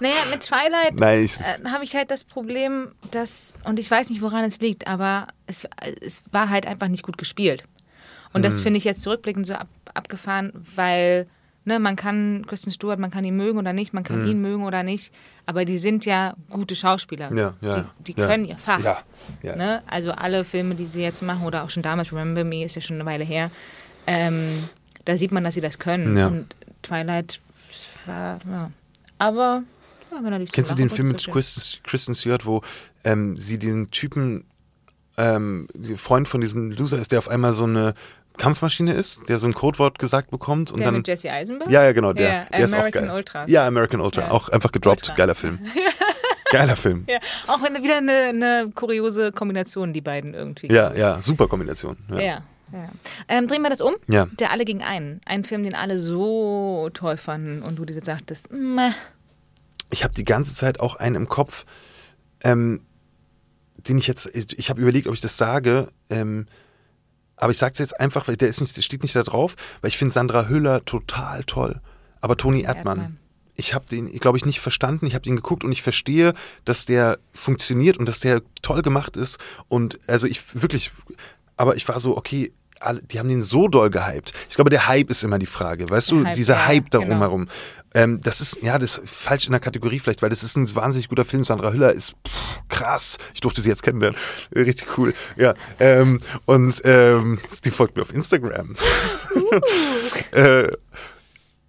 Naja, mit Twilight äh, habe ich halt das Problem, dass, und ich weiß nicht, woran es liegt, aber es, es war halt einfach nicht gut gespielt. Und hm. das finde ich jetzt zurückblickend so ab, abgefahren, weil ne, man kann Kristen Stewart, man kann ihn mögen oder nicht, man kann hm. ihn mögen oder nicht, aber die sind ja gute Schauspieler. Ja, ja, die, die ja. können ihr Fach. Ne? Also alle Filme, die sie jetzt machen oder auch schon damals, Remember Me ist ja schon eine Weile her, ähm, da sieht man, dass sie das können. Und Twilight war, ja. Aber Kennst du den Film mit Kristen, Kristen Stewart, wo ähm, sie den Typen, ähm, Freund von diesem Loser ist, der auf einmal so eine Kampfmaschine ist, der so ein Codewort gesagt bekommt und der dann mit Jesse Eisenberg? Ja, ja, genau, der, ja, der ist auch geil. Ultras. Ja, American Ultra, ja. auch einfach gedroppt, Ultra. geiler Film. Geiler Film. Ja, auch wieder eine, eine, kuriose Kombination, die beiden irgendwie. Ja, ja, super Kombination. Ja. Ähm, drehen wir das um? Ja. Der Alle gegen einen. Ein Film, den alle so toll fanden und du dir sagtest, meh. Ich habe die ganze Zeit auch einen im Kopf, ähm, den ich jetzt, ich habe überlegt, ob ich das sage, ähm, aber ich sage es jetzt einfach, weil der, ist nicht, der steht nicht da drauf, weil ich finde Sandra Hüller total toll. Aber Toni Erdmann, Erdmann. ich habe den, glaube ich, nicht verstanden. Ich habe den geguckt und ich verstehe, dass der funktioniert und dass der toll gemacht ist. Und also ich wirklich, aber ich war so, okay, die haben den so doll gehypt. Ich glaube, der Hype ist immer die Frage, weißt der du, Hype, dieser ja, Hype darum genau. herum. Ähm, das ist, ja, das ist falsch in der Kategorie vielleicht, weil das ist ein wahnsinnig guter Film. Sandra Hüller ist pff, krass. Ich durfte sie jetzt kennenlernen. Richtig cool. Ja. Ähm, und ähm, die folgt mir auf Instagram. Äh,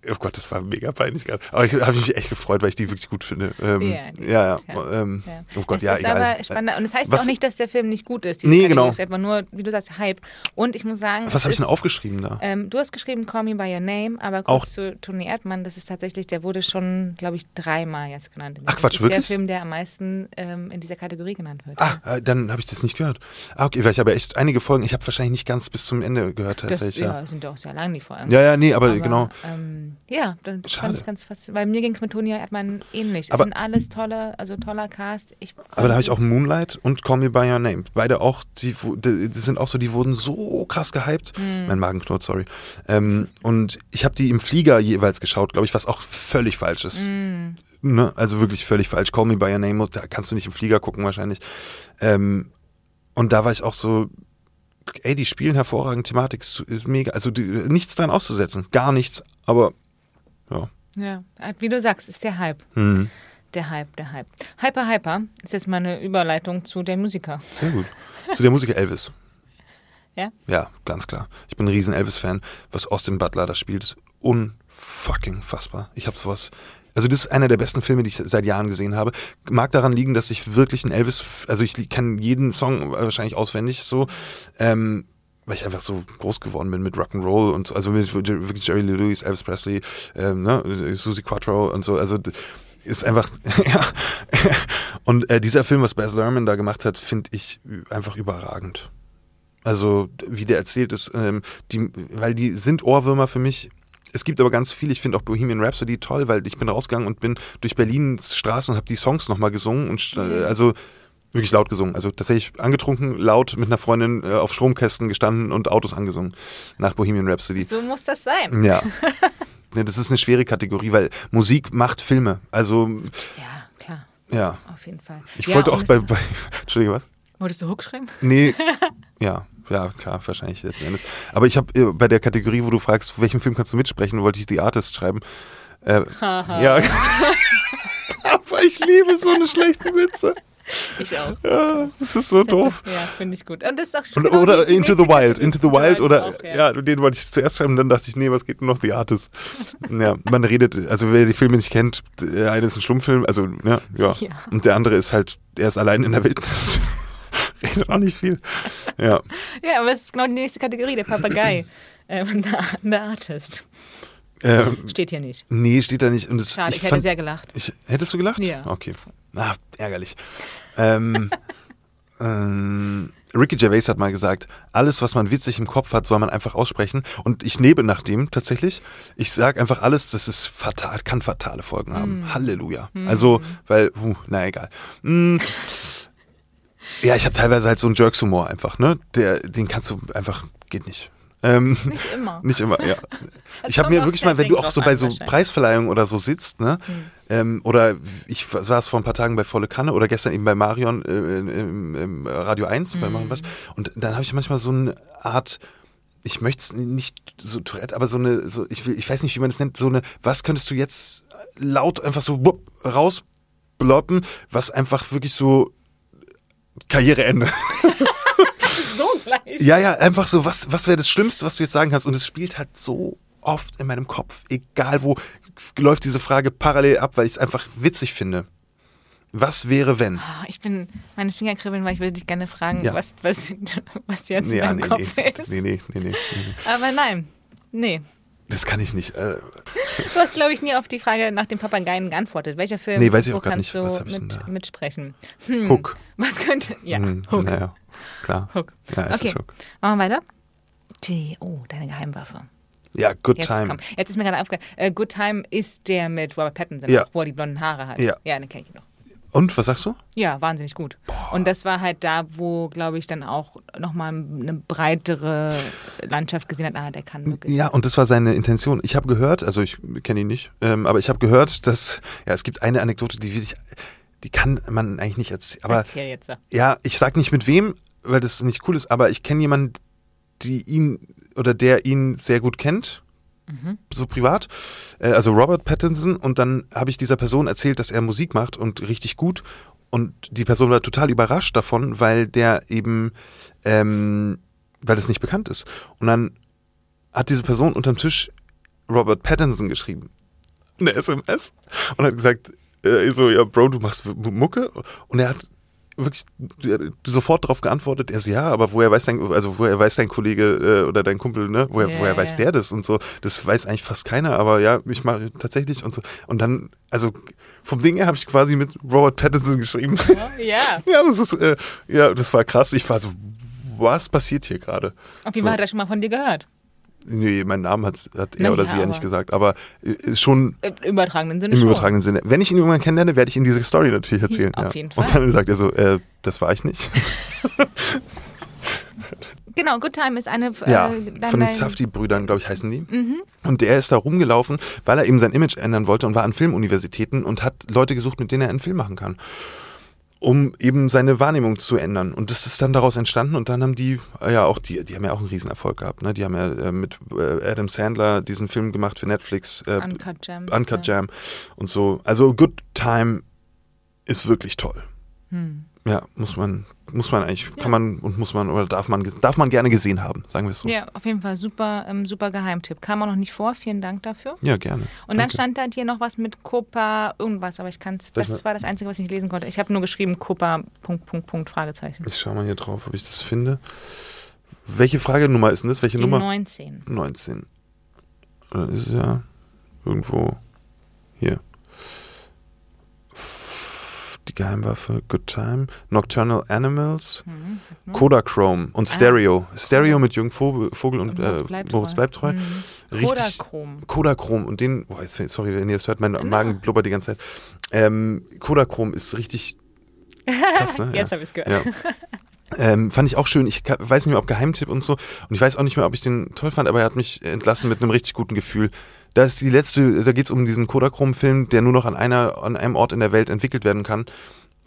Oh Gott, das war mega peinlich gerade. Aber ich habe mich echt gefreut, weil ich die wirklich gut finde. Ähm, ja, ja, ja. Ähm, Oh Gott, das ja, ist egal. aber spannend. Und das heißt was, auch nicht, dass der Film nicht gut ist. Die nee, genau. ist einfach nur, wie du sagst, Hype. Und ich muss sagen. Was habe ich denn aufgeschrieben da? Ähm, du hast geschrieben Call Me By Your Name, aber kurz auch, zu Tony Erdmann, das ist tatsächlich, der wurde schon, glaube ich, dreimal jetzt genannt. Ach Quatsch, wirklich? Der Film, der am meisten ähm, in dieser Kategorie genannt wird. Ah, äh, dann habe ich das nicht gehört. Ah, okay, weil ich habe echt einige Folgen, ich habe wahrscheinlich nicht ganz bis zum Ende gehört. Das, ja, sind doch sehr lang, die Folgen. Ja, ja, nee, aber, aber genau. Ähm, ja, das Schade. fand ich ganz fast. Bei mir ging es mit Toni Erdmann ähnlich. Es Aber- sind alles tolle, also toller Cast. Ich, Aber da habe ich auch Moonlight und Call Me By Your Name. Beide auch, die, die sind auch so, die wurden so krass gehypt. Hm. Mein Magen knurrt, sorry. Ähm, und ich habe die im Flieger jeweils geschaut, glaube ich, was auch völlig falsch ist. Hm. Ne? Also wirklich völlig falsch. Call Me By Your Name, da kannst du nicht im Flieger gucken wahrscheinlich. Ähm, und da war ich auch so, ey, die spielen hervorragend, Thematik ist, ist mega. Also die, nichts dran auszusetzen, gar nichts. Aber ja. Ja, wie du sagst, ist der Hype. Hm. Der Hype, der Hype. Hyper, Hyper ist jetzt mal eine Überleitung zu der Musiker. Sehr gut. Zu der Musiker Elvis. Ja? Ja, ganz klar. Ich bin ein riesen Elvis-Fan. Was Austin Butler da spielt, ist unfucking fassbar. Ich habe sowas. Also das ist einer der besten Filme, die ich seit Jahren gesehen habe. Mag daran liegen, dass ich wirklich ein Elvis, also ich kann jeden Song wahrscheinlich auswendig so, ähm, weil ich einfach so groß geworden bin mit Rock'n'Roll und so, also mit wirklich Jerry Lee Lewis, Elvis Presley, ähm, ne, Susie Quattro und so, also ist einfach, ja. Und äh, dieser Film, was Baz Luhrmann da gemacht hat, finde ich einfach überragend. Also, wie der erzählt ist, ähm, die, weil die sind Ohrwürmer für mich. Es gibt aber ganz viel. Ich finde auch Bohemian Rhapsody toll, weil ich bin rausgegangen und bin durch Berlins Straßen und habe die Songs nochmal gesungen und äh, also wirklich laut gesungen. Also tatsächlich angetrunken, laut mit einer Freundin äh, auf Stromkästen gestanden und Autos angesungen nach Bohemian Rhapsody. So muss das sein. Ja. Das ist eine schwere Kategorie, weil Musik macht Filme. Also, Ja, klar, ja. auf jeden Fall. Ich ja, wollte auch bei, bei. Entschuldige, was? Wolltest du Hook schreiben? Nee. Ja, ja, klar, wahrscheinlich letzten Endes. Aber ich habe bei der Kategorie, wo du fragst, welchen Film kannst du mitsprechen, wollte ich The Artist schreiben. Äh, ja. Aber ich liebe so eine schlechten Witze. Ich auch. Ja, das ist so doof. Ja, finde ich gut. Und das ist auch Und, genau oder Into the Wild. Into the Wild oder auch, ja. den wollte ich zuerst schreiben, dann dachte ich, nee, was geht denn noch The Artist? ja, man redet, also wer die Filme nicht kennt, der eine ist ein Stummfilm, also ja, ja. Ja. Und der andere ist halt, er ist allein in der Wildnis. redet auch nicht viel. Ja. Ja, aber es ist genau die nächste Kategorie, der Papagei. ähm, the, the Artist. Ähm, Steht hier nicht. nee, steht da nicht. Und das, Schade, ich, hätte fand- sehr gelacht. Ich, hättest du gelacht? Ja. Okay. Ah, ärgerlich. Ähm, ähm, Ricky Gervais hat mal gesagt, alles, was man witzig im Kopf hat, soll man einfach aussprechen. Und ich lebe nach dem tatsächlich. Ich sage einfach alles, das ist fatal, kann fatale Folgen haben. Mm. Halleluja. Also, weil, huh, na egal. Mm. Ja, ich habe teilweise halt so einen Jerks-Humor einfach, ne? Der, den kannst du einfach, geht nicht. Ähm, Nicht immer. nicht immer, ja. Es Ich habe mir wirklich mal, wenn du auch so bei so. Preisverleihungen oder so sitzt, ne? Ähm, oder ich saß vor ein paar Tagen bei Volle Kanne oder gestern eben bei Marion äh, im, im Radio 1 bei Marion Bartsch. Und dann habe ich manchmal so eine Art, ich möchte es nicht so Tourette, aber so eine, so, ich, will, ich weiß nicht, wie man das nennt, so eine, was könntest du jetzt laut einfach so wupp, rausbloppen, was einfach wirklich so Karriereende. So gleich. Ja, ja, einfach so, was, was wäre das Schlimmste, was du jetzt sagen kannst? Und es spielt halt so oft in meinem Kopf, egal wo, läuft diese Frage parallel ab, weil ich es einfach witzig finde. Was wäre, wenn? Ah, Ich bin, meine Finger kribbeln, weil ich will dich gerne fragen, Ja. was, was, was jetzt in ja, deinem nee, Kopf nee, ist. nee, nee, nee, nee, nee. Aber nein, nee. Das kann ich nicht. Äh, Du hast, glaube ich, nie auf die Frage nach dem Papageien geantwortet. Welcher Film Nee, weiß ich auch gar kannst nicht. Was du hab ich denn mit, da? mitsprechen? Hm, Hook. Was könnte. Ja, hm, Hook. Naja, klar. Hook. Ja, Okay, Hook. machen wir weiter. Die, oh, deine Geheimwaffe. Ja, Good Jetzt, Time. komm. Jetzt ist mir gerade aufgefallen, äh, Good Time ist der mit Robert Pattinson, Ja. wo er die blonden Haare hat. Ja. Ja, den kenne ich noch. Und, was sagst du? Ja, wahnsinnig gut. Und das war halt da, wo, glaube ich, dann auch nochmal eine breitere Landschaft gesehen hat. Ah, der kann wirklich. Ja, und das war seine Intention. Ich habe gehört, also ich kenne ihn nicht, ähm, aber ich habe gehört, dass, ja, es gibt eine Anekdote, die will ich, die kann man eigentlich nicht erzählen. Aber Erzähl jetzt. ja, ich sag nicht mit wem, weil das nicht cool ist, aber ich kenne jemanden, die ihn oder der ihn sehr gut kennt, so privat, äh, also Robert Pattinson. Und dann habe ich dieser Person erzählt, dass er Musik macht und richtig gut. Und die Person war total überrascht davon, weil der eben, ähm, weil es nicht bekannt ist. Und dann hat diese Person unterm Tisch Robert Pattinson geschrieben. Eine SMS. Und hat gesagt, äh, so, ja, Bro, du machst Mucke. Und er hat wirklich hat sofort darauf geantwortet, er so, ja, aber woher weiß dein, also woher weiß dein Kollege äh, oder dein Kumpel, ne? Woher, Ja, woher weiß ja. der das und so? Das weiß eigentlich fast keiner, aber ja, ich mache tatsächlich und so. Und dann, also vom Ding her habe ich quasi mit Robert Pattinson geschrieben. Ja. ja, das ist, äh, ja, das war krass. Ich war so, was passiert hier gerade? Auf jeden So. Fall hat er schon mal von dir gehört. Nee, meinen Namen hat, hat er Na oder ja, sie ja nicht gesagt, aber äh, schon Im übertragenen Sinne im schon. übertragenen Sinne. Wenn ich ihn irgendwann kennenlerne, werde ich ihm diese Story natürlich erzählen. Auf ja. jeden Fall. Und dann sagt er so, äh, das war ich nicht. Genau, Good Time ist eine Ja, äh, von dann- den Safdie-Brüdern, glaube ich, heißen die. Mhm. Und der ist da rumgelaufen, weil er eben sein Image ändern wollte und war an Filmuniversitäten und hat Leute gesucht, mit denen er einen Film machen kann. Um eben seine Wahrnehmung zu ändern. Und das ist dann daraus entstanden und dann haben die, äh, ja auch die, die haben ja auch einen Riesenerfolg gehabt. Ne? Die haben ja äh, mit äh, Adam Sandler diesen Film gemacht für Netflix, äh, Uncut Gems. Uncut ja. Jam und so. Also Good Time ist wirklich toll. Hm. Ja, muss man, muss man eigentlich, Ja. kann man und muss man oder darf man, darf man gerne gesehen haben, sagen wir es so. Ja, auf jeden Fall super, ähm, super Geheimtipp. Kam auch noch nicht vor, vielen Dank dafür. Ja, gerne. Und dann Danke. stand da hier noch was mit Copa irgendwas, aber ich kann es, das war das Einzige, was ich nicht lesen konnte. Ich habe nur geschrieben Copa, Punkt, Punkt, Punkt, Fragezeichen. Ich schau mal hier drauf, ob ich das finde. Welche Fragenummer ist denn das? Welche Die Nummer? 19. 19. Oder ist es ja irgendwo hier. Die Geheimwaffe, Good Time, Nocturnal Animals, Mhm. Kodachrome und Stereo. Stereo mit Jürgen Vogel, Vogel und, Moritz äh, bleibt Moritz treu. bleibt treu. Mhm. Richtig. Kodachrom. Kodachrom und den, boah, jetzt, sorry, wenn ihr das hört, mein Genau. Magen blubbert die ganze Zeit. Ähm, Kodachrom ist richtig krass, ne? Jetzt ja. habe ich es gehört. Ja. Ähm, fand ich auch schön. Ich weiß nicht mehr, ob Geheimtipp und so. Und ich weiß auch nicht mehr, ob ich den toll fand, aber er hat mich entlassen mit einem richtig guten Gefühl. Da ist die letzte, da geht es um diesen Kodachrom-Film, der nur noch an einer, an einem Ort in der Welt entwickelt werden kann.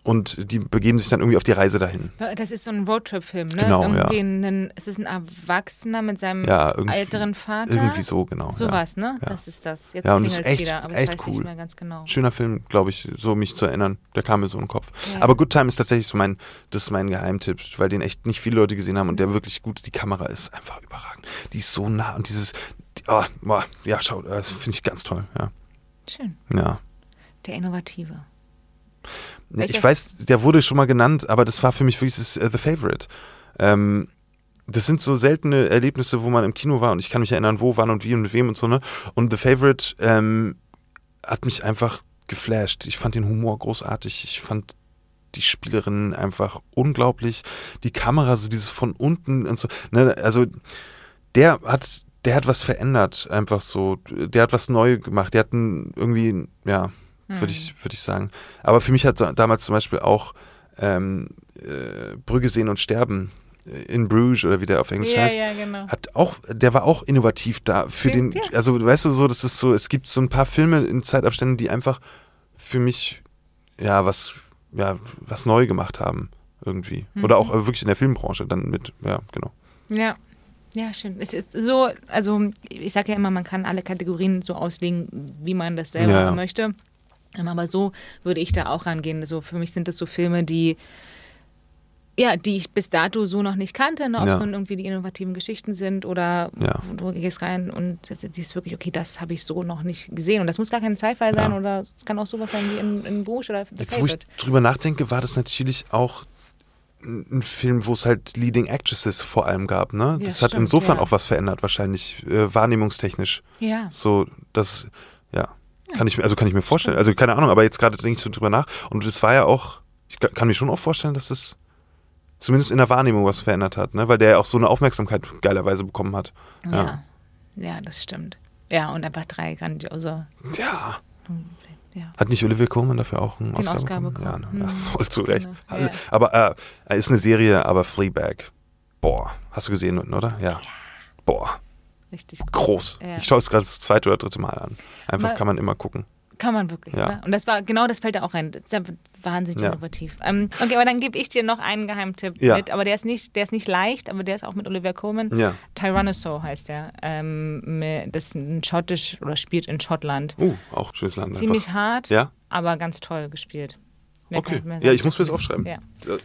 Und die begeben sich dann irgendwie auf die Reise dahin. Das ist so ein Roadtrip-Film, ne? Genau, ja. irgendwie Ein, es ist ein Erwachsener mit seinem Ja, älteren Vater. Irgendwie so, genau. ja. Sowas, ne? Ja. Das ist das. Jetzt Ja, und das ist echt- wieder, aber echt ich weiß cool. nicht mehr ganz genau. Schöner Film, glaube ich, so mich zu erinnern. Der kam mir so in den Kopf. Ja. Aber Good Time ist tatsächlich so mein, das ist mein Geheimtipp, weil den echt nicht viele Leute gesehen haben und der wirklich gut, die Kamera ist einfach überragend. Die ist so nah und dieses, die, oh, boah, ja, schau, das finde ich ganz toll, ja. Schön. Ja. Der Innovative. Ja, ich weiß, der wurde schon mal genannt, aber das war für mich wirklich das, äh, The Favorite. Ähm, das sind so seltene Erlebnisse, wo man im Kino war und ich kann mich erinnern, wo, wann und wie und mit wem und so, ne? Und The Favorite ähm, hat mich einfach geflasht. Ich fand den Humor großartig. Ich fand die Spielerinnen einfach unglaublich. Die Kamera, so dieses von unten und so. Ne? Also der hat, der hat was verändert, einfach so. Der hat was neu gemacht. Der hat einen irgendwie, ja, würde ich, würde ich sagen. Aber für mich hat da- damals zum Beispiel auch ähm, äh, Brügge sehen und sterben äh, in Bruges oder wie der auf Englisch Ja, heißt. ja, genau. Hat auch, der war auch innovativ da für den, Stimmt, ja. also weißt du so, das ist so, es gibt so ein paar Filme in Zeitabständen, die einfach für mich ja was, ja, was neu gemacht haben irgendwie. Mhm. Oder auch äh, wirklich in der Filmbranche dann mit, ja, genau. Ja. Ja, schön. Es ist so, also ich sage ja immer, man kann alle Kategorien so auslegen, wie man das selber Ja, möchte. Aber so würde ich da auch rangehen. So, für mich sind das so Filme, die ja, die ich bis dato so noch nicht kannte, ne? ob es Ja. nun irgendwie die innovativen Geschichten sind oder Ja. du gehst rein und ist wirklich, okay, das habe ich so noch nicht gesehen. Und das muss gar kein Sci-Fi sein Ja. oder es kann auch sowas sein wie in, in Bruges oder Jetzt, wo ich drüber nachdenke, war das natürlich auch ein Film, wo es halt Leading Actresses vor allem gab, ne? Ja, das hat stimmt, insofern ja. auch was verändert, wahrscheinlich, äh, wahrnehmungstechnisch. Ja. So, das, ja, kann ich mir, also kann ich mir vorstellen. Also keine Ahnung, aber jetzt gerade denke ich so drüber nach. Und es war ja auch, ich ka- kann mir schon auch vorstellen, dass es zumindest in der Wahrnehmung was verändert hat, ne? Weil der ja auch so eine Aufmerksamkeit geilerweise bekommen hat. Ja. ja, das stimmt. Ja, und einfach drei grandiose. Ja. Ja. Hat nicht Olivia Colman dafür auch einen Oscar, Oscar bekommen? bekommen. Ja, ne? ja, Mhm. voll zu Recht. Ja. Aber äh, ist eine Serie, aber Fleabag. Boah, hast du gesehen, oder? Ja. Boah, Richtig gut. groß. Ja. Ich schaue es gerade das zweite oder dritte Mal an. Einfach Mal- kann man immer gucken. Kann man wirklich, Ja. oder? Und das war, genau das fällt da auch rein. Das ist einfach wahnsinnig Ja. innovativ. Ähm, okay, aber dann gebe ich dir noch einen Geheimtipp Ja. mit, aber der ist nicht, der ist nicht leicht, aber der ist auch mit Olivia Colman. Ja. Tyrannosaur heißt der. Ähm, das ist ein schottisch oder spielt in Schottland. Uh, auch schönes Land. Ziemlich einfach. hart, Ja? aber ganz toll gespielt. Mehr Okay. Ja, ich muss mir das aufschreiben.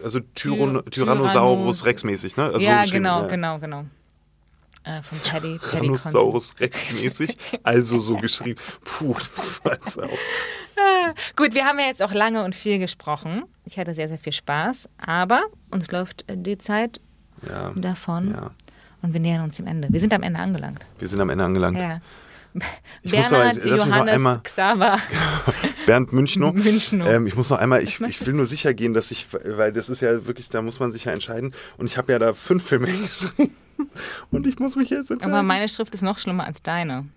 Also Tyron Tyr- Tyrannosaurus Tyranno- Rex mäßig, ne? Also so Ja, geschrieben, genau, ja. genau, genau. Äh, von Paddy, Paddy Tyrannosaurus Rex mäßig, also so geschrieben. Puh, das war jetzt auch. Gut, wir haben ja jetzt auch lange und viel gesprochen. Ich hatte sehr, sehr viel Spaß, aber uns läuft die Zeit Ja, davon ja. und wir nähern uns dem Ende. Wir sind am Ende angelangt. Wir sind am Ende angelangt. Ja. Ich muss noch- Bernhard, mich noch Johannes, einmal- Xaver. Bernd Münchnow. Münchnow. Ähm, ich muss noch einmal, ich, ich will nur sicher gehen, dass ich, weil das ist ja wirklich, da muss man sich ja entscheiden. Und ich habe ja da fünf Filme. Und ich muss mich jetzt entscheiden. Aber meine Schrift ist noch schlimmer als deine.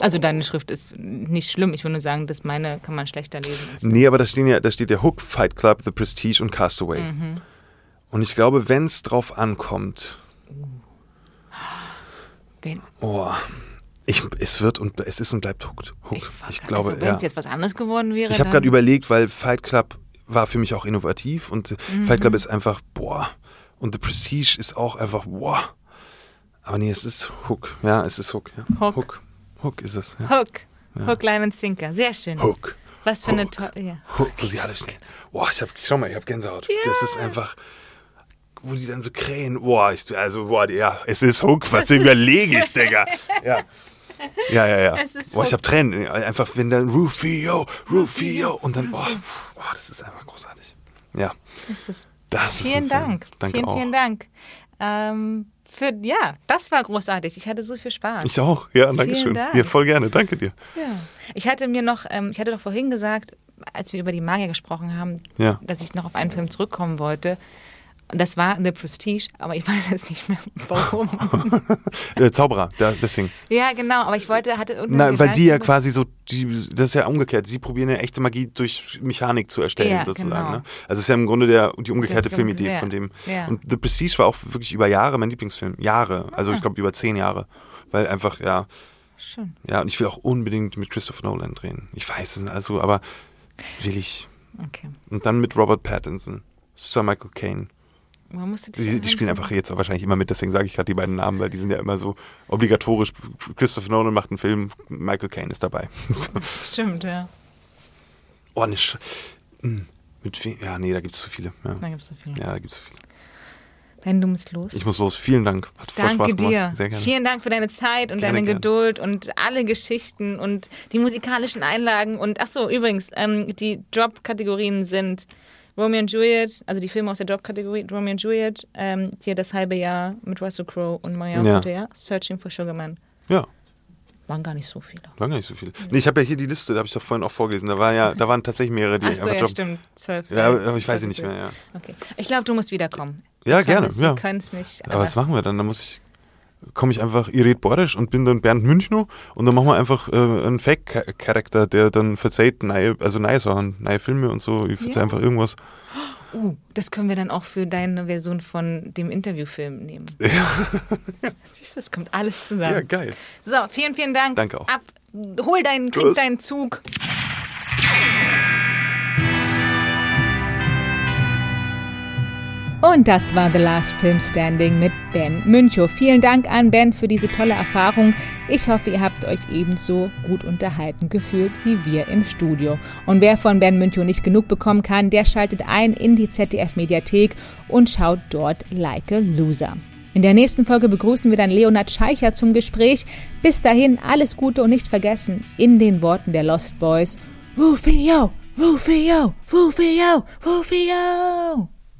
Also deine Schrift ist nicht schlimm. Ich würde nur sagen, dass meine kann man schlechter lesen. Nee, aber da, stehen ja, da steht ja Hook, Fight Club, The Prestige und Castaway. Mhm. Und ich glaube, wenn es drauf ankommt, Wen? oh, ich, es wird und es ist und bleibt Hooked. Hook. Ich, Ich, glaube, also, wenn ja. es jetzt was anderes geworden wäre, Ich habe gerade überlegt, weil Fight Club war für mich auch innovativ und Mhm. Fight Club ist einfach, boah. Und The Prestige ist auch einfach, boah. Aber nee, es ist Hook. Ja, es ist Hook. Ja. Hook. Hook. Hook ist es. Ja. Hook. Hook, Line und Sinker. Sehr schön. Hook. Was für eine tolle. Ja. Hook, wo sie alle stehen. Boah, ich hab, schau mal, ich hab Gänsehaut. Das ist einfach, wo die dann so krähen. Boah, ich, also, boah, ja, es ist Hook, was überlege ich, Digga. Ja. Ja, ja, ja. Boah, ich hab Tränen. Einfach, wenn dann Rufio, Rufio und dann, boah, boah, das ist einfach großartig. Ja, Das ist das Vielen. Dank. Danke vielen, auch. vielen Dank. Ähm, für, ja, das war großartig. Ich hatte so viel Spaß. Ich auch, ja, danke schön. Dank. Ja, voll gerne, danke dir. ja. Ich hatte mir noch, ähm, ich hatte doch vorhin gesagt, als wir über die Magier gesprochen haben, Ja. dass ich noch auf einen Film zurückkommen wollte. Und das war The Prestige, aber ich weiß jetzt nicht mehr warum. Äh, Zauberer, da, deswegen. ja, genau, aber ich wollte, hatte irgendeinen Na, weil die ja quasi so, die, das ist ja umgekehrt. Sie probieren ja echte Magie durch Mechanik zu erstellen, Ja, sozusagen. genau. Ne? Also es ist ja im Grunde der, die umgekehrte Der- Filmidee ja, von dem. ja. Und The Prestige war auch wirklich über Jahre mein Lieblingsfilm. Jahre. Also Ah. ich glaube über zehn Jahre. Weil einfach, ja, Schön. ja, und ich will auch unbedingt mit Christopher Nolan drehen. Ich weiß es, also, aber will ich. Okay. Und dann mit Robert Pattinson, Sir Michael Caine. Man musste Die, die spielen einfach jetzt wahrscheinlich immer mit, deswegen sage ich gerade die beiden Namen, weil die sind ja immer so obligatorisch. Christopher Nolan macht einen Film, Michael Caine ist dabei. Das stimmt, ja. Oh, ne Sch Hm, Mit wem? Ja, nee, da gibt es zu viele. Ja, Da gibt es so viel. ja da gibt es zu viele. Ben, du musst los. Ich muss los. Vielen Dank. Hat voll Danke Spaß gemacht. dir. Sehr gerne. Vielen Dank für deine Zeit und Gerne, deine gerne. Geduld und alle Geschichten und die musikalischen Einlagen. Und ach so, übrigens, ähm, die Drop-Kategorien sind Romeo und Juliet, also die Filme aus der Drop-Kategorie, Romeo und Juliet, ähm, hier das halbe Jahr mit Russell Crowe und Maria Ja. ja. Searching for Sugar Man. Ja, Waren gar nicht so viele. waren gar nicht so viele. Nee, ich habe ja hier die Liste, da habe ich doch vorhin auch vorgelesen. Da, war ja, da waren tatsächlich mehrere, die Ach so, ja, Job- stimmt. Zwölf. Ja, aber ich weiß sie nicht mehr, ja. Okay. Ich glaube, du musst wiederkommen. Ja, gerne. können's- Ja. Wir können es nicht. Aber was machen wir dann? Da muss ich. Komme ich einfach Iret Borisch und bin dann Bernd Münchner und dann machen wir einfach äh, einen Fake-Charakter, der dann verzeiht neue, also neue Sachen, neue Filme und so. Ich verzeih Ja. einfach irgendwas. Uh, das können wir dann auch für deine Version von dem Interviewfilm nehmen. Siehst du, das kommt alles zusammen. Ja, geil. So, vielen, vielen Dank. Danke auch. Ab, hol deinen, krieg deinen Zug. Und das war The Last Film Standing mit Ben Münchow. Vielen Dank an Ben für diese tolle Erfahrung. Ich hoffe, ihr habt euch ebenso gut unterhalten gefühlt wie wir im Studio. Und wer von Ben Münchow nicht genug bekommen kann, der schaltet ein in die ZDF-Mediathek und schaut dort Like a Loser. In der nächsten Folge begrüßen wir dann Leonard Scheicher zum Gespräch. Bis dahin alles Gute und nicht vergessen, in den Worten der Lost Boys, Rufio, Rufio, Rufio, Rufio.